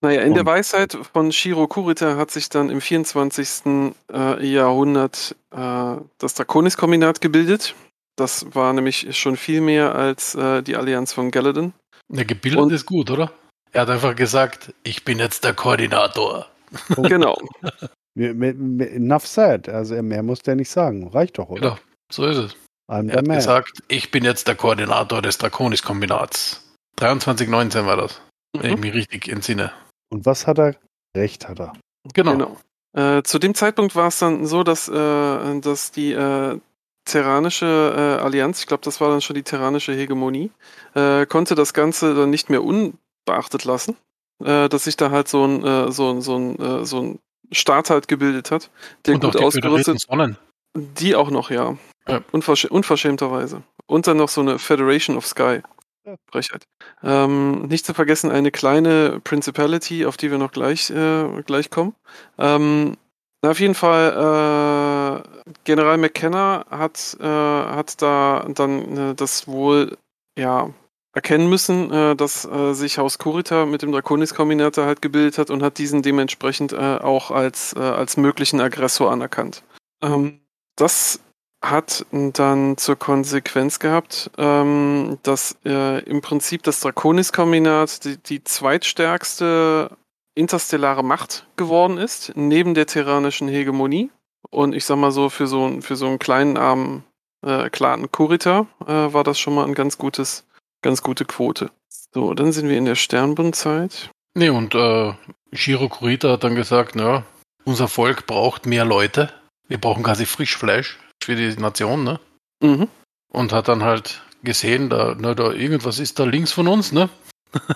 Naja, in der Und- Weisheit von Shiro Kurita hat sich dann im 24. Äh, Jahrhundert äh, das Draconis-Kombinat gebildet. Das war nämlich schon viel mehr als äh, die Allianz von Galadin. Der gebildet Und- ist gut, oder? Er hat einfach gesagt, ich bin jetzt der Koordinator. Genau. Enough said. Also mehr muss der nicht sagen. Reicht doch, oder? Genau, so ist es. I'm Er hat man. gesagt, ich bin jetzt der Koordinator des Draconis-Kombinats. 2319 war das, wenn ich Mhm. mich richtig entsinne. Und was hat er? Recht hat er. Genau. Genau. Äh, zu dem Zeitpunkt war es dann so, dass, äh, dass die äh, terranische äh, Allianz, ich glaube, das war dann schon die terranische Hegemonie, äh, konnte das Ganze dann nicht mehr unbeachtet lassen, äh, dass sich da halt so ein, äh, so, ein- so, ein, äh, so ein Staat halt gebildet hat, der Und gut die ausgerüstet, die auch noch, ja, Ja. Unversch unverschämterweise. Und dann noch so eine Federation of Sky. Ja. Frechheit. Ähm, nicht zu vergessen eine kleine Principality, auf die wir noch gleich, äh, gleich kommen. Ähm, na, auf jeden Fall, äh, General McKenna hat, äh, hat da dann äh, das wohl ja, erkennen müssen, äh, dass äh, sich Haus Kurita mit dem Draconis-Kombinat da halt gebildet hat und hat diesen dementsprechend äh, auch als, äh, als möglichen Aggressor anerkannt. Ähm, das hat dann zur Konsequenz gehabt, ähm, dass äh, im Prinzip das Draconis-Kombinat die, die zweitstärkste interstellare Macht geworden ist, neben der terranischen Hegemonie. Und ich sag mal so, für so, einen- für so einen kleinen armen äh, Clan Kurita äh, war das schon mal ein ganz gutes, ganz gute Quote. So, dann sind wir in der Sternbundzeit. Nee, und äh, Shiro Kurita hat dann gesagt, naja, unser Volk braucht mehr Leute. Wir brauchen quasi Frischfleisch für die Nation, ne? Mhm. Und hat dann halt gesehen, da, na, da irgendwas ist da links von uns, ne?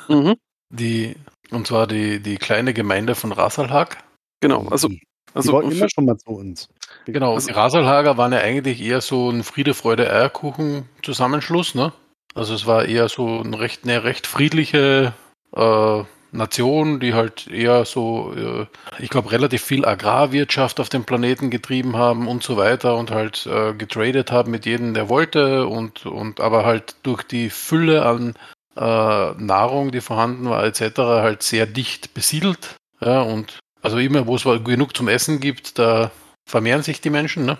Mhm. Die, und zwar die, die kleine Gemeinde von Rasalhag. Genau, also, die, die also wollten immer schon mal zu uns. Genau, Also- die Rasalhager waren ja eigentlich eher so ein Friede, Freude, Eierkuchen-Zusammenschluss, ne? Also es war eher so eine recht, eine recht friedliche äh, Nation, die halt eher so, äh, ich glaube, relativ viel Agrarwirtschaft auf dem Planeten getrieben haben und so weiter und halt äh, getradet haben mit jedem, der wollte und, und aber halt durch die Fülle an, äh, Nahrung, die vorhanden war, etc., halt sehr dicht besiedelt. Ja, und also immer, wo es genug zum Essen gibt, da vermehren sich die Menschen. Ne?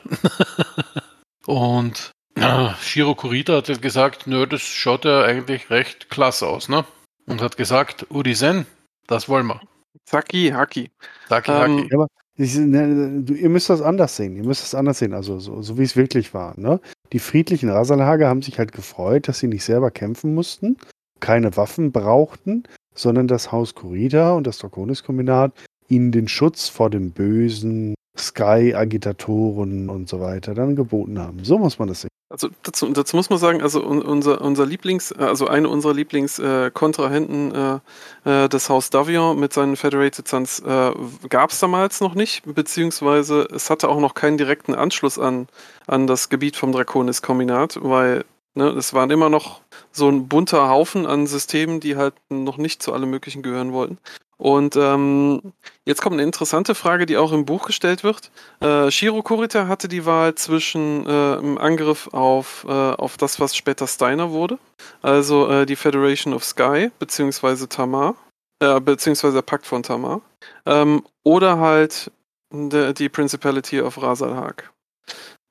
und ja, Shiro Kurita hat halt gesagt, nö, das schaut ja eigentlich recht klasse aus, ne? Und hat gesagt, Urisen, das wollen wir. Zaki, Haki. Saki, Ähm, Haki. Aber ich, ne, du, ihr müsst das anders sehen. Ihr müsst das anders sehen, also so, so wie es wirklich war. Ne? Die friedlichen Rasalhager haben sich halt gefreut, dass sie nicht selber kämpfen mussten, keine Waffen brauchten, sondern das Haus Kurita und das Draconis-Kombinat ihnen den Schutz vor dem bösen Sky-Agitatoren und so weiter dann geboten haben. So muss man das sehen. Also dazu, dazu muss man sagen, also un, unser, unser Lieblings, äh, also eine unserer Lieblings-Kontrahenten äh, äh, das Haus Davion mit seinen Federated Sons äh, gab es damals noch nicht, beziehungsweise es hatte auch noch keinen direkten Anschluss an, an das Gebiet vom Draconis-Kombinat, weil ne, es waren immer noch so ein bunter Haufen an Systemen, die halt noch nicht zu allem Möglichen gehören wollten. Und ähm, jetzt kommt eine interessante Frage, die auch im Buch gestellt wird. Äh, Shiro Kurita hatte die Wahl zwischen äh, im Angriff auf, äh, auf das, was später Steiner wurde, also äh, die Federation of Sky, beziehungsweise Tamar, äh, beziehungsweise der Pakt von Tamar, ähm, oder halt die Principality of Rasalhag.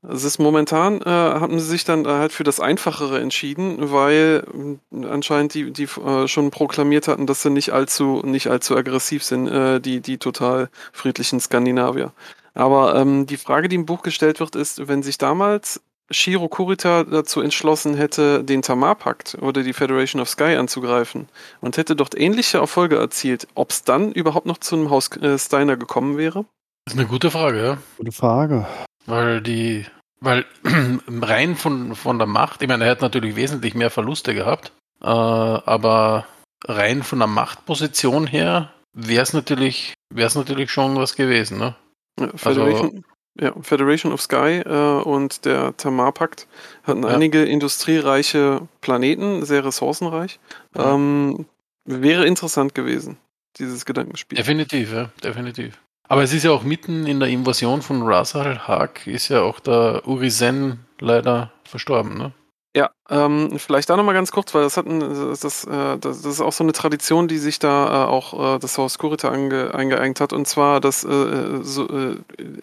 Es ist momentan, äh, haben sie sich dann halt für das Einfachere entschieden, weil äh, anscheinend die, die äh, schon proklamiert hatten, dass sie nicht allzu, nicht allzu aggressiv sind, äh, die, die total friedlichen Skandinavier. Aber ähm, die Frage, die im Buch gestellt wird, ist, wenn sich damals Shiro Kurita dazu entschlossen hätte, den Tamar-Pakt oder die Federation of Sky anzugreifen und hätte dort ähnliche Erfolge erzielt, ob es dann überhaupt noch zu einem Haus äh, Steiner gekommen wäre? Das ist eine gute Frage, ja. Gute Frage. Weil die, weil rein von, von der Macht, ich meine, er hat natürlich wesentlich mehr Verluste gehabt, äh, aber rein von der Machtposition her wäre es natürlich, wäre es natürlich schon was gewesen, ne? Ja, Federation, ja, Federation of Sky äh, und der Tamar-Pakt hatten Ja. einige industriereiche Planeten, sehr ressourcenreich. Ähm, wäre interessant gewesen, dieses Gedankenspiel. Definitiv, ja, definitiv. Aber es ist ja auch mitten in der Invasion von Rasal Haq ist ja auch der Urizen leider verstorben, ne? Ja, ähm, vielleicht da nochmal ganz kurz, weil das hat ein, das, äh, das das ist auch so eine Tradition, die sich da äh, auch äh, das Haus Kurita ange, eingeeignet hat, und zwar das, so,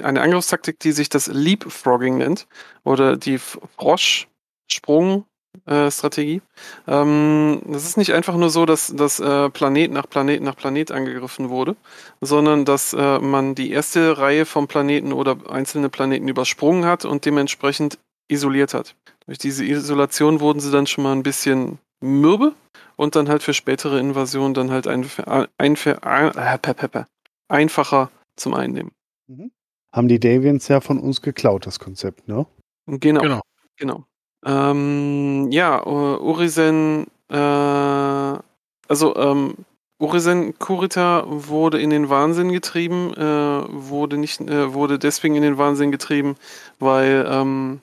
eine Angriffstaktik, die sich das Leapfrogging nennt, oder die Frosch-Sprung-Strategie. Ähm, das ist nicht einfach nur so, dass, dass äh, Planet nach Planet nach Planet angegriffen wurde, sondern dass äh, man die erste Reihe von Planeten oder einzelne Planeten übersprungen hat und dementsprechend isoliert hat. Durch diese Isolation wurden sie dann schon mal ein bisschen mürbe und dann halt für spätere Invasionen dann halt ein, ein, äh, pe- pe- pe- einfacher zum Einnehmen. Haben die Davians ja von uns geklaut, das Konzept, ne? Genau. Genau. Genau. Ähm, ja, Urisen, äh, also ähm, Urisen Kurita wurde in den Wahnsinn getrieben, äh, wurde nicht, äh, wurde deswegen in den Wahnsinn getrieben, weil ähm,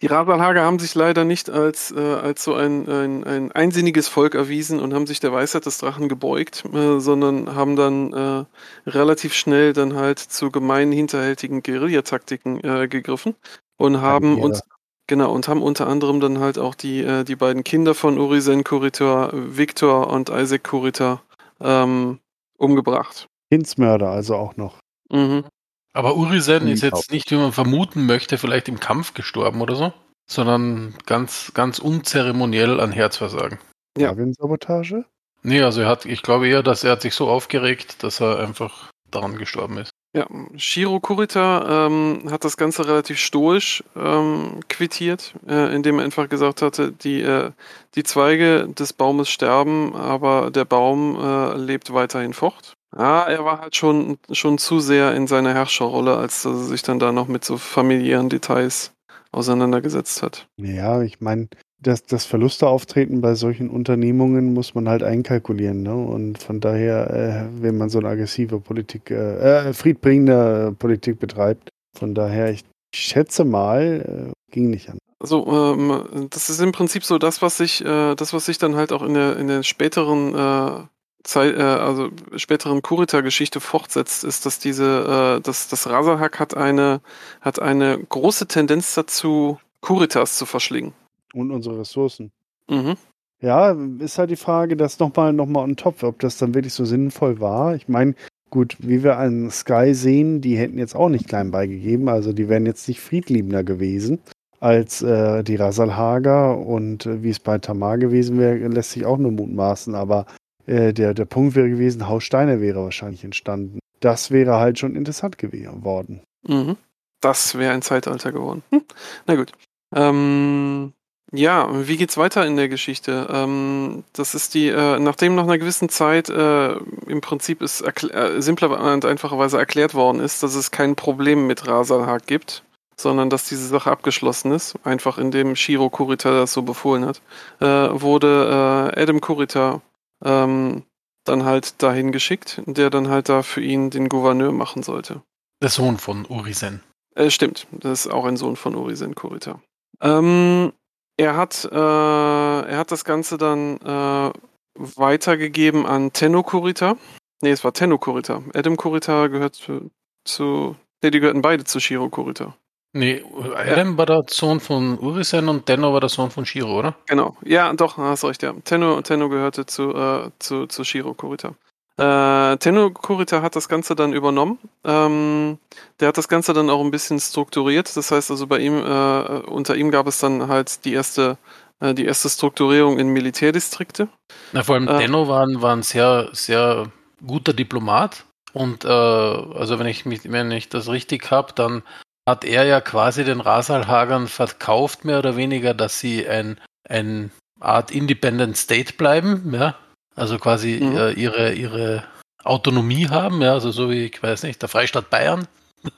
die Rasalhager haben sich leider nicht als, äh, als so ein, ein, ein einsinniges Volk erwiesen und haben sich der Weisheit des Drachen gebeugt, äh, sondern haben dann äh, relativ schnell dann halt zu gemeinen, hinterhältigen Guerillataktiken äh, gegriffen und haben uns genau und haben unter anderem dann halt auch die, äh, die beiden Kinder von Urisen Kurita, Victor und Isaac Kurita, ähm, umgebracht. Kindsmörder also auch noch. Mhm. Aber Urizen ist jetzt nicht, wie man vermuten möchte, vielleicht im Kampf gestorben oder so, sondern ganz, ganz unzeremoniell an Herzversagen. Ja. Davian-Sabotage? Nee, also er hat, ich glaube eher, dass er hat sich so aufgeregt, dass er einfach daran gestorben ist. Ja, Shiro Kurita ähm, hat das Ganze relativ stoisch ähm, quittiert, äh, indem er einfach gesagt hatte, die, äh, die Zweige des Baumes sterben, aber der Baum äh, lebt weiterhin fort. Ja, er war halt schon, schon zu sehr in seiner Herrscherrolle, als dass er sich dann da noch mit so familiären Details auseinandergesetzt hat. Ja, ich meine, das, das Verluste auftreten bei solchen Unternehmungen muss man halt einkalkulieren. Ne? Und von daher, äh, wenn man so eine aggressive Politik, äh, äh, friedbringende Politik betreibt, von daher, ich schätze mal, äh, ging nicht an. Also, ähm, das ist im Prinzip so das, was sich, äh, das, was sich dann halt auch in der, in der späteren äh, Zeit, äh, also späteren Kurita-Geschichte fortsetzt, ist, dass diese, äh, dass das Rasahak hat eine, hat eine große Tendenz dazu, Kuritas zu verschlingen. Und unsere Ressourcen. Mhm. Ja, ist halt die Frage, das nochmal noch mal on top, ob das dann wirklich so sinnvoll war. Ich meine, gut, wie wir an Sky sehen, die hätten jetzt auch nicht klein beigegeben, also die wären jetzt nicht friedliebender gewesen als äh, die Rasalhager und äh, wie es bei Tamar gewesen wäre, lässt sich auch nur mutmaßen, aber äh, der, der Punkt wäre gewesen, Haus Steiner wäre wahrscheinlich entstanden. Das wäre halt schon interessant geworden. Mhm. Das wäre ein Zeitalter geworden. Hm. Na gut. Ähm, ja, wie geht's weiter in der Geschichte? Ähm, das ist die, äh, nachdem nach einer gewissen Zeit äh, im Prinzip es äh, simpler und einfacherweise erklärt worden ist, dass es kein Problem mit Rasalhag gibt, sondern dass diese Sache abgeschlossen ist, einfach indem Shiro Kurita das so befohlen hat, äh, wurde äh, Adam Kurita ähm, dann halt dahin geschickt, der dann halt da für ihn den Gouverneur machen sollte. Der Sohn von Urisen. Äh, stimmt, das ist auch ein Sohn von Urisen Kurita. Ähm, er hat, äh, er hat das Ganze dann äh, weitergegeben an Tenno Kurita. Nee, es war Tenno Kurita. Adam Kurita gehört zu, zu nee, die gehörten beide zu Shiro Kurita. Nee, Adam ja. war der Sohn von Urisen und Tenno war der Sohn von Shiro, oder? Genau, ja, doch, hast recht, ja. Tenno, Tenno gehörte zu, äh, zu, zu Shiro Kurita. Äh, Tenno Kurita hat das Ganze dann übernommen. Ähm, der hat das Ganze dann auch ein bisschen strukturiert. Das heißt also bei ihm, äh, unter ihm gab es dann halt die erste, äh, die erste Strukturierung in Militärdistrikte. Na, vor allem äh, Tenno war, war ein sehr, sehr guter Diplomat. Und äh, also wenn ich mich, wenn ich das richtig habe, dann hat er ja quasi den Rasalhagern verkauft, mehr oder weniger, dass sie ein, ein Art Independent State bleiben, ja. Also quasi mhm. äh, ihre, ihre Autonomie haben, ja, also so wie, ich weiß nicht, der Freistaat Bayern.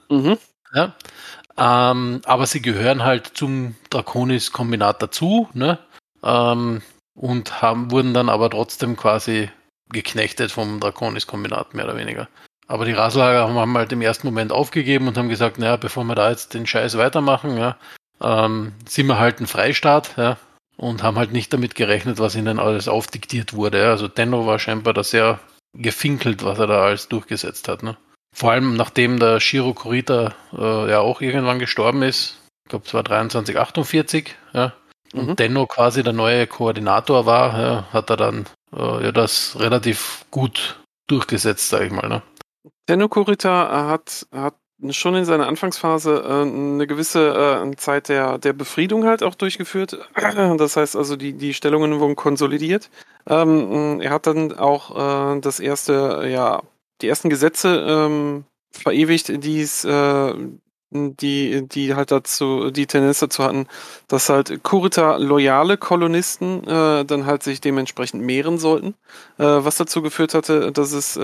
Mhm. Ja. Ähm, aber sie gehören halt zum Draconis-Kombinat dazu, ne? Ähm, und haben, wurden dann aber trotzdem quasi geknechtet vom Draconis-Kombinat, mehr oder weniger. Aber die Raslager haben halt im ersten Moment aufgegeben und haben gesagt, naja, bevor wir da jetzt den Scheiß weitermachen, ja, ähm, sind wir halt ein Freistaat, ja, und haben halt nicht damit gerechnet, was ihnen alles aufdiktiert wurde. Also Denno war scheinbar da sehr gefinkelt, was er da alles durchgesetzt hat. Ne? Vor allem nachdem der Shiro Kurita äh, ja auch irgendwann gestorben ist, ich glaube es war 23, 48, ja, und mhm. Denno quasi der neue Koordinator war, ja, hat er dann äh, ja das relativ gut durchgesetzt, sage ich mal. Ne? Tenno Kurita hat, hat schon in seiner Anfangsphase äh, eine gewisse äh, Zeit der, der Befriedung halt auch durchgeführt. Das heißt also, die, die Stellungen wurden konsolidiert. Ähm, er hat dann auch äh, das erste, ja, die ersten Gesetze ähm, verewigt, die es äh, die, die halt dazu, die Tendenz dazu hatten, dass halt Kurita loyale Kolonisten äh, dann halt sich dementsprechend mehren sollten, äh, was dazu geführt hatte, dass es, äh,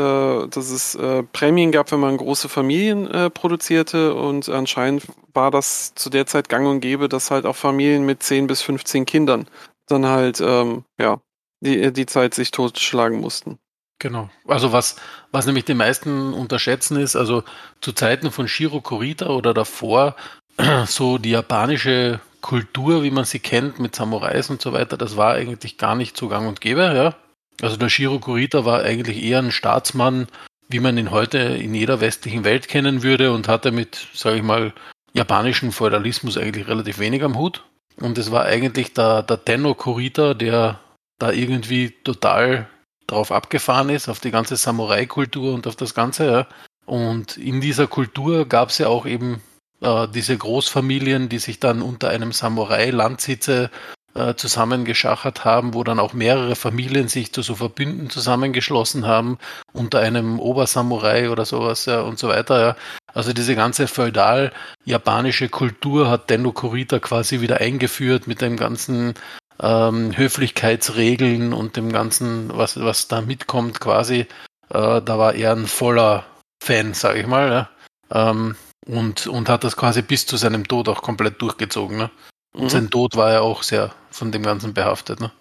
dass es äh, Prämien gab, wenn man große Familien äh, produzierte und anscheinend war das zu der Zeit gang und gäbe, dass halt auch Familien mit 10 bis 15 Kindern dann halt, ähm, ja, die, die Zeit sich totschlagen mussten. Genau. Also was, was nämlich die meisten unterschätzen ist, also zu Zeiten von Shiro Kurita oder davor, so die japanische Kultur, wie man sie kennt, mit Samurais und so weiter, das war eigentlich gar nicht so gang und gäbe, ja. Also der Shiro Kurita war eigentlich eher ein Staatsmann, wie man ihn heute in jeder westlichen Welt kennen würde und hatte mit, sage ich mal, japanischen Feudalismus eigentlich relativ wenig am Hut. Und es war eigentlich der, der Tenno Kurita, der da irgendwie total drauf abgefahren ist, auf die ganze Samurai-Kultur und auf das Ganze. Ja. Und in dieser Kultur gab es ja auch eben äh, diese Großfamilien, die sich dann unter einem Samurai-Landsitze äh, zusammengeschachert haben, wo dann auch mehrere Familien sich zu so Verbünden zusammengeschlossen haben, unter einem Obersamurai oder sowas ja, und so weiter. Ja. Also diese ganze feudal-japanische Kultur hat Denno Kurita quasi wieder eingeführt mit dem ganzen ähm, Höflichkeitsregeln und dem Ganzen, was, was da mitkommt, quasi. Äh, da war er ein voller Fan, sage ich mal. Ja? Ähm, und, und hat das quasi bis zu seinem Tod auch komplett durchgezogen. Ne? Und mhm. sein Tod war ja auch sehr von dem Ganzen behaftet. Ne?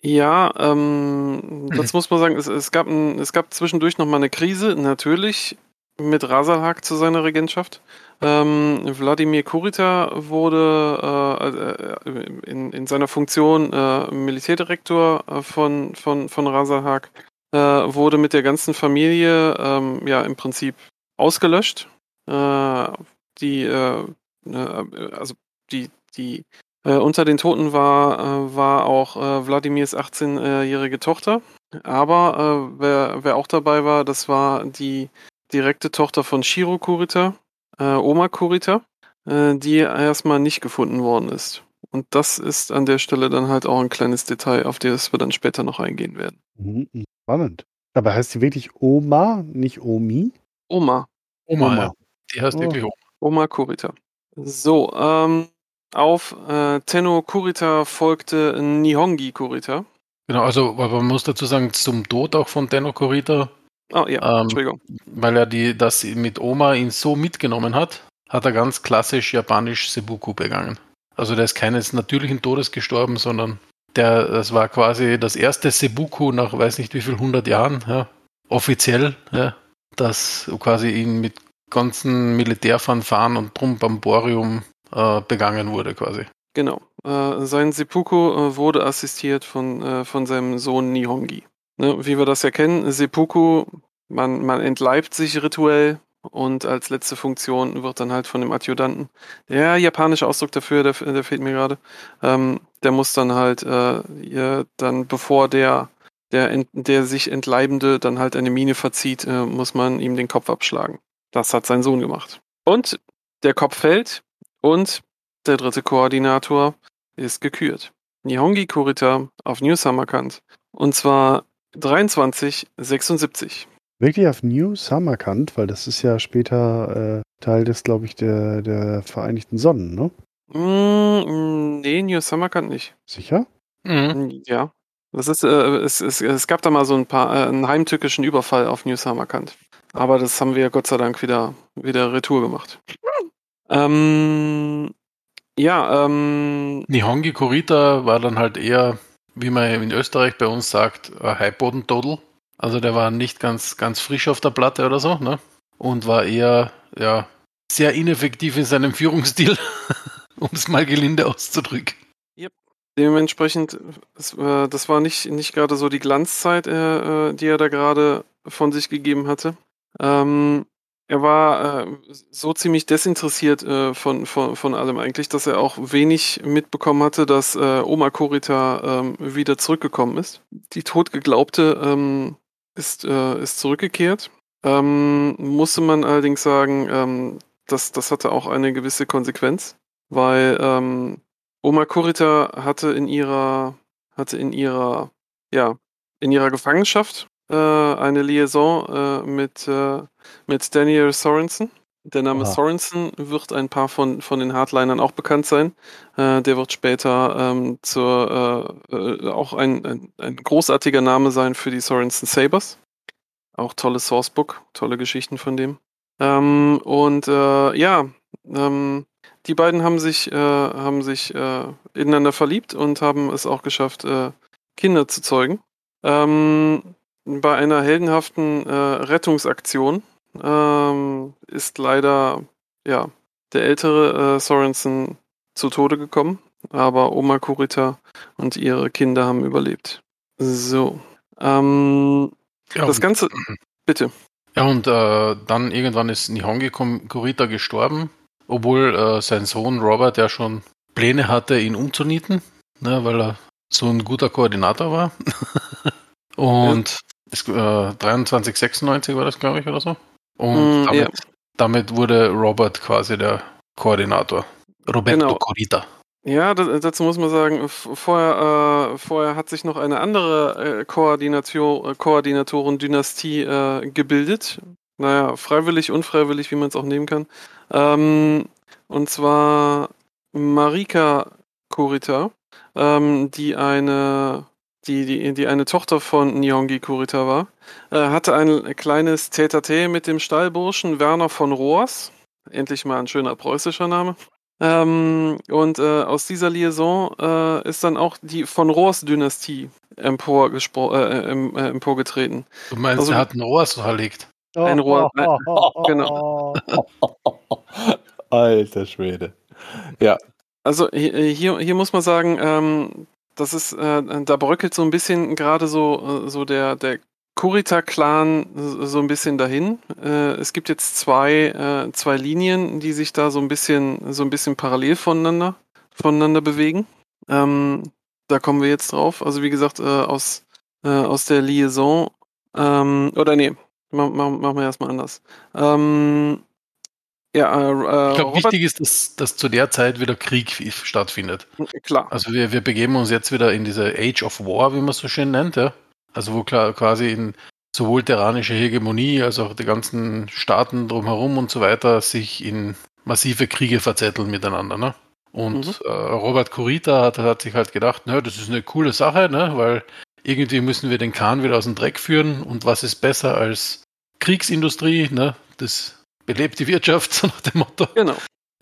Ja, ähm, das muss man sagen, es, es, gab ein, es gab zwischendurch nochmal eine Krise, natürlich mit Rasalhag zu seiner Regentschaft. Ähm, Wladimir Kurita wurde äh, äh, in, in seiner Funktion äh, Militärdirektor äh, von, von, von Razahak, äh, wurde mit der ganzen Familie ähm, ja im Prinzip ausgelöscht. Äh, die, ne, also die, die Äh, unter den Toten war, äh, war auch äh, Wladimirs 18-jährige Tochter. Aber äh, wer, wer auch dabei war, das war die direkte Tochter von Shiro Kurita, äh, Oma Kurita, äh, die erstmal nicht gefunden worden ist. Und das ist an der Stelle dann halt auch ein kleines Detail, auf das wir dann später noch eingehen werden. Mhm, Spannend. Aber heißt sie wirklich Oma, nicht Omi? Oma. Oma, Oma. ja. Die heißt Oh. wirklich Oma. Oma Kurita. So, ähm, auf äh, Tenno Kurita folgte Nihongi Kurita. Genau, also man muss dazu sagen, zum Tod auch von Tenno Kurita, Oh ja, Ähm, Entschuldigung. weil er die, das mit Oma ihn so mitgenommen hat, hat er ganz klassisch japanisch Seppuku begangen. Also der ist keines natürlichen Todes gestorben, sondern der, das war quasi das erste Seppuku nach weiß nicht wie viel hundert Jahren, ja, offiziell, ja, das quasi ihn mit ganzen Militärfanfaren und Trumpamborium äh, begangen wurde quasi. Genau. Äh, sein Seppuku äh, wurde assistiert von, äh, von seinem Sohn Nihongi. Ne, wie wir das ja kennen, Seppuku, man, man entleibt sich rituell und als letzte Funktion wird dann halt von dem Adjutanten, der japanische Ausdruck dafür, der, der fehlt mir gerade, ähm, der muss dann halt, äh, ja, dann bevor der, der, der sich Entleibende dann halt eine Mine verzieht, äh, muss man ihm den Kopf abschlagen. Das hat sein Sohn gemacht. Und der Kopf fällt und der dritte Koordinator ist gekürt. Nihongi Kurita auf New Samarkand. Und zwar 2376. Wirklich auf New Samarkand, weil das ist ja später äh, Teil des, glaube ich, der, der Vereinigten Sonnen, ne? Mm, nee, New Samarkand nicht. Sicher? Mhm. Ja. Das ist, äh, es, es, es gab da mal so ein paar, äh, einen heimtückischen Überfall auf New Samarkand. Aber das haben wir Gott sei Dank wieder, wieder retour gemacht. Ähm, ja, ähm, Nihongi Kurita war dann halt eher, wie man in Österreich bei uns sagt, ein Halbbodentodel. Also der war nicht ganz, ganz frisch auf der Platte oder so, ne? Und war eher, ja, sehr ineffektiv in seinem Führungsstil, um es mal gelinde auszudrücken. Dementsprechend, es, äh, das war nicht, nicht gerade so die Glanzzeit, äh, äh, die er da gerade von sich gegeben hatte. Ähm, er war äh, so ziemlich desinteressiert äh, von, von, von allem eigentlich, dass er auch wenig mitbekommen hatte, dass äh, Oma Korita ähm, wieder zurückgekommen ist. Die Totgeglaubte ähm, ist, äh, ist zurückgekehrt. Ähm, musste man allerdings sagen, ähm, das, das hatte auch eine gewisse Konsequenz, weil ähm, Oma Kurita hatte in ihrer, hatte in ihrer, ja, in ihrer Gefangenschaft eine Liaison äh, mit, äh, mit Daniel Sorensen. Der Name Aha. Sorensen wird ein paar von, von den Hardlinern auch bekannt sein. Äh, der wird später ähm, zur, äh, äh, auch ein, ein, ein großartiger Name sein für die Sorensen Sabers. Auch tolles Sourcebook, tolle Geschichten von dem. Ähm, und äh, ja, ähm, die beiden haben sich, äh, haben sich äh, ineinander verliebt und haben es auch geschafft, äh, Kinder zu zeugen. Ähm, bei einer heldenhaften äh, Rettungsaktion ähm, ist leider ja, der ältere äh, Sorensen zu Tode gekommen, aber Oma Kurita und ihre Kinder haben überlebt. So. Ähm, Ja, das Ganze. Bitte. ja, und äh, dann irgendwann ist Nihongi Kurita gestorben, obwohl äh, sein Sohn Robert ja schon Pläne hatte, ihn umzunieten, ne, weil er so ein guter Koordinator war. und es, äh, 2396 war das, glaube ich, oder so. Und Mm, damit, ja. damit wurde Robert quasi der Koordinator. Roberto Genau. Kurita. Ja, da- dazu muss man sagen, vorher, äh, vorher hat sich noch eine andere äh, Koordinator, äh, Koordinatoren-Dynastie äh, gebildet. Naja, freiwillig, unfreiwillig, wie man es auch nehmen kann. Ähm, und zwar Marika Kurita, ähm, die eine, die, die, die eine Tochter von Nihongi Kurita war, äh, hatte ein kleines Tete mit dem Stallburschen Werner von Rohrs. Endlich mal ein schöner preußischer Name. Ähm, und äh, aus dieser Liaison äh, ist dann auch die von Rohrs Dynastie emporgespro- äh, em- äh, emporgetreten. Du meinst, Also- er hat ein Rohr verlegt. Ein Rohr- genau. Alter Schwede. Ja, Also hi- hier, hier muss man sagen, ähm, das ist, äh, da bröckelt so ein bisschen gerade so, äh, so der, der Kurita-Clan so ein bisschen dahin. Äh, es gibt jetzt zwei, äh, zwei Linien, die sich da so ein bisschen, so ein bisschen parallel voneinander voneinander bewegen. Ähm, da kommen wir jetzt drauf. Also wie gesagt, äh, aus, äh, aus der Liaison, ähm, oder nee, machen mach, mach wir erstmal anders. Ähm, ja, äh, äh, Ich glaube, wichtig ist, dass, dass zu der Zeit wieder Krieg fi- stattfindet. klar. Also wir, wir begeben uns jetzt wieder in diese Age of War, wie man es so schön nennt, ja. Also wo klar, quasi in sowohl terranische Hegemonie als auch die ganzen Staaten drumherum und so weiter sich in massive Kriege verzetteln miteinander, ne? Und äh, Robert Kurita hat, hat sich halt gedacht, ne, das ist eine coole Sache, ne, weil irgendwie müssen wir den Kahn wieder aus dem Dreck führen und was ist besser als Kriegsindustrie, ne? Das belebt die Wirtschaft, so nach dem Motto Genau.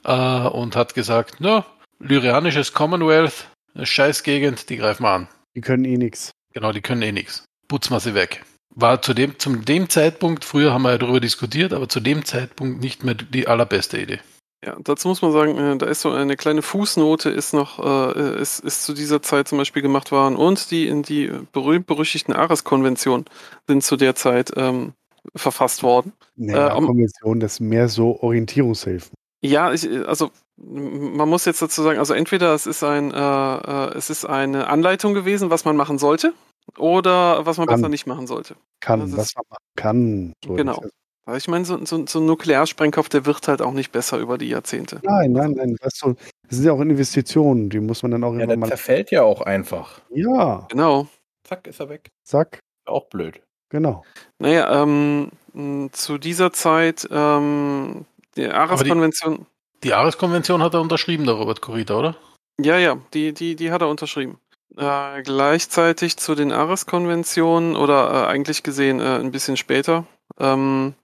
äh, und hat gesagt, na, lyrianisches Commonwealth, eine Scheißgegend, die greifen wir an. Die können eh nichts. Genau, die können eh nichts. Putzen wir sie weg. War zu dem, zum dem Zeitpunkt, früher haben wir ja darüber diskutiert, aber zu dem Zeitpunkt nicht mehr die allerbeste Idee. Ja, dazu muss man sagen, äh, da ist so eine kleine Fußnote, ist noch, äh, ist, ist zu dieser Zeit zum Beispiel gemacht worden und die in die berühmt-berüchtigten Ares-Konventionen sind zu der Zeit ähm, verfasst worden. Naja, Äh, um- Konvention, das ist mehr so Orientierungshilfen. Ja, ich, also man muss jetzt dazu sagen, also entweder es ist ein, äh, äh, es ist eine Anleitung gewesen, was man machen sollte, oder was man Kann. besser nicht machen sollte. Kann, ist- was man machen kann. So, Genau. Weil ich meine, so, so, so ein Nuklearsprengkopf, der wird halt auch nicht besser über die Jahrzehnte. Nein, nein, nein. Das, ist so, das sind ja auch Investitionen, die muss man dann auch Ja, immer der mal. zerfällt ja auch einfach. Ja, Genau. Zack, ist er weg. zack, Auch blöd. Genau. Naja, ähm, zu dieser Zeit, ähm, die Ares-Konvention, Die Ares-Konvention hat er unterschrieben, der Robert Kurita, oder? ja, ja, die, die, die hat er unterschrieben. Äh, gleichzeitig zu den Ares-Konventionen, oder äh, eigentlich gesehen äh, ein bisschen später, ähm,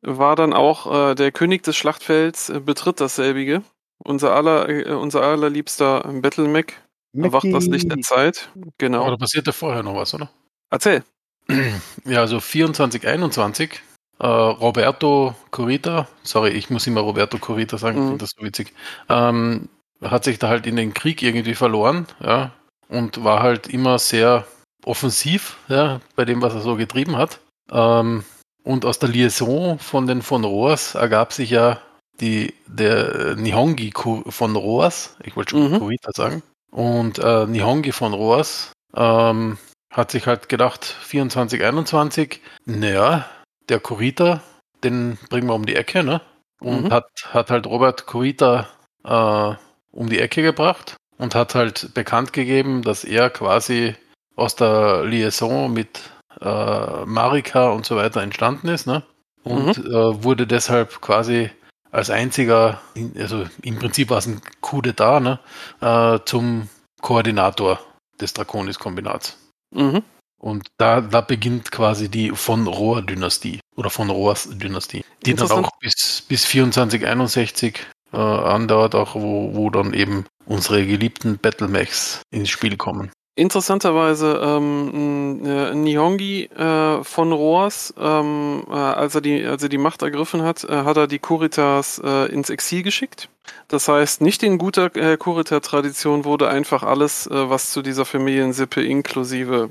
war dann auch äh, der König des Schlachtfelds äh, betritt dasselbige. Unser aller, äh, unser allerliebster Battle-Mac erwacht das Licht der. Zeit. Genau. Aber da passiert ja vorher noch was, oder? Erzähl. Ja, also 24, 21. Äh, Roberto Curita, sorry, ich muss immer Roberto Curita sagen, ich Mhm. finde das so witzig, ähm, hat sich da halt in den Krieg irgendwie verloren, ja, und war halt immer sehr offensiv, ja, bei dem, was er so getrieben hat. Ähm, und aus der Liaison von den von Roas ergab sich ja die, der Nihongi von Roas, ich wollte schon Mhm. Kurita sagen, und äh, Nihongi von Roas ähm, hat sich halt gedacht, 24, 21, naja, der Kurita, den bringen wir um die Ecke, ne? Und Mhm. hat, hat halt Robert Kurita äh, um die Ecke gebracht und hat halt bekannt gegeben, dass er quasi aus der Liaison mit äh, Marika und so weiter entstanden ist, ne? Und äh, wurde deshalb quasi als einziger, in- also im Prinzip war es ein Coup d'etat, ne? Äh, zum Koordinator des Draconis-Kombinats. Mhm. Und da, da beginnt quasi die von Rohr-Dynastie oder von Rohrs-Dynastie, die dann auch bis, bis 2461 äh, andauert, auch wo, wo dann eben unsere geliebten Battlemechs ins Spiel kommen. Interessanterweise, ähm, äh, Nihongi äh, von Roas, ähm, äh, als, er die, als er die Macht ergriffen hat, äh, hat er die Kuritas äh, ins Exil geschickt. Das heißt, nicht in guter äh, Kurita-Tradition wurde einfach alles, äh, was zu dieser Familiensippe inklusive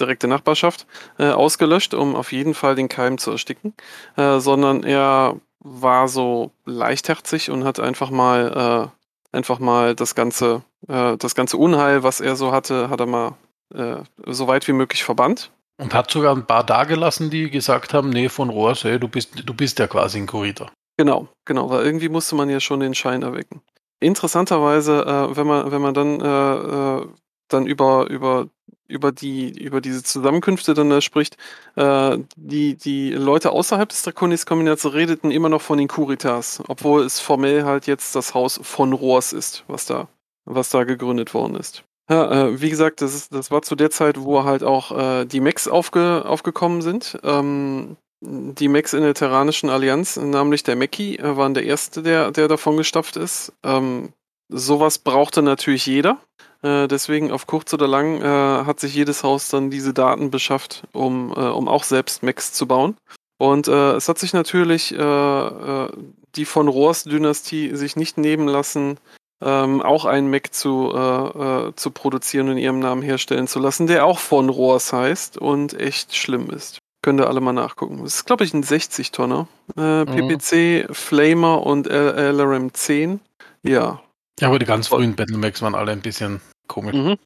direkte Nachbarschaft ausgelöscht, um auf jeden Fall den Keim zu ersticken, sondern er war so leichtherzig und hat einfach mal einfach mal das ganze äh, das ganze Unheil, was er so hatte, hat er mal äh, so weit wie möglich verbannt. Und hat sogar ein paar da gelassen, die gesagt haben, nee, von Rohrs, hey, du bist, du bist ja quasi ein Kurita. Genau, genau, weil irgendwie musste man ja schon den Schein erwecken. Interessanterweise, äh, wenn man wenn man dann äh, äh, dann über über über die über diese Zusammenkünfte dann äh, spricht, äh, die die Leute außerhalb des Draconis-Kombinats redeten immer noch von den Kuritas, obwohl es formell halt jetzt das Haus von Rohrs ist, was da was da gegründet worden ist. Ja, äh, wie gesagt, das, ist, das war zu der Zeit, wo halt auch äh, die Mechs aufge, aufgekommen sind. Ähm, die Mechs in der Terranischen Allianz, namentlich der Meki, äh, waren der erste, der, der davon gestapft ist. Ähm, sowas brauchte natürlich jeder. Äh, deswegen auf kurz oder lang äh, hat sich jedes Haus dann diese Daten beschafft, um, äh, um auch selbst Mechs zu bauen. Und äh, es hat sich natürlich äh, die von Rohrs-Dynastie sich nicht nehmen lassen, ähm, auch einen Mac zu, äh, äh, zu produzieren und in ihrem Namen herstellen zu lassen, der auch von Rohrs heißt und echt schlimm ist. Könnt ihr alle mal nachgucken. Das ist, glaube ich, ein 60-Tonner. Äh, Mhm. PPC, Flamer und L LRM 10. Ja. Ja, aber die ganz frühen Battlemax waren alle ein bisschen komisch. Mhm.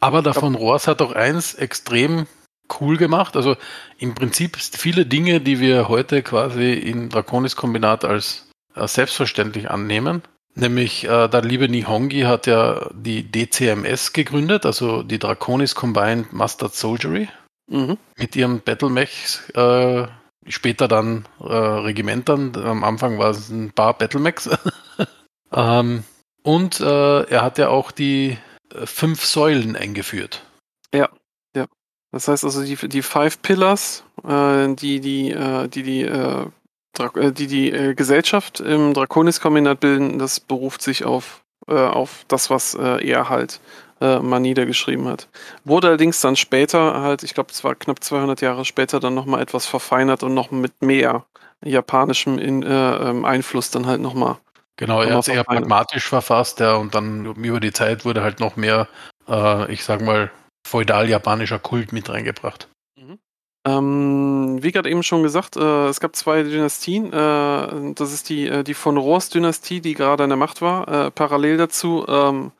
Aber davon Rohrs hat doch eins extrem cool gemacht. Also im Prinzip viele Dinge, die wir heute quasi in Draconis Kombinat als äh, selbstverständlich annehmen. Nämlich äh, der liebe Nihongi hat ja die DCMS gegründet, also die Draconis Combined Mustard Soldiery Mhm. mit ihren Battlemechs, äh, später dann äh, Regimentern. Am Anfang war es ein paar Battlemechs. ähm, und äh, er hat ja auch die äh, fünf Säulen eingeführt. Das heißt also die, die Five Pillars, äh, die die, äh, die, die, äh, die, die Gesellschaft im Draconis-Kombinat bilden, das beruft sich auf, auf das, was er halt mal niedergeschrieben hat. Wurde allerdings dann später halt, ich glaube, es war knapp 200 Jahre später, dann nochmal etwas verfeinert und noch mit mehr japanischem in, äh, ähm, Einfluss dann halt nochmal. Genau, er hat es eher pragmatisch verfasst, ja, und dann über die Zeit wurde halt noch mehr, äh, ich sag mal, feudal-japanischer Kult mit reingebracht. Ähm, wie gerade eben schon gesagt, äh, es gab zwei Dynastien. Äh, das ist die, äh, die von Rohrs-Dynastie, die gerade an der Macht war. Äh, parallel dazu ähm,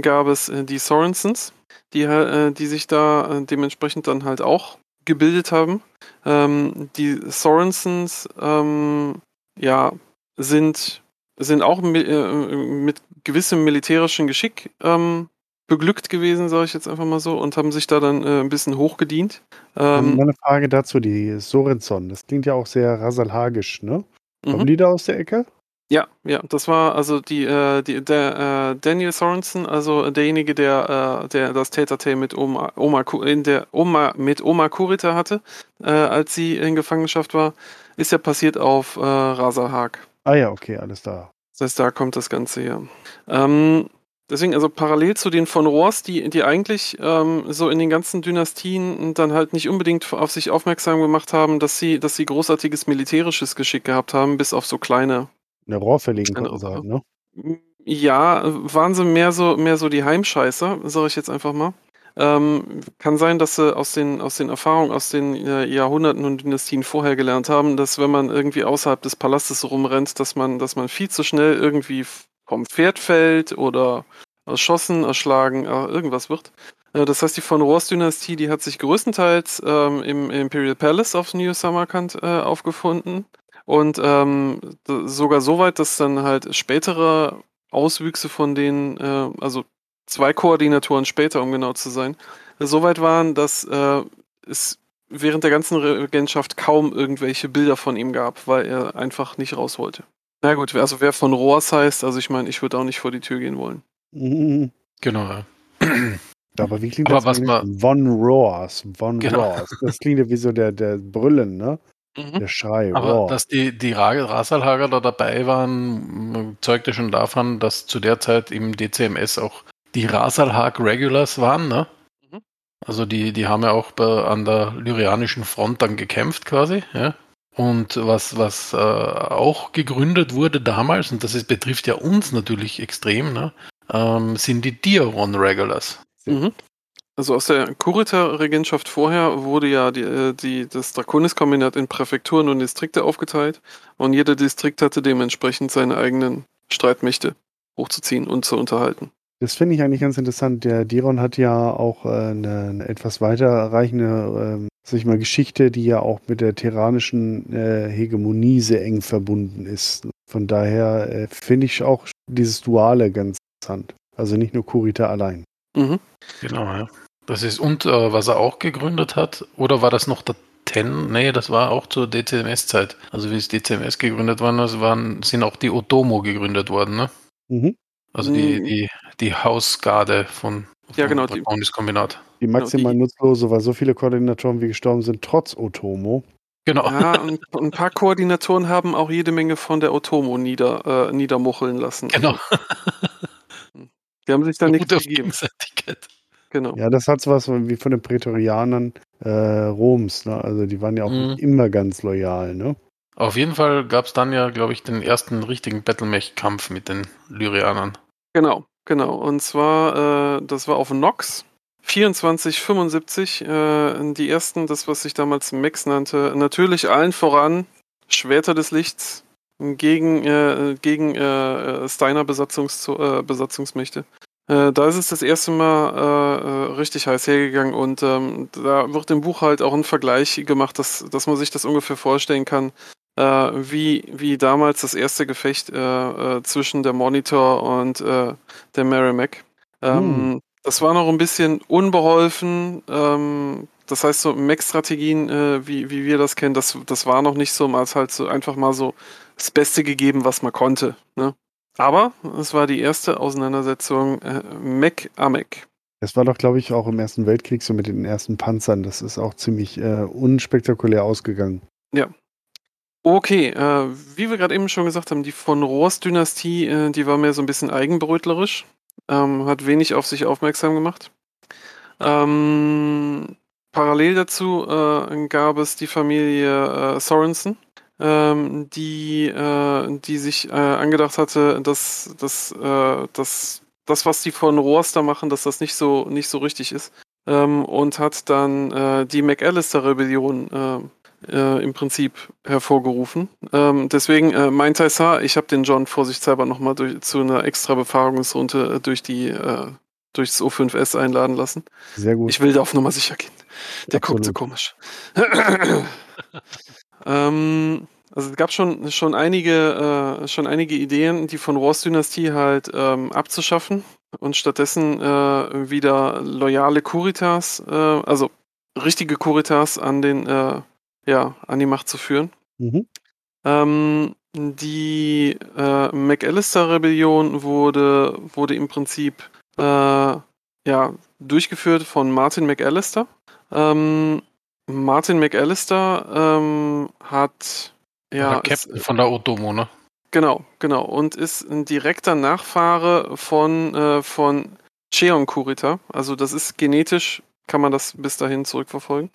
gab es äh, die Sorensens, die, äh, die sich da äh, dementsprechend dann halt auch gebildet haben. Ähm, die Sorensens ähm, ja, sind, sind auch äh, mit gewissem militärischen Geschick ähm, beglückt gewesen, sage ich jetzt einfach mal so, und haben sich da dann äh, ein bisschen hochgedient. Ähm, Meine Frage dazu, die Sorenson, das klingt ja auch sehr rasalhagisch, ne? mhm. Kommen die da aus der Ecke? Ja, ja, das war also die, äh, die der äh, Daniel Sorensen, also derjenige, der, äh, der das Tätertale mit Oma, Oma in der Oma mit Oma Kurita hatte, äh, als sie in Gefangenschaft war, ist ja passiert auf äh, Razahag. Ah ja, okay, alles da. Das heißt, da kommt das Ganze her. Ähm, deswegen, also parallel zu den von Rohrs, die, die eigentlich ähm, so in den ganzen Dynastien dann halt nicht unbedingt auf sich aufmerksam gemacht haben, dass sie, dass sie großartiges militärisches Geschick gehabt haben, bis auf so kleine Eine Rohr verlegen Eine konnten sie halt, ne? Ja, waren sie mehr so, mehr so die Heimscheißer, sage ich jetzt einfach mal. Ähm, kann sein, dass sie aus den, aus den Erfahrungen aus den äh, Jahrhunderten und Dynastien vorher gelernt haben, dass wenn man irgendwie außerhalb des Palastes rumrennt, dass man, dass man viel zu schnell irgendwie vom Pferd fällt oder erschossen, erschlagen, äh, irgendwas wird. Äh, das heißt, die von Rohrs Dynastie, die hat sich größtenteils ähm, im Imperial Palace auf New Samarkand äh, aufgefunden. Und ähm, sogar so weit, dass dann halt spätere Auswüchse von denen, äh, also zwei Koordinatoren später, um genau zu sein, so weit waren, dass äh, es während der ganzen Regentschaft kaum irgendwelche Bilder von ihm gab, weil er einfach nicht raus wollte. Na gut, also wer von Rohrs heißt, also ich meine, ich würde auch nicht vor die Tür gehen wollen. Mhm. Genau, ja. Aber wie klingt Aber das man- Von Roars. Von Genau. Roars. Das klingt ja wie so der, der Brüllen, ne? Mhm. Der Schrei. Aber Roar. dass die, die Ra- Rasalhager da dabei waren, zeugte schon davon, dass zu der Zeit im DCMS auch die Rasalhag Regulars waren, ne? Mhm. Also die, die haben ja auch bei, an der lyrianischen Front dann gekämpft quasi, ja. Und was, was äh, auch gegründet wurde damals, und das ist, betrifft ja uns natürlich extrem, ne, ähm, sind die Diaron Regulars. Mhm. Also aus der Kurita-Regentschaft vorher wurde ja die, äh, die, das Draconis-Kombinat in Präfekturen und Distrikte aufgeteilt und jeder Distrikt hatte dementsprechend seine eigenen Streitmächte hochzuziehen und zu unterhalten. Das finde ich eigentlich ganz interessant. Der Diron hat ja auch äh, eine, eine etwas weiterreichende, ähm, sag ich mal, Geschichte, die ja auch mit der tyrannischen äh, Hegemonie sehr eng verbunden ist. Von daher äh, finde ich auch dieses Duale ganz interessant. Also nicht nur Kurita allein. Mhm. Genau, ja. Das ist, und äh, was er auch gegründet hat, oder war das noch der Ten? Nee, das war auch zur DCMS-Zeit. Also wie es DCMS gegründet worden ist, waren, sind auch die Otomo gegründet worden, ne? Mhm. Also die, Mhm. die, die Hausgarde von, Ja, vom genau, die- Draconis-Kombinat. Die maximal die- nutzlose, weil so viele Koordinatoren wie gestorben sind, trotz Otomo. Genau. Ja, und ein paar Koordinatoren haben auch jede Menge von der Otomo nieder, äh, niedermucheln lassen. Genau. Die haben sich da nichts gegeben. Genau. Ja, das hat so was wie von den Prätorianern äh, Roms. Ne? Also die waren ja auch Mhm. nicht immer ganz loyal. Ne? Auf jeden Fall gab es dann ja, glaube ich, den ersten richtigen Battlemech-Kampf mit den Lyrianern. Genau, genau. Und zwar, äh, das war auf Nox. 2475, äh, die ersten, das, was sich damals Mex nannte. Natürlich allen voran Schwerter des Lichts. gegen, äh, gegen äh, Steiner Besatzungs äh, Besatzungsmächte. Äh, da ist es das erste Mal äh, äh, richtig heiß hergegangen und ähm, da wird im Buch halt auch ein Vergleich gemacht, dass, dass man sich das ungefähr vorstellen kann, äh, wie, wie damals das erste Gefecht äh, äh, zwischen der Monitor und äh, der Merrimack. Ähm, Hm. Das war noch ein bisschen unbeholfen. Ähm, das heißt, so Mac-Strategien, äh, wie, wie wir das kennen, das, das war noch nicht so, man hat halt so einfach mal so das Beste gegeben, was man konnte. Ne? Aber es war die erste Auseinandersetzung äh, Mac-Amec. Das war doch, glaube ich, auch im Ersten Weltkrieg so mit den ersten Panzern. Das ist auch ziemlich äh, unspektakulär ausgegangen. Okay, äh, wie wir gerade eben schon gesagt haben, die von Rohrs-Dynastie, äh, die war mehr so ein bisschen eigenbrötlerisch, ähm, hat wenig auf sich aufmerksam gemacht. Ähm, parallel dazu äh, gab es die Familie äh, Sorensen, ähm, die, äh, die sich äh, angedacht hatte, dass, dass, dass das, was die von Rohrs da machen, dass das nicht so, nicht so richtig ist. Ähm, und hat dann die McAllister-Rebellion äh, im Prinzip hervorgerufen. Ähm, deswegen äh, mein Taisar, ich habe den John vorsichtshalber nochmal durch, zu einer extra Befragungsrunde äh, durch die äh, durchs O5S einladen lassen. Sehr gut. Ich will da auf Nummer sicher gehen. Der guckt so Absolut. komisch. ähm, also es gab schon, schon, einige, äh, schon einige Ideen, die von Rohrs Dynastie halt ähm, abzuschaffen und stattdessen äh, wieder loyale Kuritas, äh, also richtige Kuritas an den, äh, ja, an die Macht zu führen. Mhm. Ähm, die äh, McAllister-Rebellion wurde, wurde im Prinzip äh, ja, durchgeführt von Martin McAllister. Ähm, Martin McAllister ähm, hat ja, Captain von der Otomo, ne? genau, genau, und ist ein direkter Nachfahre von, äh, von Cheon Kurita. Also das ist genetisch, kann man das bis dahin zurückverfolgen.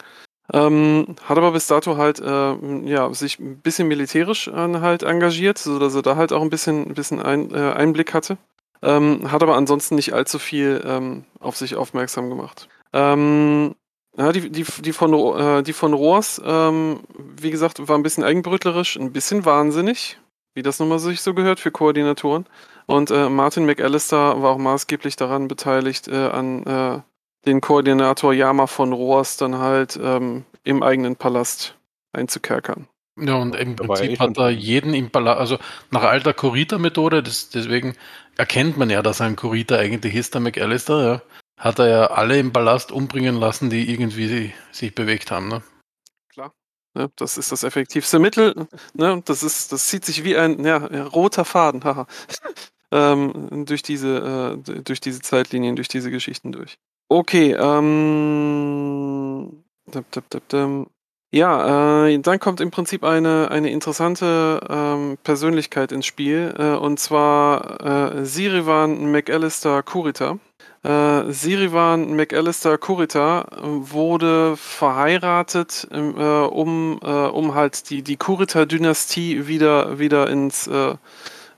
Ähm, hat aber bis dato halt äh, ja, sich ein bisschen militärisch äh, halt engagiert, sodass er da halt auch ein bisschen, ein bisschen ein, äh, Einblick hatte. Ähm, hat aber ansonsten nicht allzu viel ähm, auf sich aufmerksam gemacht. Ähm, ja, die, die, die, von, äh, die von Rohrs, ähm, wie gesagt, war ein bisschen eigenbrötlerisch, ein bisschen wahnsinnig, wie das nun mal sich so gehört für Koordinatoren. Und äh, Martin McAllister war auch maßgeblich daran beteiligt, äh, an den Koordinator Yama von Rohrs dann halt ähm, im eigenen Palast einzukerkern. Ja, und im Da Prinzip eh hat er jeden im Palast, also nach alter Kurita-Methode, deswegen erkennt man ja, dass er ein Kurita eigentlich ist, der McAllister, ja, hat er ja alle im Palast umbringen lassen, die irgendwie sich bewegt haben. Ne? Ne, das ist das effektivste Mittel. Ne, das, ist, das zieht sich wie ein ja, roter Faden haha, ähm, durch, diese, äh, durch diese Zeitlinien, durch diese Geschichten durch. Okay, ähm, ja, äh, dann kommt im Prinzip eine, eine interessante ähm, Persönlichkeit ins Spiel, äh, und zwar äh, Sirivan McAllister Kurita. Äh, Sirivan McAllister Kurita wurde verheiratet, ähm, äh, um, äh, um halt die, die Kurita-Dynastie wieder, wieder ins, äh,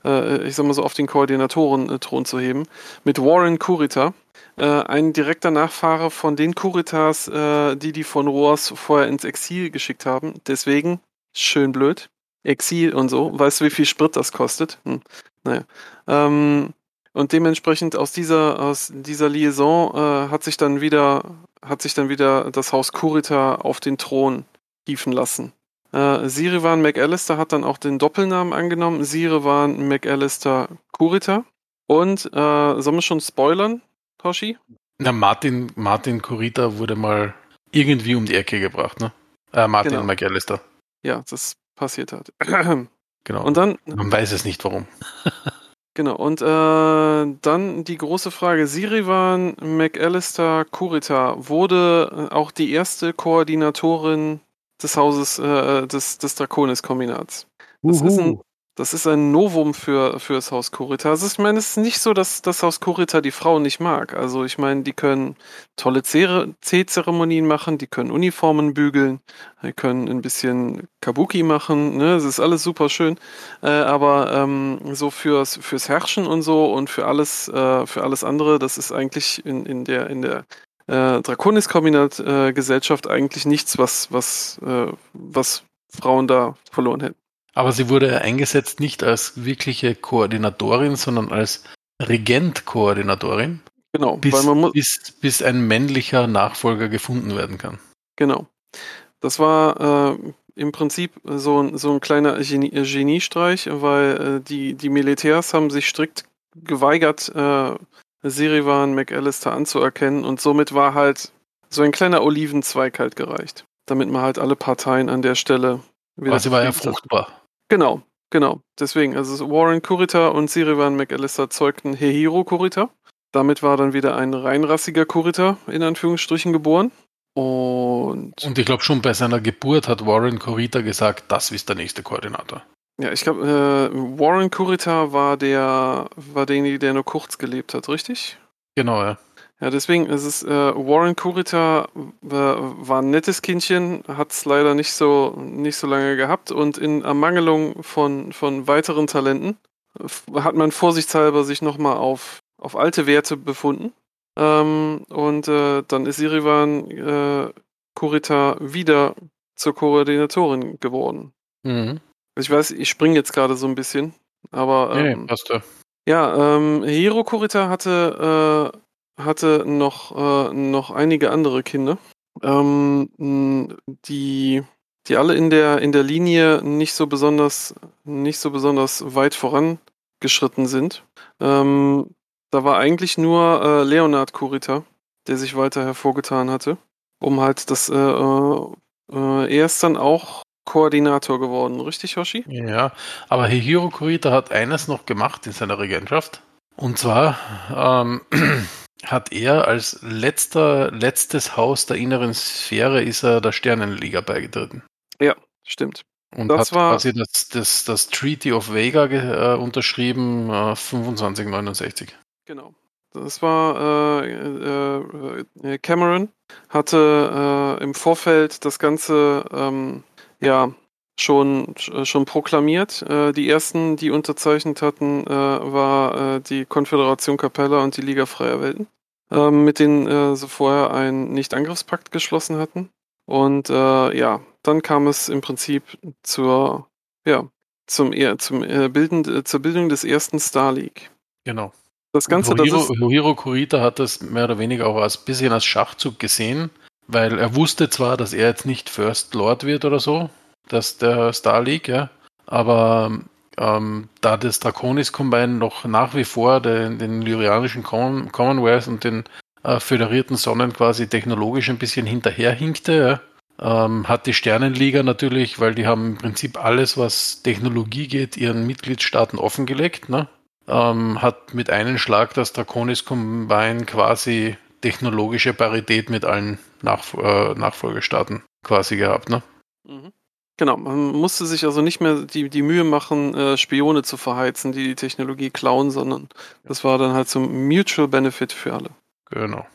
äh, ich sag mal so, auf den Koordinatoren-Thron zu heben, mit Warren Kurita. Äh, ein direkter Nachfahre von den Kuritas, äh, die die von Rohrs vorher ins Exil geschickt haben. Deswegen, schön blöd. Exil und so. Weißt du, wie viel Sprit das kostet? Hm. Naja. Ähm, und dementsprechend aus dieser, aus dieser Liaison äh, hat sich dann wieder, hat sich dann wieder das Haus Kurita auf den Thron hieven lassen. Äh, Sirivan McAllister hat dann auch den Doppelnamen angenommen, Sirivan McAllister Kurita. Und äh, sollen wir schon spoilern, Toshi? Na, Martin, Martin Kurita wurde mal irgendwie um die Ecke gebracht, ne? Äh, Martin Genau. McAllister. Ja, das passiert hat. Genau. Und dann, Man weiß es nicht warum. Genau, und äh, dann die große Frage. Sirivan McAllister Kurita wurde äh, auch die erste Koordinatorin des Hauses äh, des, des Draconis-Kombinats. Das ist ein- Uhu. Das ist ein Novum für, für das Haus Kurita. Also ich meine, es ist nicht so, dass das Haus Kurita die Frauen nicht mag. Also ich meine, die können tolle Zere- Teezeremonien machen, die können Uniformen bügeln, die können ein bisschen Kabuki machen, ne? Das ist alles super schön. Äh, aber ähm, so fürs, fürs Herrschen und so und für alles, äh, für alles andere, das ist eigentlich in, in der, in der äh, Draconis-Kombinat-Gesellschaft eigentlich nichts, was, was, äh, was Frauen da verloren hätten. Aber sie wurde eingesetzt nicht als wirkliche Koordinatorin, sondern als Regent-Koordinatorin, Genau, bis, weil man muss, bis, bis ein männlicher Nachfolger gefunden werden kann. genau. Das war äh, im Prinzip so, ein- so ein kleiner Genie, Geniestreich, weil äh, die, die Militärs haben sich strikt geweigert, äh, Sirivan McAllister anzuerkennen und somit war halt so ein kleiner Olivenzweig halt gereicht, damit man halt alle Parteien an der Stelle wieder sie war ja fruchtbar. Genau, genau. Deswegen, also Warren Kurita und Sirivan McAllister zeugten Hehiro Kurita. Damit war dann wieder ein reinrassiger Kurita in Anführungsstrichen geboren. Und Und ich glaube schon bei seiner Geburt hat Warren Corita gesagt, das ist der nächste Koordinator. ja, ich glaube, äh, Warren Kurita war der, war derjenige, der nur kurz gelebt hat, richtig? Genau, ja. Ja, deswegen ist es, äh, Warren Kurita äh, war ein nettes Kindchen, hat es leider nicht so, nicht so lange gehabt und in Ermangelung von, von weiteren Talenten hat man vorsichtshalber sich nochmal auf, auf alte Werte befunden. Ähm, und äh, dann ist Sirivan äh, Kurita wieder zur Koordinatorin geworden. Mhm. Ich weiß, ich springe jetzt gerade so ein bisschen, aber ähm, nee, passt ja. ja, ähm, Hiro Kurita hatte, äh, hatte noch, äh, noch einige andere Kinder, ähm, die, die alle in der, in der Linie nicht so besonders, nicht so besonders weit vorangeschritten sind. Ähm, da war eigentlich nur äh, Leonard Kurita, der sich weiter hervorgetan hatte, um halt das, äh, äh, äh, er ist dann auch Koordinator geworden, richtig, Hoshi? Ja, aber Hihiro Kurita hat eines noch gemacht in seiner Regentschaft. Und zwar ähm, hat er als letzter, letztes Haus der inneren Sphäre ist er der Sternenliga beigetreten. Stimmt. Und Das hat war- quasi das, das, das Treaty of Vega ge- äh, unterschrieben, äh, 2569. Genau. Das war äh, äh, äh, Cameron hatte äh, im Vorfeld das Ganze ähm, ja schon sch- schon proklamiert. Äh, die ersten, die unterzeichnet hatten, äh, war äh, die Konföderation Capella und die Liga Freier Welten, ähm, mit denen äh, sie vorher einen Nicht-Angriffspakt geschlossen hatten. Und äh, ja, dann kam es im Prinzip zur ja zum eher zum äh, Bilden äh, zur Bildung des ersten Star League. Genau. Das Ganze, das Hiro, ist Hiro Kurita hat das mehr oder weniger auch als bisschen als Schachzug gesehen, weil er wusste zwar, dass er jetzt nicht First Lord wird oder so, dass der Star League, ja, aber ähm, da das Draconis Combine noch nach wie vor den, den lyrianischen Common, Commonwealth und den äh, föderierten Sonnen quasi technologisch ein bisschen hinterherhinkte, ja, ähm, hat die Sternenliga natürlich, weil die haben im Prinzip alles, was Technologie geht, ihren Mitgliedstaaten offengelegt, ne? ähm, hat mit einem Schlag das Draconis Combine quasi technologische Parität mit allen Nachf äh, Nachfolgestaaten quasi gehabt. Ne? Mhm. Genau, man musste sich also nicht mehr die, die Mühe machen, äh, Spione zu verheizen, die die Technologie klauen, sondern das war dann halt zum Mutual Benefit für alle. Genau.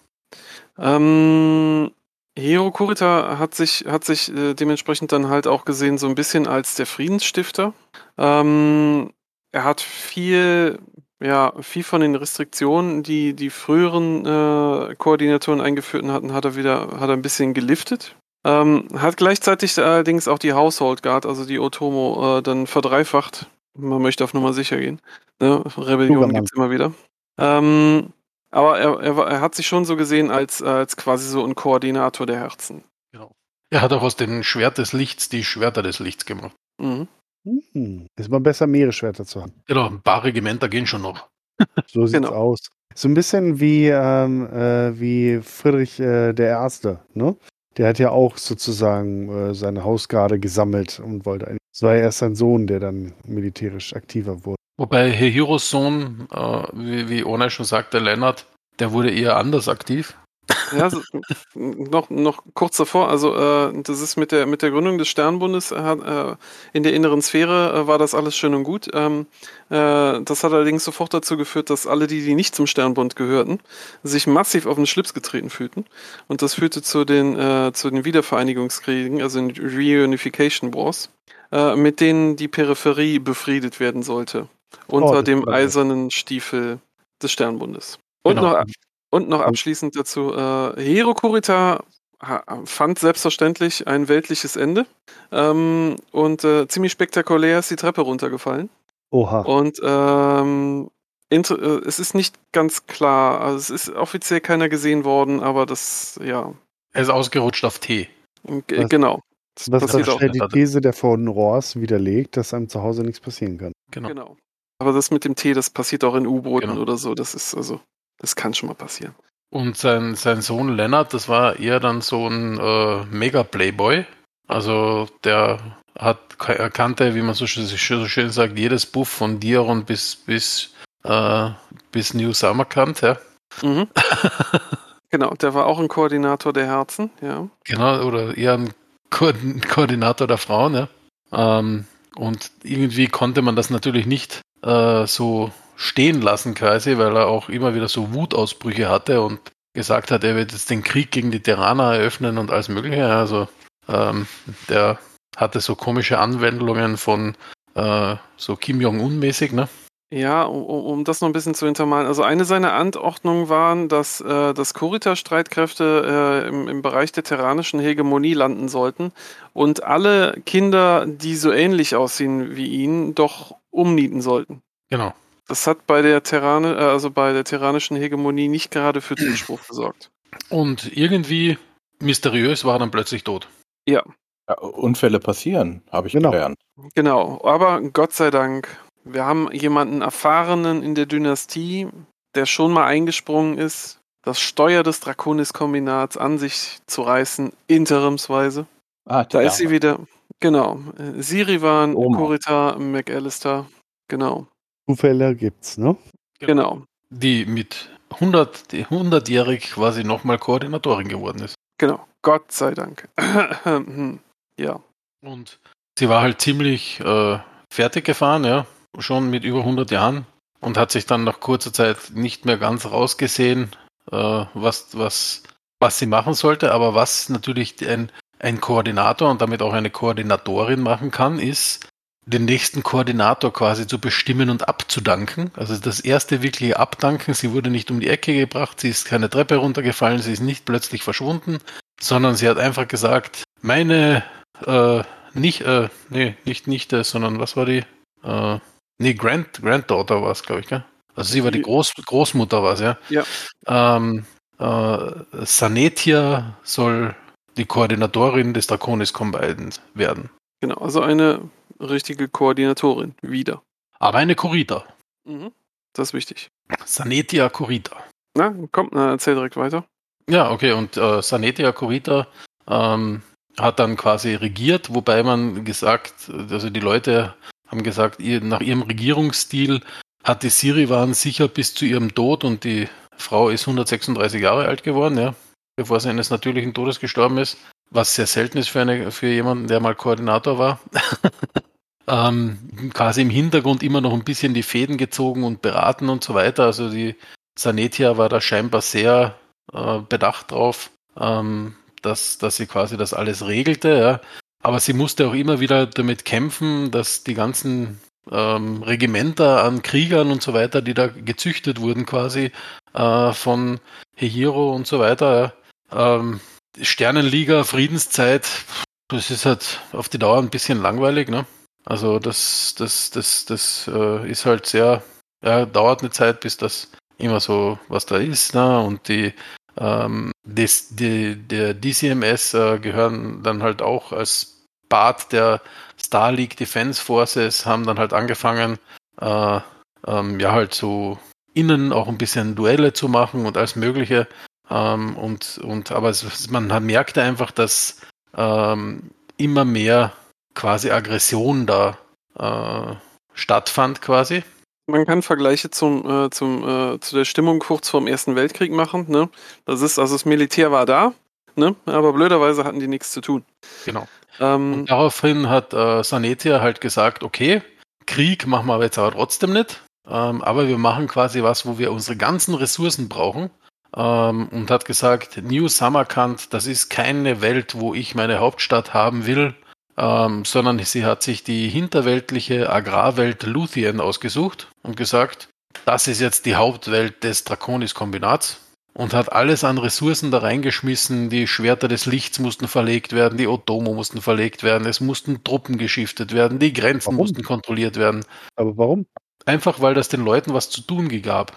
Ähm, Hiro Kurita hat sich, hat sich äh, dementsprechend dann halt auch gesehen, so ein bisschen als der Friedensstifter. Ähm, er hat viel, ja, viel von den Restriktionen, die die früheren äh, Koordinatoren eingeführt hatten, hat er wieder, hat er ein bisschen geliftet. Ähm, hat gleichzeitig allerdings auch die Household Guard, also die Otomo, äh, dann verdreifacht. Man möchte auf Nummer sicher gehen. Ne? Rebellion Superman. gibt's immer wieder. Ähm, aber er, er, war- er hat sich schon so gesehen als, als quasi so ein Koordinator der Herzen. Er hat auch aus dem Schwert des Lichts die Schwerter des Lichts gemacht. Mhm. Hm. Ist mal besser, Meeresschwerter zu haben. Genau, ein paar Regimenter gehen schon noch. So sieht's Genau. aus. So ein bisschen wie, ähm, äh, wie Friedrich äh, der Erste, ne? Der hat ja auch sozusagen äh, seine Hausgarde gesammelt und wollte eigentlich. Es war ja erst sein Sohn, der dann militärisch aktiver wurde. Wobei Hiros Sohn, äh, wie, wie Ona schon sagte, Lennart, der wurde eher anders aktiv. Ja, so, noch, noch kurz davor, also äh, das ist mit der, mit der Gründung des Sternbundes äh, äh, in der inneren Sphäre äh, war das alles schön und gut. Ähm, äh, das hat allerdings sofort dazu geführt, dass alle die, die nicht zum Sternbund gehörten, sich massiv auf den Schlips getreten fühlten. Und das führte zu den, äh, zu den Wiedervereinigungskriegen, also den Reunification Wars, äh, mit denen die Peripherie befriedet werden sollte. Unter das dem eisernen Stiefel des Sternbundes. Und Genau. noch und noch abschließend dazu, äh, Hiro Kurita fand selbstverständlich ein weltliches Ende. Ähm, und äh, ziemlich spektakulär ist die Treppe runtergefallen. Oha. Und ähm, inter- äh, es ist nicht ganz klar, also es ist offiziell keiner gesehen worden, aber das, ja, Er ist ausgerutscht auf T. g- Was- genau. Das Was passiert auch. schnell die These der von Rohrs widerlegt, dass einem zu Hause nichts passieren kann. Genau. Genau. Aber das mit dem Tee, das passiert auch in U-Booten Genau. oder so. Das ist also, das kann schon mal passieren. Und sein, sein Sohn Lennart, das war eher dann so ein äh, Mega-Playboy. Also der hat er kannte, wie man so, schön- so schön sagt, jedes Buff von Diaron bis bis äh, bis New Samarkand, ja. Mhm. genau, der war auch ein Koordinator der Herzen, ja. Genau, oder eher ein Ko Koordinator der Frauen, ja. Ähm, und irgendwie konnte man das natürlich nicht äh, so stehen lassen, quasi, weil er auch immer wieder so Wutausbrüche hatte und gesagt hat, er wird jetzt den Krieg gegen die Terraner eröffnen und alles Mögliche. Also ähm, der hatte so komische Anwendungen von äh, so Kim Jong-un-mäßig, ne? Ja, um, um um das noch ein bisschen zu hintermalen. Also eine seiner Anordnungen waren, dass, äh, dass Kurita-Streitkräfte äh, im, im Bereich der terranischen Hegemonie landen sollten und alle Kinder, die so ähnlich aussehen wie ihn, doch umnieten sollten. Genau. Das hat bei der Terrane, äh, also bei der terranischen Hegemonie nicht gerade für Zuspruch gesorgt. Und irgendwie mysteriös war er dann plötzlich tot. Ja, Unfälle passieren, habe ich Genau. gelernt. Genau, aber Gott sei Dank, wir haben jemanden Erfahrenen in der Dynastie, der schon mal eingesprungen ist, das Steuer des Draconis-Kombinats an sich zu reißen, interimsweise. Ah, Da ja. ist sie wieder. Genau. äh, Sirivan. Kurita, McAllister. Genau. Zufälle gibt's, ne? Genau. Die mit 100, die 100-jährig quasi nochmal Koordinatorin geworden ist. Genau. Gott sei Dank. ja. Und sie war halt ziemlich äh, fertig gefahren, ja, schon mit über 100 Jahren und hat sich dann nach kurzer Zeit nicht mehr ganz rausgesehen, äh, was, was, was sie machen sollte. Aber was natürlich ein, ein Koordinator und damit auch eine Koordinatorin machen kann, ist, den nächsten Koordinator quasi zu bestimmen und abzudanken. Also das erste wirkliche Abdanken. Sie wurde nicht um die Ecke gebracht, sie ist keine Treppe runtergefallen, sie ist nicht plötzlich verschwunden, sondern sie hat einfach gesagt, meine äh, nicht, äh, nee, nicht Nichte, sondern was war die? Äh, nee, Grand, Granddaughter war es, glaube ich, gell? Also sie war die Groß, Großmutter, war es, ja? Ja. Ähm, äh, Sanetia soll die Koordinatorin des Draconis Combined werden. Genau. Also eine richtige Koordinatorin. Wieder. Aber eine Kurita. Mhm. Das ist wichtig. Sanetia Kurita. Na, komm, na, erzähl direkt weiter. Ja, okay, und äh, Sanetia Kurita ähm, hat dann quasi regiert, wobei man gesagt, also die Leute haben gesagt, ihr, nach ihrem Regierungsstil hat die Siriwan sicher bis zu ihrem Tod und die Frau ist 136 Jahre alt geworden, ja, bevor sie eines natürlichen Todes gestorben ist, was sehr selten ist für, eine, für jemanden, der mal Koordinator war. ähm, quasi im Hintergrund immer noch ein bisschen die Fäden gezogen und beraten und so weiter. Also die Sanetia war da scheinbar sehr äh, bedacht drauf, ähm, dass, dass sie quasi das alles regelte. Ja. Aber sie musste auch immer wieder damit kämpfen, dass die ganzen ähm, Regimenter an Kriegern und so weiter, die da gezüchtet wurden quasi äh, von Hehiro und so weiter, ähm, Sternenliga, Friedenszeit, das ist halt auf die Dauer ein bisschen langweilig, ne? Also das, das, das, das äh, ist halt sehr, ja, dauert eine Zeit, bis das immer so was da ist, ne? Und die ähm, des, die, der DCMS äh, gehören dann halt auch als Part der Star League Defense Forces, haben dann halt angefangen, äh, ähm, ja, halt so innen auch ein bisschen Duelle zu machen und alles Mögliche. Ähm, und, und aber es, man merkte einfach, dass ähm, immer mehr quasi Aggression da äh, stattfand quasi. Man kann Vergleiche zum, äh, zum, äh, zu der Stimmung kurz vorm Ersten Weltkrieg machen. Ne? Das ist, also das Militär war da, ne? aber blöderweise hatten die nichts zu tun. Genau. Ähm, Und daraufhin hat äh, Sanetia halt gesagt, okay, Krieg machen wir aber jetzt aber trotzdem nicht, ähm, aber wir machen quasi was, wo wir unsere ganzen Ressourcen brauchen. Ähm, und hat gesagt, New Samarkand, das ist keine Welt, wo ich meine Hauptstadt haben will, ähm, sondern sie hat sich die hinterweltliche Agrarwelt Luthien ausgesucht und gesagt, das ist jetzt die Hauptwelt des Draconis-Kombinats. und hat alles an Ressourcen da reingeschmissen. Die Schwerter des Lichts mussten verlegt werden, die Otomo mussten verlegt werden, es mussten Truppen geschiftet werden, die Grenzen Warum? mussten kontrolliert werden. Aber warum? Einfach weil das den Leuten was zu tun gab.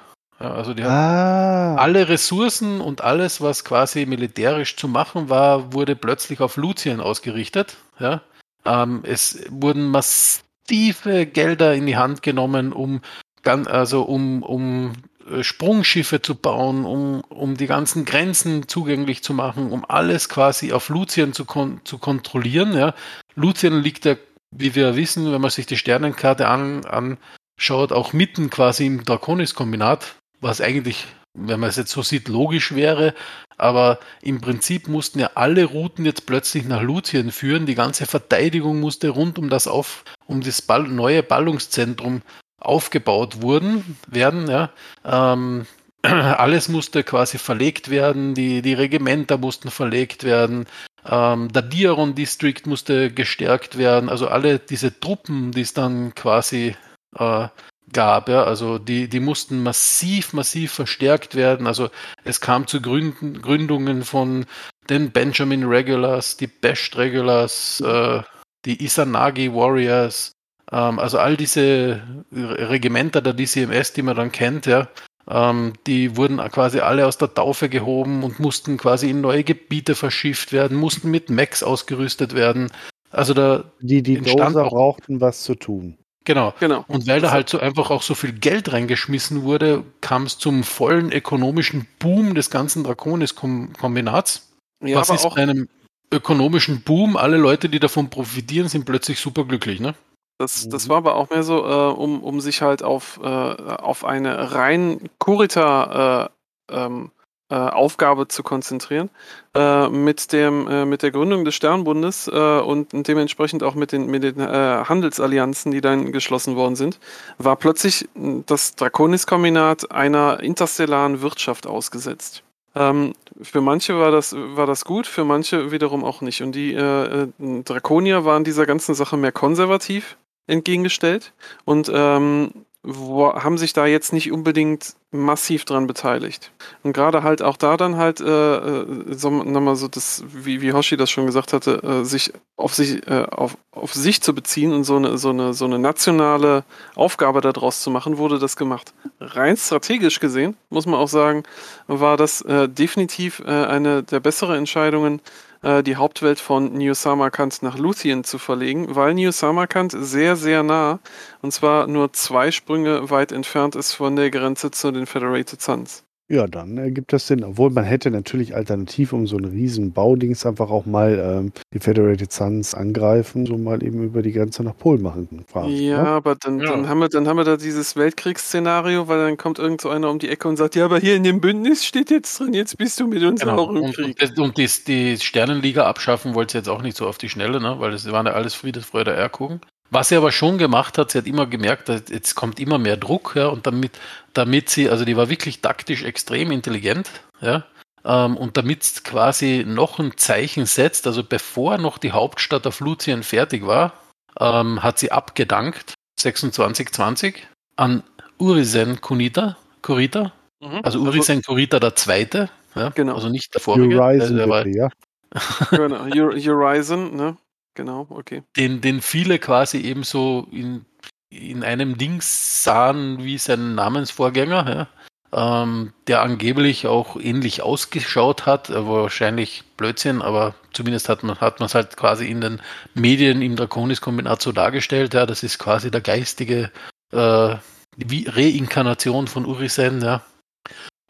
Also die haben Ah. alle Ressourcen und alles, was quasi militärisch zu machen war, wurde plötzlich auf Luzien ausgerichtet. Ja? Ähm, es wurden massive Gelder in die Hand genommen, um, also um, um äh, Sprungschiffe zu bauen, um, um die ganzen Grenzen zugänglich zu machen, um alles quasi auf Luzien zu, kon zu kontrollieren. Ja? Luzien liegt ja, wie wir wissen, wenn man sich die Sternenkarte an, anschaut, auch mitten quasi im Draconis-Kombinat, was eigentlich, wenn man es jetzt so sieht, logisch wäre. Aber im Prinzip mussten ja alle Routen jetzt plötzlich nach Luzien führen. Die ganze Verteidigung musste rund um das auf, um das Ball, neue Ballungszentrum aufgebaut wurden, werden. Ja. Ähm, alles musste quasi verlegt werden, die, die Regimenter mussten verlegt werden, ähm, der Diaron District musste gestärkt werden, also alle diese Truppen, die es dann quasi äh, gab, ja, also die, die mussten massiv, massiv verstärkt werden. Also es kam zu Gründen, Gründungen von den Benjamin Regulars, die Best Regulars, äh, die Isanagi Warriors, ähm, also all diese Re- Regimenter der DCMS, die man dann kennt, ja, ähm, die wurden quasi alle aus der Taufe gehoben und mussten quasi in neue Gebiete verschifft werden, mussten mit Mechs ausgerüstet werden. Also da, Die, die auch- brauchten was zu tun. Genau. Genau. Und weil da halt so einfach auch so viel Geld reingeschmissen wurde, kam es zum vollen ökonomischen Boom des ganzen Draconis-Kombinats. Ja, Was aber ist auch, bei einem ökonomischen Boom? Alle Leute, die davon profitieren, sind plötzlich superglücklich, ne? das, das Mhm. war aber auch mehr so, äh, um, um sich halt auf, äh, auf eine rein Kurita äh, ähm, äh, Aufgabe zu konzentrieren. Äh, mit, dem, äh, mit der Gründung des Sternbundes äh, und dementsprechend auch mit den, mit den äh, Handelsallianzen, die dann geschlossen worden sind, war plötzlich mh, das Draconis-Kombinat einer interstellaren Wirtschaft ausgesetzt. Ähm, für manche war das, war das gut, für manche wiederum auch nicht. Und die äh, äh, Drakonier waren dieser ganzen Sache mehr konservativ entgegengestellt und ähm, wo, haben sich da jetzt nicht unbedingt massiv dran beteiligt. Und gerade halt auch da dann halt, äh, äh, so, nochmal so das, wie, wie Hoshi das schon gesagt hatte, äh, sich auf sich, äh, auf, auf sich zu beziehen und so eine, so eine, so eine nationale Aufgabe daraus zu machen, wurde das gemacht. Rein strategisch gesehen, muss man auch sagen, war das äh, definitiv äh, eine der besseren Entscheidungen, äh, die Hauptwelt von New Samarkand nach Luthien zu verlegen, weil New Samarkand sehr, sehr nah, und zwar nur zwei Sprünge weit entfernt ist von der Grenze zu den Federated Suns. Ja, dann ergibt das Sinn. Obwohl man hätte natürlich alternativ um so einen riesen Baudings einfach auch mal ähm, die Federated Suns angreifen, so mal eben über die Grenze nach Polen machen. quasi, Ja, ne? aber dann, Ja. Dann, haben wir, dann haben wir da dieses Weltkriegsszenario, weil dann kommt irgend so einer um die Ecke und sagt, ja, aber hier in dem Bündnis steht jetzt drin, jetzt bist du mit uns Genau. auch im Und, Krieg. und, und die, die Sternenliga abschaffen wollte sie jetzt auch nicht so auf die Schnelle, ne? weil das waren ja alles Friede, Freude, Eierkuchen. Was sie aber schon gemacht hat, sie hat immer gemerkt, dass jetzt kommt immer mehr Druck, ja, und damit, damit sie, also die war wirklich taktisch extrem intelligent, ja, ähm, und damit sie quasi noch ein Zeichen setzt, also bevor noch die Hauptstadt auf Luzien fertig war, ähm, hat sie abgedankt, 2620, an Urisen Kunita, Kurita, Mhm. also Urisen Kurita der Zweite, ja, Genau. also nicht der vorige, Horizon, der, der war, ja. genau. Horizon, ne? Genau, okay. den, den viele quasi eben so in, in einem Dings sahen wie sein Namensvorgänger, ja, ähm, der angeblich auch ähnlich ausgeschaut hat, aber wahrscheinlich Blödsinn, aber zumindest hat man hat es halt quasi in den Medien im Draconis-Kombinat so dargestellt, ja, das ist quasi der geistige äh, wie Reinkarnation von Urisen, ja.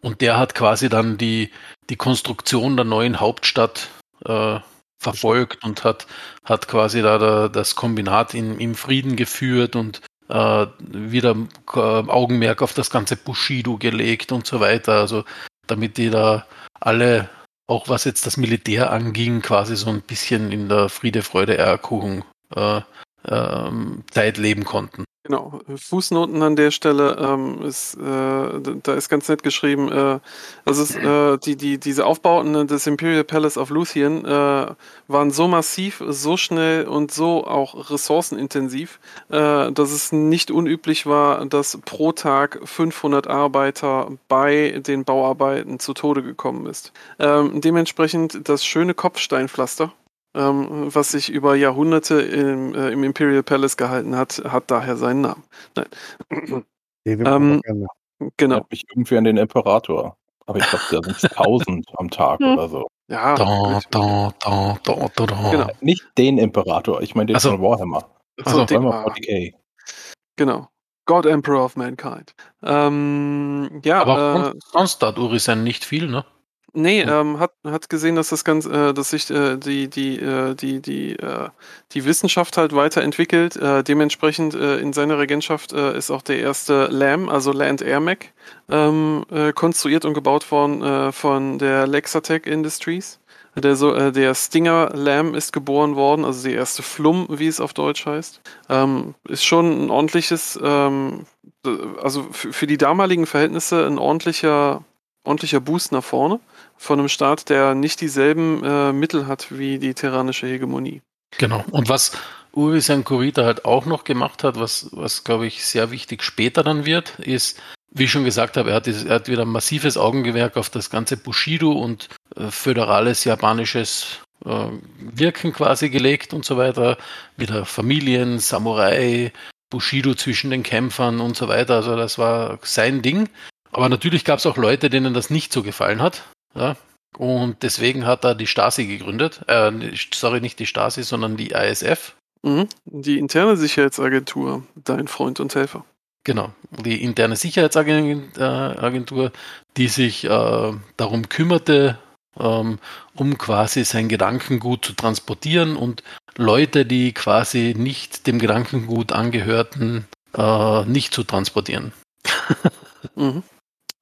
Und der hat quasi dann die, die Konstruktion der neuen Hauptstadt äh, verfolgt und hat, hat quasi da, da das Kombinat in, im Frieden geführt und äh, wieder äh, Augenmerk auf das ganze Bushido gelegt und so weiter. Also damit die da alle, auch was jetzt das Militär anging, quasi so ein bisschen in der Friede, Freude, Eierkuchen äh, ähm, Zeit leben konnten. Genau, Fußnoten an der Stelle ähm, ist, äh, da ist ganz nett geschrieben, äh, also es, äh, die, die, diese Aufbauten des Imperial Palace of Luthien äh, waren so massiv, so schnell und so auch ressourcenintensiv, äh, dass es nicht unüblich war, dass pro Tag 500 Arbeiter bei den Bauarbeiten zu Tode gekommen ist. Ähm, dementsprechend das schöne Kopfsteinpflaster ähm, was sich über Jahrhunderte im, äh, im, Imperial Palace gehalten hat, hat daher seinen Namen. Nein. Ähm, genau. Hat mich irgendwie an den Imperator. Aber ich glaube, da sind tausend am Tag hm. oder so. Ja. Da, da, da, da, da, da. Genau. Nicht den Imperator, ich meine den also, von Warhammer. Also, Warhammer 40k. Genau. God Emperor of Mankind. Ähm, ja, aber äh, sonst hat Urisen nicht viel, ne? Nee, ähm, hat, hat gesehen, dass das ganz, äh, dass sich äh, die, die, äh, die, die, äh, die Wissenschaft halt weiterentwickelt. Äh, dementsprechend äh, in seiner Regentschaft ist auch der erste LAM, also Land Air Mac, ähm, äh, konstruiert und gebaut worden von der Lexatech Industries. Der, so, äh, der Stinger Lamb ist geboren worden, also die erste Flum, wie es auf Deutsch heißt. Ähm, ist schon ein ordentliches, ähm, also für die damaligen Verhältnisse ein ordentlicher, ordentlicher Boost nach vorne von einem Staat, der nicht dieselben äh, Mittel hat wie die terranische Hegemonie. Genau. Und was Urisan Kurita halt auch noch gemacht hat, was, was glaube ich sehr wichtig später dann wird, ist, wie ich schon gesagt habe, er hat, dieses, er hat wieder ein massives Augengewerk auf das ganze Bushido und äh, föderales japanisches äh, Wirken quasi gelegt und so weiter. Wieder Familien, Samurai, Bushido zwischen den Kämpfern und so weiter. Also das war sein Ding. Aber natürlich gab es auch Leute, denen das nicht so gefallen hat. Ja? Und deswegen hat er die Stasi gegründet. Äh, sorry, nicht die Stasi, sondern die ISF. Mhm. Die interne Sicherheitsagentur, dein Freund und Helfer. Genau, die interne Sicherheitsagentur, die sich äh, darum kümmerte, ähm, um quasi sein Gedankengut zu transportieren und Leute, die quasi nicht dem Gedankengut angehörten, äh, nicht zu transportieren. mhm.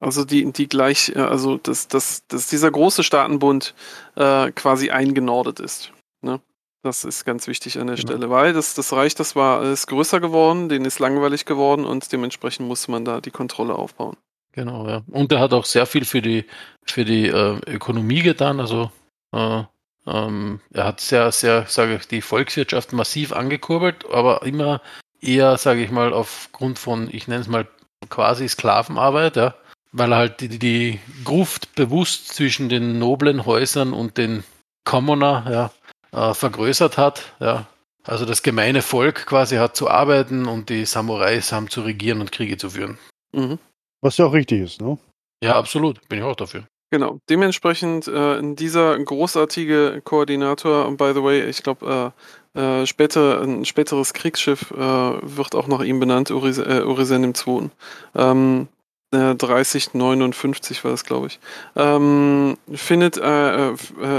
Also die, die gleich, äh, also dass, dass, dass dieser große Staatenbund äh, quasi eingenordet ist. Ne? Das ist ganz wichtig an der genau. Stelle, weil das, das Reich, das war ist größer geworden, denen ist langweilig geworden und dementsprechend muss man da die Kontrolle aufbauen. Genau, ja. Und er hat auch sehr viel für die für die äh, Ökonomie getan. Also äh, ähm, er hat sehr, sehr, sage ich, die Volkswirtschaft massiv angekurbelt, aber immer eher, sage ich mal, aufgrund von, ich nenne es mal quasi Sklavenarbeit, ja weil er halt die, die Gruft bewusst zwischen den noblen Häusern und den Commoner ja, äh, vergrößert hat. Ja. Also das gemeine Volk quasi hat zu arbeiten und die Samurais haben zu regieren und Kriege zu führen. Mhm. Was ja auch richtig ist, ne? Ja, absolut. Bin ich auch dafür. Genau. Dementsprechend äh, dieser großartige Koordinator, by the way, ich glaube, äh, äh, später, ein späteres Kriegsschiff äh, wird auch nach ihm benannt, Urisen, äh, Urisen II. Ähm, 3059 war das, glaube ich. Ähm, findet äh, äh,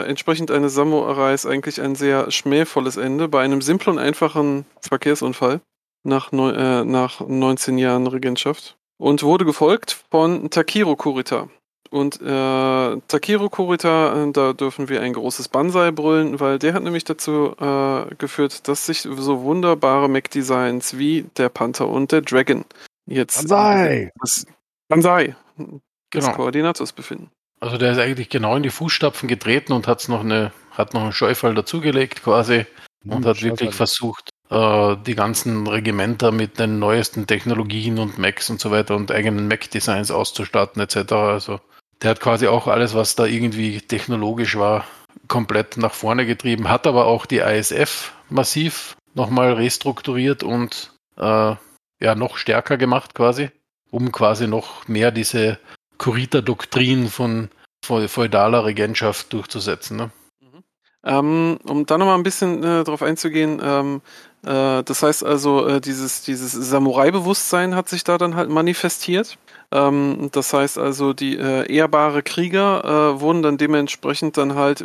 entsprechend eine Samurai-Reise eigentlich ein sehr schmähvolles Ende bei einem simplen und einfachen Verkehrsunfall nach, neun, äh, nach 19 Jahren Regentschaft und wurde gefolgt von Takiro Kurita. Und äh, Takiro Kurita, äh, da dürfen wir ein großes Banzai brüllen, weil der hat nämlich dazu äh, geführt, dass sich so wunderbare Mech-Designs wie der Panther und der Dragon jetzt Banzai! Das, Banzai des genau. Koordinators befinden. Also der ist eigentlich genau in die Fußstapfen getreten und hat's noch eine, hat noch einen Scheufall dazugelegt quasi und hm, hat wirklich versucht, äh, die ganzen Regimenter mit den neuesten Technologien und Macs und so weiter und eigenen Mac-Designs auszustatten etc. Also der hat quasi auch alles, was da irgendwie technologisch war, komplett nach vorne getrieben, hat aber auch die ISF massiv nochmal restrukturiert und äh, ja noch stärker gemacht quasi um quasi noch mehr diese Kurita-Doktrin von feudaler Regentschaft durchzusetzen. Ne? Mhm. Ähm, um da nochmal ein bisschen äh, drauf einzugehen, ähm, äh, das heißt also, äh, dieses, dieses Samurai-Bewusstsein hat sich da dann halt manifestiert. Ähm, das heißt also, die äh, ehrbare Krieger äh, wurden dann dementsprechend dann halt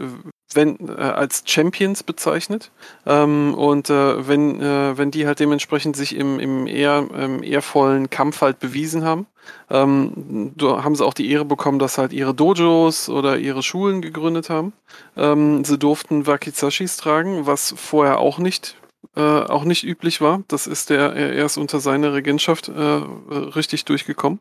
wenn, äh, als Champions bezeichnet. Ähm, und äh, wenn, äh, wenn die halt dementsprechend sich im, im eher im ehrvollen Kampf halt bewiesen haben, ähm, haben sie auch die Ehre bekommen, dass halt ihre Dojos oder ihre Schulen gegründet haben. Ähm, sie durften Wakizashis tragen, was vorher auch nicht äh, auch nicht üblich war. Das ist der er erst unter seiner Regentschaft äh, richtig durchgekommen.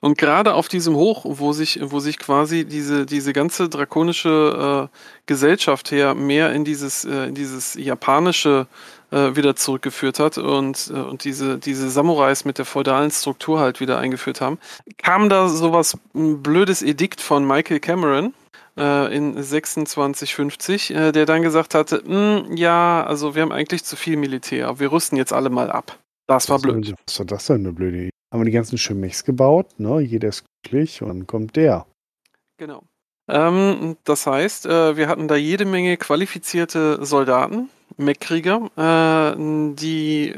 Und gerade auf diesem Hoch, wo sich, wo sich quasi diese, diese ganze drakonische äh, Gesellschaft her mehr in dieses, äh, in dieses japanische äh, wieder zurückgeführt hat und, äh, und diese, diese Samurais mit der feudalen Struktur halt wieder eingeführt haben, kam da sowas ein blödes Edikt von Michael Cameron äh, in 2650, äh, der dann gesagt hatte, "Hm, ja, also wir haben eigentlich zu viel Militär, wir rüsten jetzt alle mal ab. Das war blöd. Was war das denn eine blöde Idee? Haben wir die ganzen Chemics gebaut, ne? Jeder ist glücklich und kommt der. Genau. Ähm, das heißt, äh, wir hatten da jede Menge qualifizierte Soldaten, Mech-Krieger, äh, die,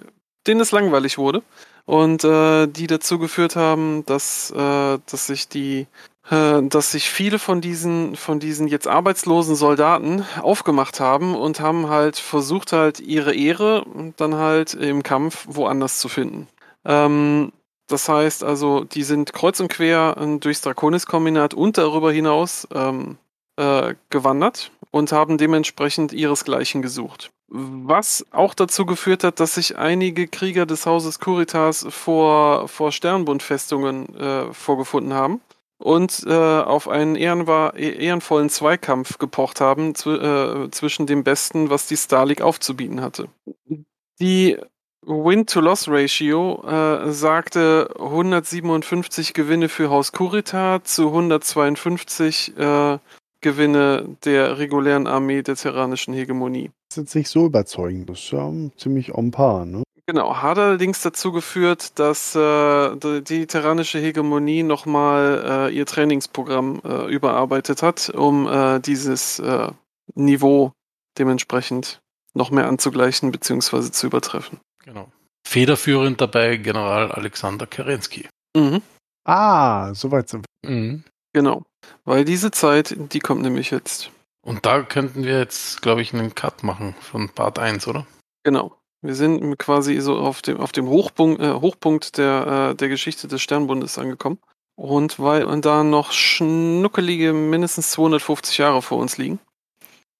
denen es langweilig wurde und äh, die dazu geführt haben, dass, äh, dass sich die äh, dass sich viele von diesen, von diesen jetzt arbeitslosen Soldaten aufgemacht haben und haben halt versucht, halt ihre Ehre dann halt im Kampf woanders zu finden. Ähm, das heißt also, die sind kreuz und quer äh, durchs Draconis-Kombinat und darüber hinaus ähm, äh, gewandert und haben dementsprechend ihresgleichen gesucht. Was auch dazu geführt hat, dass sich einige Krieger des Hauses Kuritas vor, vor Sternbundfestungen äh, vorgefunden haben und äh, auf einen ehrenwahr, eh- ehrenvollen Zweikampf gepocht haben zw äh, zwischen dem Besten, was die Starleague aufzubieten hatte. Die Win-to-Loss-Ratio äh, sagte 157 Gewinne für Haus Kurita zu 152 äh, Gewinne der regulären Armee der terranischen Hegemonie. Das ist jetzt nicht so überzeugend. Das ist ja ziemlich on par, ne? Genau, hat allerdings dazu geführt, dass äh, die, terranische Hegemonie nochmal äh, ihr Trainingsprogramm äh, überarbeitet hat, um äh, dieses Niveau dementsprechend noch mehr anzugleichen bzw. zu übertreffen. Genau. Federführend dabei General Alexander Kerensky. Mhm, Ah, soweit sind wir. Mhm. genau, weil diese Zeit, die kommt nämlich jetzt. Und da könnten wir jetzt, glaube ich, einen Cut machen von Part 1, oder? Genau. Wir sind quasi so auf dem, auf dem Hochpunkt, äh, Hochpunkt der, äh, der Geschichte des Sternbundes angekommen. Und weil und da noch schnuckelige mindestens 250 Jahre vor uns liegen,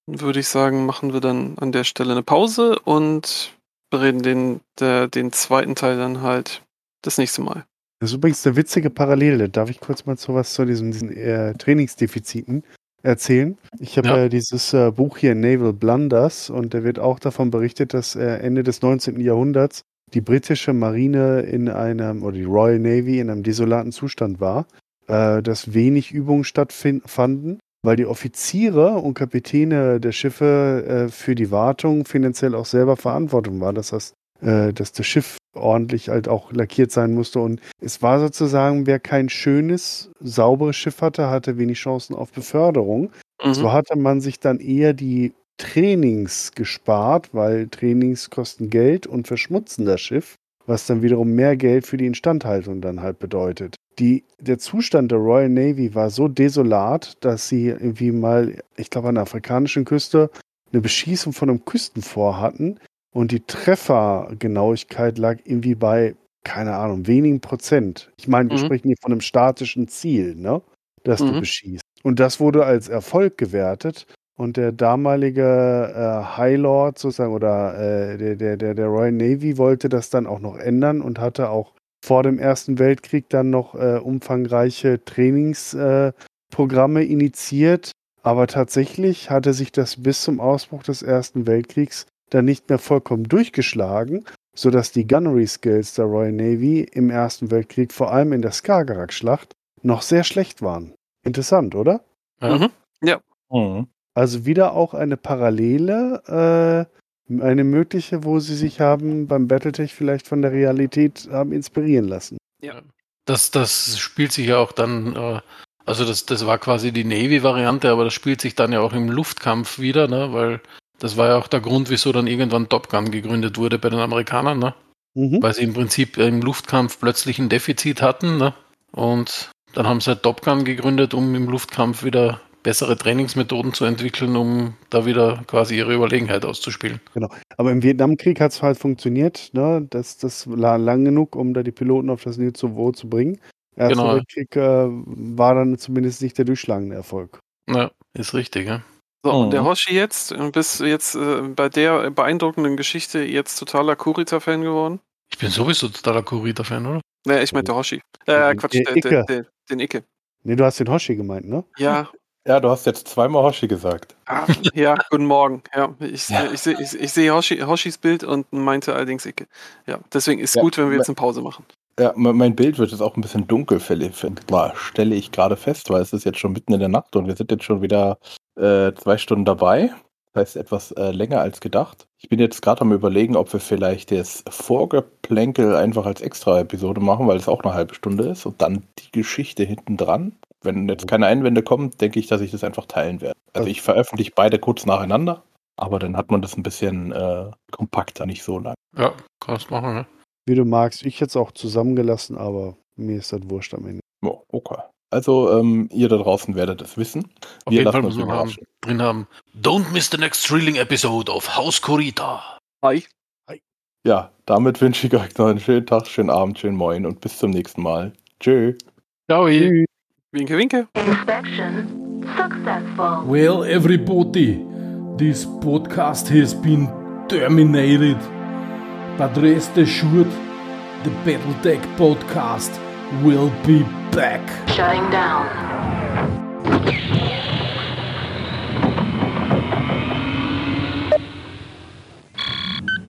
würde ich sagen, machen wir dann an der Stelle eine Pause und bereden den, der, den zweiten Teil dann halt das nächste Mal. Das ist übrigens eine witzige Parallele. Darf ich kurz mal so was zu diesen, diesen äh, Trainingsdefiziten erzählen? Ich habe Ja. ja. dieses äh, Buch hier Naval Blunders und da wird auch davon berichtet, dass äh, Ende des 19. Jahrhunderts die britische Marine in einem, oder die Royal Navy in einem desolaten Zustand war, äh, dass wenig Übungen stattfanden, weil die Offiziere und Kapitäne der Schiffe äh, für die Wartung finanziell auch selber Verantwortung waren. Das heißt, äh, dass das Schiff ordentlich halt auch lackiert sein musste. Und es war sozusagen, wer kein schönes, sauberes Schiff hatte, hatte wenig Chancen auf Beförderung. Mhm. So hatte man sich dann eher die Trainings gespart, weil Trainings kosten Geld und verschmutzen das Schiff, was dann wiederum mehr Geld für die Instandhaltung dann halt bedeutet. Die, der Zustand der Royal Navy war so desolat, dass sie irgendwie mal, ich glaube, an der afrikanischen Küste eine Beschießung von einem Küstenfort hatten und die Treffergenauigkeit lag irgendwie bei, keine Ahnung, wenigen Prozent. Ich meine, wir Mhm. sprechen hier von einem statischen Ziel, ne? Das du Mhm. beschießt. Und das wurde als Erfolg gewertet. Und der damalige äh, High Lord sozusagen oder äh, der, der, der, der Royal Navy wollte das dann auch noch ändern und hatte auch vor dem Ersten Weltkrieg dann noch äh, umfangreiche Trainingsprogramme äh, initiiert. Aber tatsächlich hatte sich das bis zum Ausbruch des Ersten Weltkriegs dann nicht mehr vollkommen durchgeschlagen, sodass die Gunnery Skills der Royal Navy im Ersten Weltkrieg, vor allem in der Skagerrak-Schlacht, noch sehr schlecht waren. Interessant, oder? Ja. Mhm. Also wieder auch eine Parallele, äh, eine mögliche, wo sie sich haben beim Battletech vielleicht von der Realität haben inspirieren lassen. Das, das spielt sich ja auch dann, äh, also das, das war quasi die Navy-Variante, aber das spielt sich dann ja auch im Luftkampf wieder, ne? weil das war ja auch der Grund, wieso dann irgendwann Top Gun gegründet wurde bei den Amerikanern, ne? Mhm. weil sie im Prinzip im Luftkampf plötzlich ein Defizit hatten. Ne? Und dann haben sie halt Top Gun gegründet, um im Luftkampf wieder bessere Trainingsmethoden zu entwickeln, um da wieder quasi ihre Überlegenheit auszuspielen. Aber im Vietnamkrieg hat es halt funktioniert. Ne? Das, das war lang genug, um da die Piloten auf das Niveau zu bringen. Erster Genau. Weltkrieg äh, war dann zumindest nicht der durchschlagende Erfolg. Ja, ist richtig, ja. So, und der Mhm. Hoshi jetzt, bist du jetzt äh, bei der beeindruckenden Geschichte jetzt totaler Kurita-Fan geworden? Ich bin sowieso totaler Kurita-Fan, oder? Ne, ich meinte Hoshi. Äh, Den Quatsch, I- der, der, Icke. der, den Icke. Nee, du hast den Hoshi gemeint, ne? Ja, Ja, du hast jetzt zweimal Hoshi gesagt. ah, ja, guten Morgen. Ja, ich, Ja. ich sehe ich, ich seh Hoshi, Hoshis Bild und meinte allerdings Icke. Ja, deswegen ist Ja, gut, wenn wir jetzt eine Pause machen. Ja, me- mein Bild wird jetzt auch ein bisschen dunkel, stelle ich gerade fest, weil es ist jetzt schon mitten in der Nacht und wir sind jetzt schon wieder äh, zwei Stunden dabei. Das heißt, etwas äh, länger als gedacht. Ich bin jetzt gerade am überlegen, ob wir vielleicht das Vorgeplänkel einfach als Extra-Episode machen, weil es auch eine halbe Stunde ist und dann die Geschichte hinten dran. Wenn jetzt keine Einwände kommen, denke ich, dass ich das einfach teilen werde. Also ich veröffentliche beide kurz nacheinander, aber dann hat man das ein bisschen äh, kompakter, nicht so lang. Ja, kannst machen, ne? Wie du magst. Ich jetzt auch zusammengelassen, aber mir ist das wurscht am Ende. Oh, okay. Also, ähm, ihr da draußen werdet es wissen. Auf Wir jeden Fall haben, überraschen. drin haben. Don't miss the next thrilling episode of House Kurita. Hi. Ja, damit wünsche ich euch noch einen schönen Tag, schönen Abend, schönen Moin und bis zum nächsten Mal. Tschö. Ciao. Winke, winke. Inspection successful. Well, everybody, this podcast has been terminated. But rest assured, the Battletech podcast will be back. Shutting down.